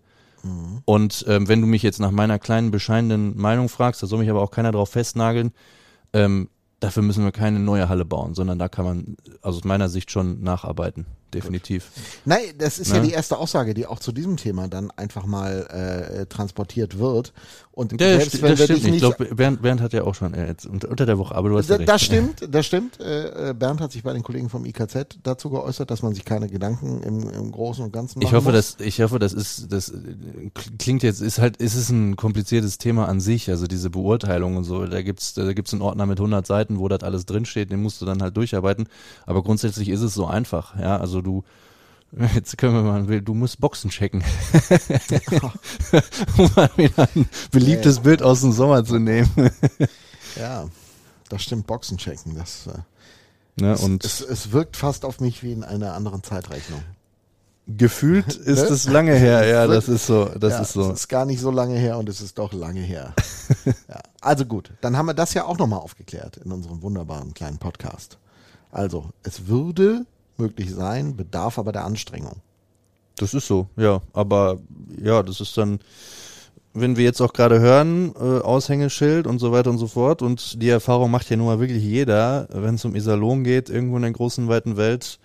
Und ähm, wenn du mich jetzt nach meiner kleinen bescheidenen Meinung fragst, da soll mich aber auch keiner drauf festnageln, ähm, dafür müssen wir keine neue Halle bauen, sondern da kann man also aus meiner Sicht schon nacharbeiten, definitiv. Nein, das ist ja Ne? die erste Aussage, die auch zu diesem Thema dann einfach mal äh, transportiert wird. Und Ja, selbst wenn das wir stimmt nicht. Ich glaube, Bernd, Bernd hat ja auch schon äh, jetzt unter, der Woche, aber du hast ja Da- recht. Das stimmt, das stimmt. Äh, äh, Bernd hat sich bei den Kollegen vom IKZ dazu geäußert, dass man sich keine Gedanken im, im Großen und Ganzen machen Ich hoffe, muss. dass ich hoffe, das ist das äh, klingt jetzt ist halt ist es ein kompliziertes Thema an sich, also diese Beurteilung und so. Da gibt's da gibt's einen Ordner mit 100 Seiten, wo das alles drinsteht, den musst du dann halt durcharbeiten. Aber grundsätzlich ist es so einfach, ja. Also du Jetzt können wir mal, du musst Boxen checken. um mal wieder ein beliebtes Bild aus dem Sommer zu nehmen. Ja, das stimmt, Boxen checken. Das, äh, Ne? es, Und es, es wirkt fast auf mich wie in einer anderen Zeitrechnung. gefühlt ist Ne? es lange her, ja, das ist so, das ja, ist so. Es ist gar nicht so lange her und es ist doch lange her. ja. Also gut, dann haben wir das ja auch nochmal aufgeklärt in unserem wunderbaren kleinen Podcast. Also, es würde möglich sein, bedarf aber der Anstrengung. Das ist so, ja. Aber ja, das ist dann, wenn wir jetzt auch gerade hören, äh, Aushängeschild und so weiter und so fort. Und die Erfahrung macht ja nun mal wirklich jeder, wenn es um Iserlohn geht, irgendwo in der großen, weiten Welt,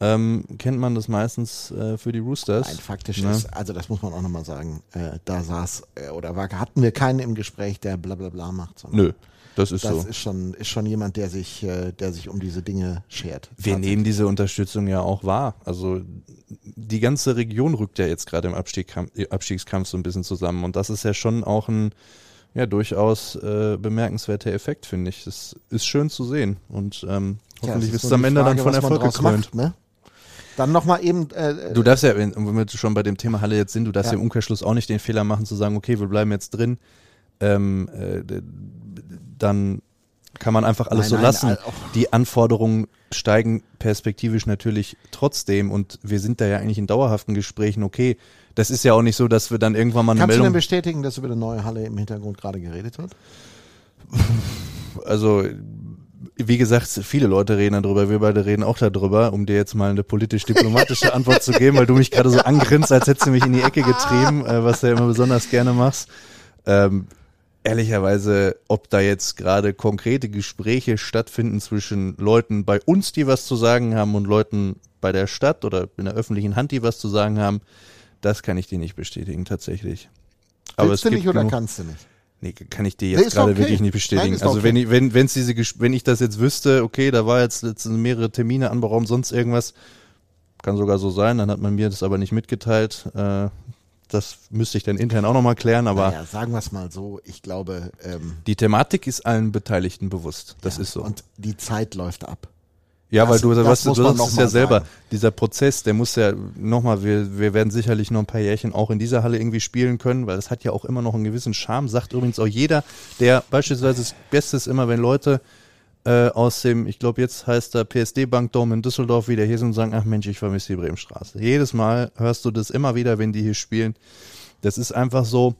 ähm, kennt man das meistens äh, für die Roosters. Nein, faktisch Ne? ist, also das muss man auch nochmal sagen, äh, da saß, äh, oder war, hatten wir keinen im Gespräch, der bla bla bla macht. Nö, das ist Das so. ist schon, ist schon jemand, der sich, äh, der sich um diese Dinge schert. Wir nehmen diese Unterstützung ja auch wahr. Also die ganze Region rückt ja jetzt gerade im Abstiegskampf, so ein bisschen zusammen. Und das ist ja schon auch ein ja durchaus äh, bemerkenswerter Effekt, finde ich. Das ist schön zu sehen. Und ähm, Ja, hoffentlich es ist ist es nur am Ende dann Frage, von was man Erfolg gekrönt. macht, ne? Dann nochmal eben, äh, Du darfst ja, wenn, wenn wir schon bei dem Thema Halle jetzt sind, du darfst Ja. ja. im Umkehrschluss auch nicht den Fehler machen zu sagen, okay, wir bleiben jetzt drin. Ähm, äh, dann kann man einfach alles Nein, so nein, lassen. all- oh. Die Anforderungen steigen perspektivisch natürlich trotzdem und wir sind da ja eigentlich in dauerhaften Gesprächen. Okay, das ist ja auch nicht so, dass wir dann irgendwann mal eine kannst du denn Meldung. bestätigen, dass über eine neue Halle im Hintergrund gerade geredet wird? Also wie gesagt, viele Leute reden darüber, wir beide reden auch darüber, um dir jetzt mal eine politisch-diplomatische Antwort zu geben, weil du mich gerade so angrinst, als hättest du mich in die Ecke getrieben, äh, was du ja immer besonders gerne machst. Ähm, ehrlicherweise, ob da jetzt gerade konkrete Gespräche stattfinden zwischen Leuten bei uns, die was zu sagen haben, und Leuten bei der Stadt oder in der öffentlichen Hand, die was zu sagen haben, das kann ich dir nicht bestätigen, tatsächlich. Willst du gibt nicht oder genug- kannst du nicht? Nee, kann ich dir Nee, jetzt ist gerade okay. wirklich nicht bestätigen. Nein, also okay. wenn ich, wenn, wenn's diese, wenn ich das jetzt wüsste, okay, da war jetzt, jetzt mehrere Termine anberaumt, sonst irgendwas, kann sogar so sein, dann hat man mir das aber nicht mitgeteilt. Äh, das müsste ich dann intern auch nochmal klären, aber naja, sagen wir es mal so, ich glaube, ähm, die Thematik ist allen Beteiligten bewusst. Das ja, ist so. Und die Zeit läuft ab. ja, das- weil du, was, du sagst es ja selber, sagen. dieser Prozess, der muss ja nochmal, wir, wir werden sicherlich noch ein paar Jährchen auch in dieser Halle irgendwie spielen können, weil das hat ja auch immer noch einen gewissen Charme, sagt übrigens auch jeder, der beispielsweise das Beste ist immer, wenn Leute äh, aus dem, ich glaube jetzt heißt der PSD Bankdom in Düsseldorf wieder hier sind und sagen, ach Mensch, ich vermisse die Bremenstraße. Jedes Mal hörst du das immer wieder, wenn die hier spielen. Das ist einfach so.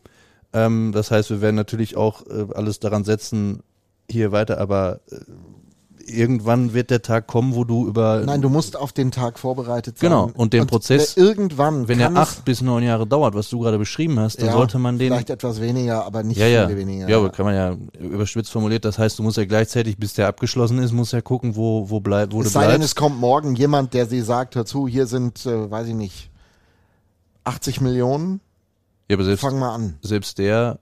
Ähm, das heißt, wir werden natürlich auch äh, alles daran setzen, hier weiter, aber äh, irgendwann wird der Tag kommen, wo du über Nein, du musst auf den Tag vorbereitet sein. Genau, und den Prozess- äh, irgendwann, wenn er es- acht bis neun Jahre dauert, was du gerade beschrieben hast, dann ja, sollte man den vielleicht etwas weniger, aber nicht ja, ja. viel weniger. Ja, aber kann man ja überspitzt formuliert. Das heißt, du musst ja gleichzeitig, bis der abgeschlossen ist, musst ja gucken, wo, wo bleib, wo es du sei denn, bleibst. es kommt morgen jemand, der sie sagt, hör zu, hier sind, äh, weiß ich nicht, 80 Millionen, Ja, aber selbst, fang mal an. selbst der,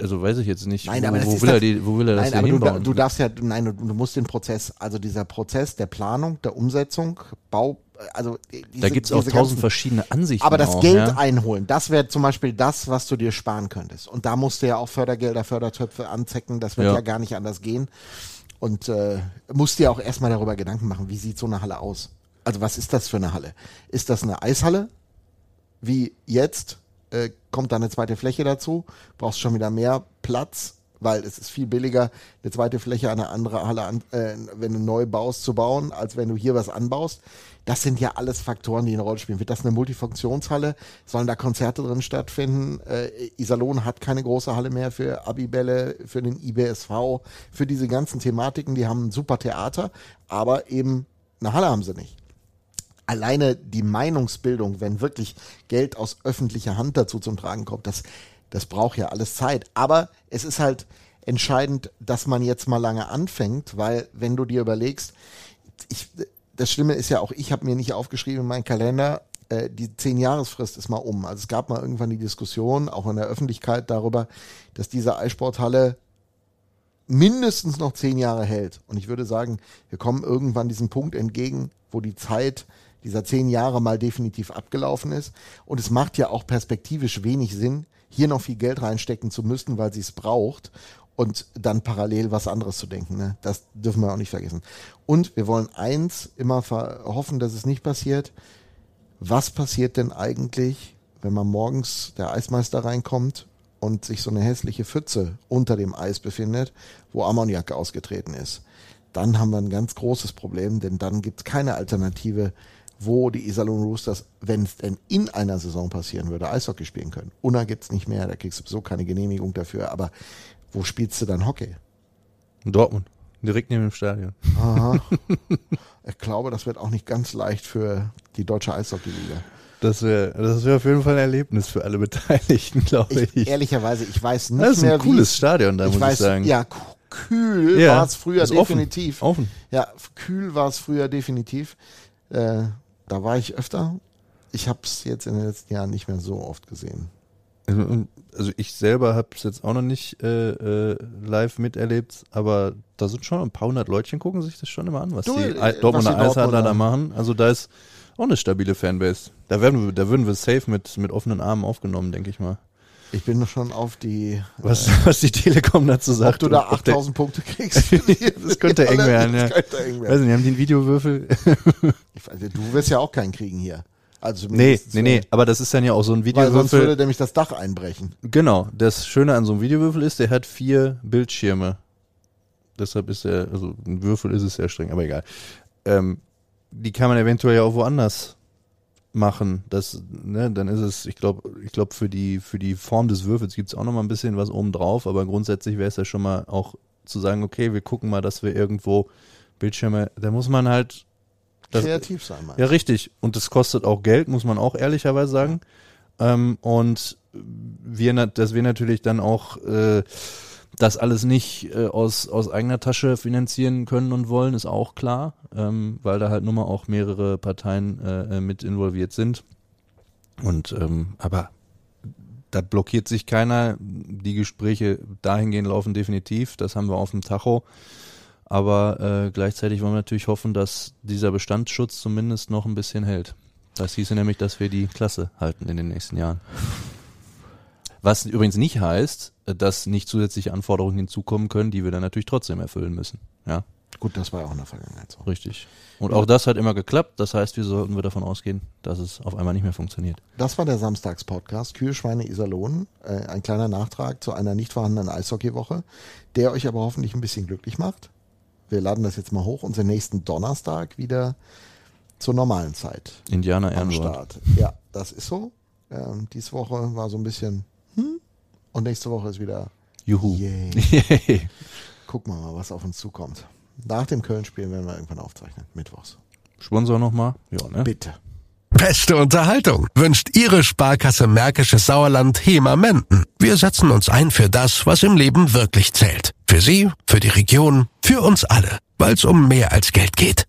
also weiß ich jetzt nicht, Nein, wo, aber das wo will er das- die, wo will er das Nein, aber du, hinbauen? du darfst ja, nein, du, du musst den Prozess, also dieser Prozess der Planung, der Umsetzung, Bau, also die- diese, da gibt's auch diese tausend ganzen- verschiedene Ansichten. Aber das auch, Geld ja? einholen, das wäre zum Beispiel das, was du dir sparen könntest. Und da musst du ja auch Fördergelder, Fördertöpfe anzecken, das wird Ja. ja, gar nicht anders gehen. Und äh, musst dir auch erstmal darüber Gedanken machen, wie sieht so eine Halle aus? Also was ist das für eine Halle? Ist das eine Eishalle? Wie jetzt? Äh, kommt da eine zweite Fläche dazu? Brauchst schon wieder mehr Platz, weil es ist viel billiger, eine zweite Fläche an eine andere Halle, an, äh, wenn du neu baust, zu bauen, als wenn du hier was anbaust. Das sind ja alles Faktoren, die eine Rolle spielen. Wird das eine Multifunktionshalle? Sollen da Konzerte drin stattfinden? Äh, Iserlohn hat keine große Halle mehr für Abibälle, für den IBSV, für diese ganzen Thematiken. Die haben ein super Theater, aber eben eine Halle haben sie nicht alleine die Meinungsbildung, wenn wirklich Geld aus öffentlicher Hand dazu zum Tragen kommt, das, das braucht ja alles Zeit. Aber es ist halt entscheidend, dass man jetzt mal lange anfängt, weil wenn du dir überlegst, ich, das Schlimme ist ja auch, ich habe mir nicht aufgeschrieben in meinen Kalender, äh, die Zehn-Jahresfrist ist mal um. Also es gab mal irgendwann die Diskussion, auch in der Öffentlichkeit darüber, dass diese Eissporthalle mindestens noch zehn Jahre hält. Und ich würde sagen, wir kommen irgendwann diesem Punkt entgegen, wo die Zeit dieser zehn Jahre mal definitiv abgelaufen ist. Und es macht ja auch perspektivisch wenig Sinn, hier noch viel Geld reinstecken zu müssen, weil sie es braucht und dann parallel was anderes zu denken. Ne? Das dürfen wir auch nicht vergessen. Und wir wollen eins immer hoffen, dass es nicht passiert. Was passiert denn eigentlich, wenn man morgens der Eismeister reinkommt und sich so eine hässliche Pfütze unter dem Eis befindet, wo Ammoniak ausgetreten ist? Dann haben wir ein ganz großes Problem, denn dann gibt es keine Alternative, wo die Iserlohn Roosters, wenn es denn in einer Saison passieren würde, Eishockey spielen können. Unna gibt's nicht mehr, da kriegst du sowieso keine Genehmigung dafür, aber wo spielst du dann Hockey? In Dortmund. Direkt neben dem Stadion. Aha. ich glaube, das wird auch nicht ganz leicht für die deutsche Eishockey-Liga. Das wäre das wär auf jeden Fall ein Erlebnis für alle Beteiligten, glaube ich. Ich, ehrlicherweise, ich weiß nicht das ist mehr, ein cooles wie, Stadion, da muss weiß, ich sagen. Ja, kühl Ja, war es früher ist offen. definitiv. Offen. Ja, kühl war es früher definitiv. Äh, da war ich öfter. Ich habe es jetzt in den letzten Jahren nicht mehr so oft gesehen. Also, also ich selber habe es jetzt auch noch nicht äh, äh, live miterlebt, aber da sind schon ein paar hundert Leutchen, gucken sich das schon immer an, was Du, die äh, Dortmunder Dortmunder- da machen. Also da ist auch eine stabile Fanbase. Da werden wir, da würden wir safe mit, mit offenen Armen aufgenommen, denke ich mal. Ich bin schon auf die, Was, was die Telekom dazu ob sagt. du da und ob der- 8000 Punkte kriegst. Das könnte eng werden, ja. Das könnte eng Weiß werden. nicht, haben die einen Videowürfel? Weiß, du wirst ja auch keinen kriegen hier. Also nee, nee, nee, äh, aber das ist dann ja auch so ein Weil sonst würde Videowürfel. nämlich das Dach einbrechen. Genau, das Schöne an so einem Videowürfel ist, der hat vier Bildschirme. Deshalb ist er, also ein Würfel ist es sehr streng, aber egal. Ähm, die kann man eventuell ja auch woanders machen. Das, ne, dann ist es, ich glaube, ich glaube für die für die Form des Würfels gibt's auch noch mal ein bisschen was oben drauf, aber grundsätzlich wäre es ja schon mal auch zu sagen, okay, wir gucken mal, dass wir irgendwo Bildschirme, da muss man halt das, Kreativ sein, meinst ja, richtig. Und das kostet auch Geld, muss man auch ehrlicherweise sagen. Ähm, und wir, dass wir natürlich dann auch äh, das alles nicht äh, aus, aus eigener Tasche finanzieren können und wollen, ist auch klar, ähm, weil da halt nun mal auch mehrere Parteien äh, äh, mit involviert sind. Und ähm, aber da blockiert sich keiner. Die Gespräche dahingehend laufen definitiv. Das haben wir auf dem Tacho. Aber äh, gleichzeitig wollen wir natürlich hoffen, dass dieser Bestandsschutz zumindest noch ein bisschen hält. Das hieße nämlich, dass wir die Klasse halten in den nächsten Jahren. Was übrigens nicht heißt, dass nicht zusätzliche Anforderungen hinzukommen können, die wir dann natürlich trotzdem erfüllen müssen. Ja? Gut, das war ja auch in der Vergangenheit so. richtig. Und auch das hat immer geklappt. Das heißt, wir sollten wir davon ausgehen, dass es auf einmal nicht mehr funktioniert. Das war der Samstagspodcast Kühe, Schweine, Iserlohn. Äh, ein kleiner Nachtrag zu einer nicht vorhandenen Eishockeywoche, der euch aber hoffentlich ein bisschen glücklich macht. Wir laden das jetzt mal hoch. Unseren nächsten Donnerstag wieder zur normalen Zeit Indianer Ehrenwort. Ja, das ist so. Ähm, diese Woche war so ein bisschen und nächste Woche ist wieder Juhu. yay. Yay. Gucken wir mal, was auf uns zukommt. Nach dem Köln-Spiel werden wir irgendwann aufzeichnen. Mittwochs. Sponsor nochmal? Ja, ne? Bitte. Beste Unterhaltung wünscht Ihre Sparkasse Märkisches Sauerland HEMA Menden. Wir setzen uns ein für das, was im Leben wirklich zählt. Für Sie, für die Region, für uns alle, weil es um mehr als Geld geht.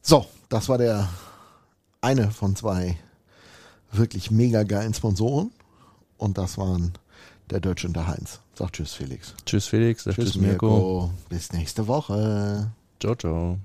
So, das war der eine von zwei wirklich mega geilen Sponsoren. Und das waren der Deutsche und der Heinz. Sag Tschüss, Felix. Tschüss Felix, tschüss, Tschüss, Mirko. Mirko. Bis nächste Woche. Ciao, ciao.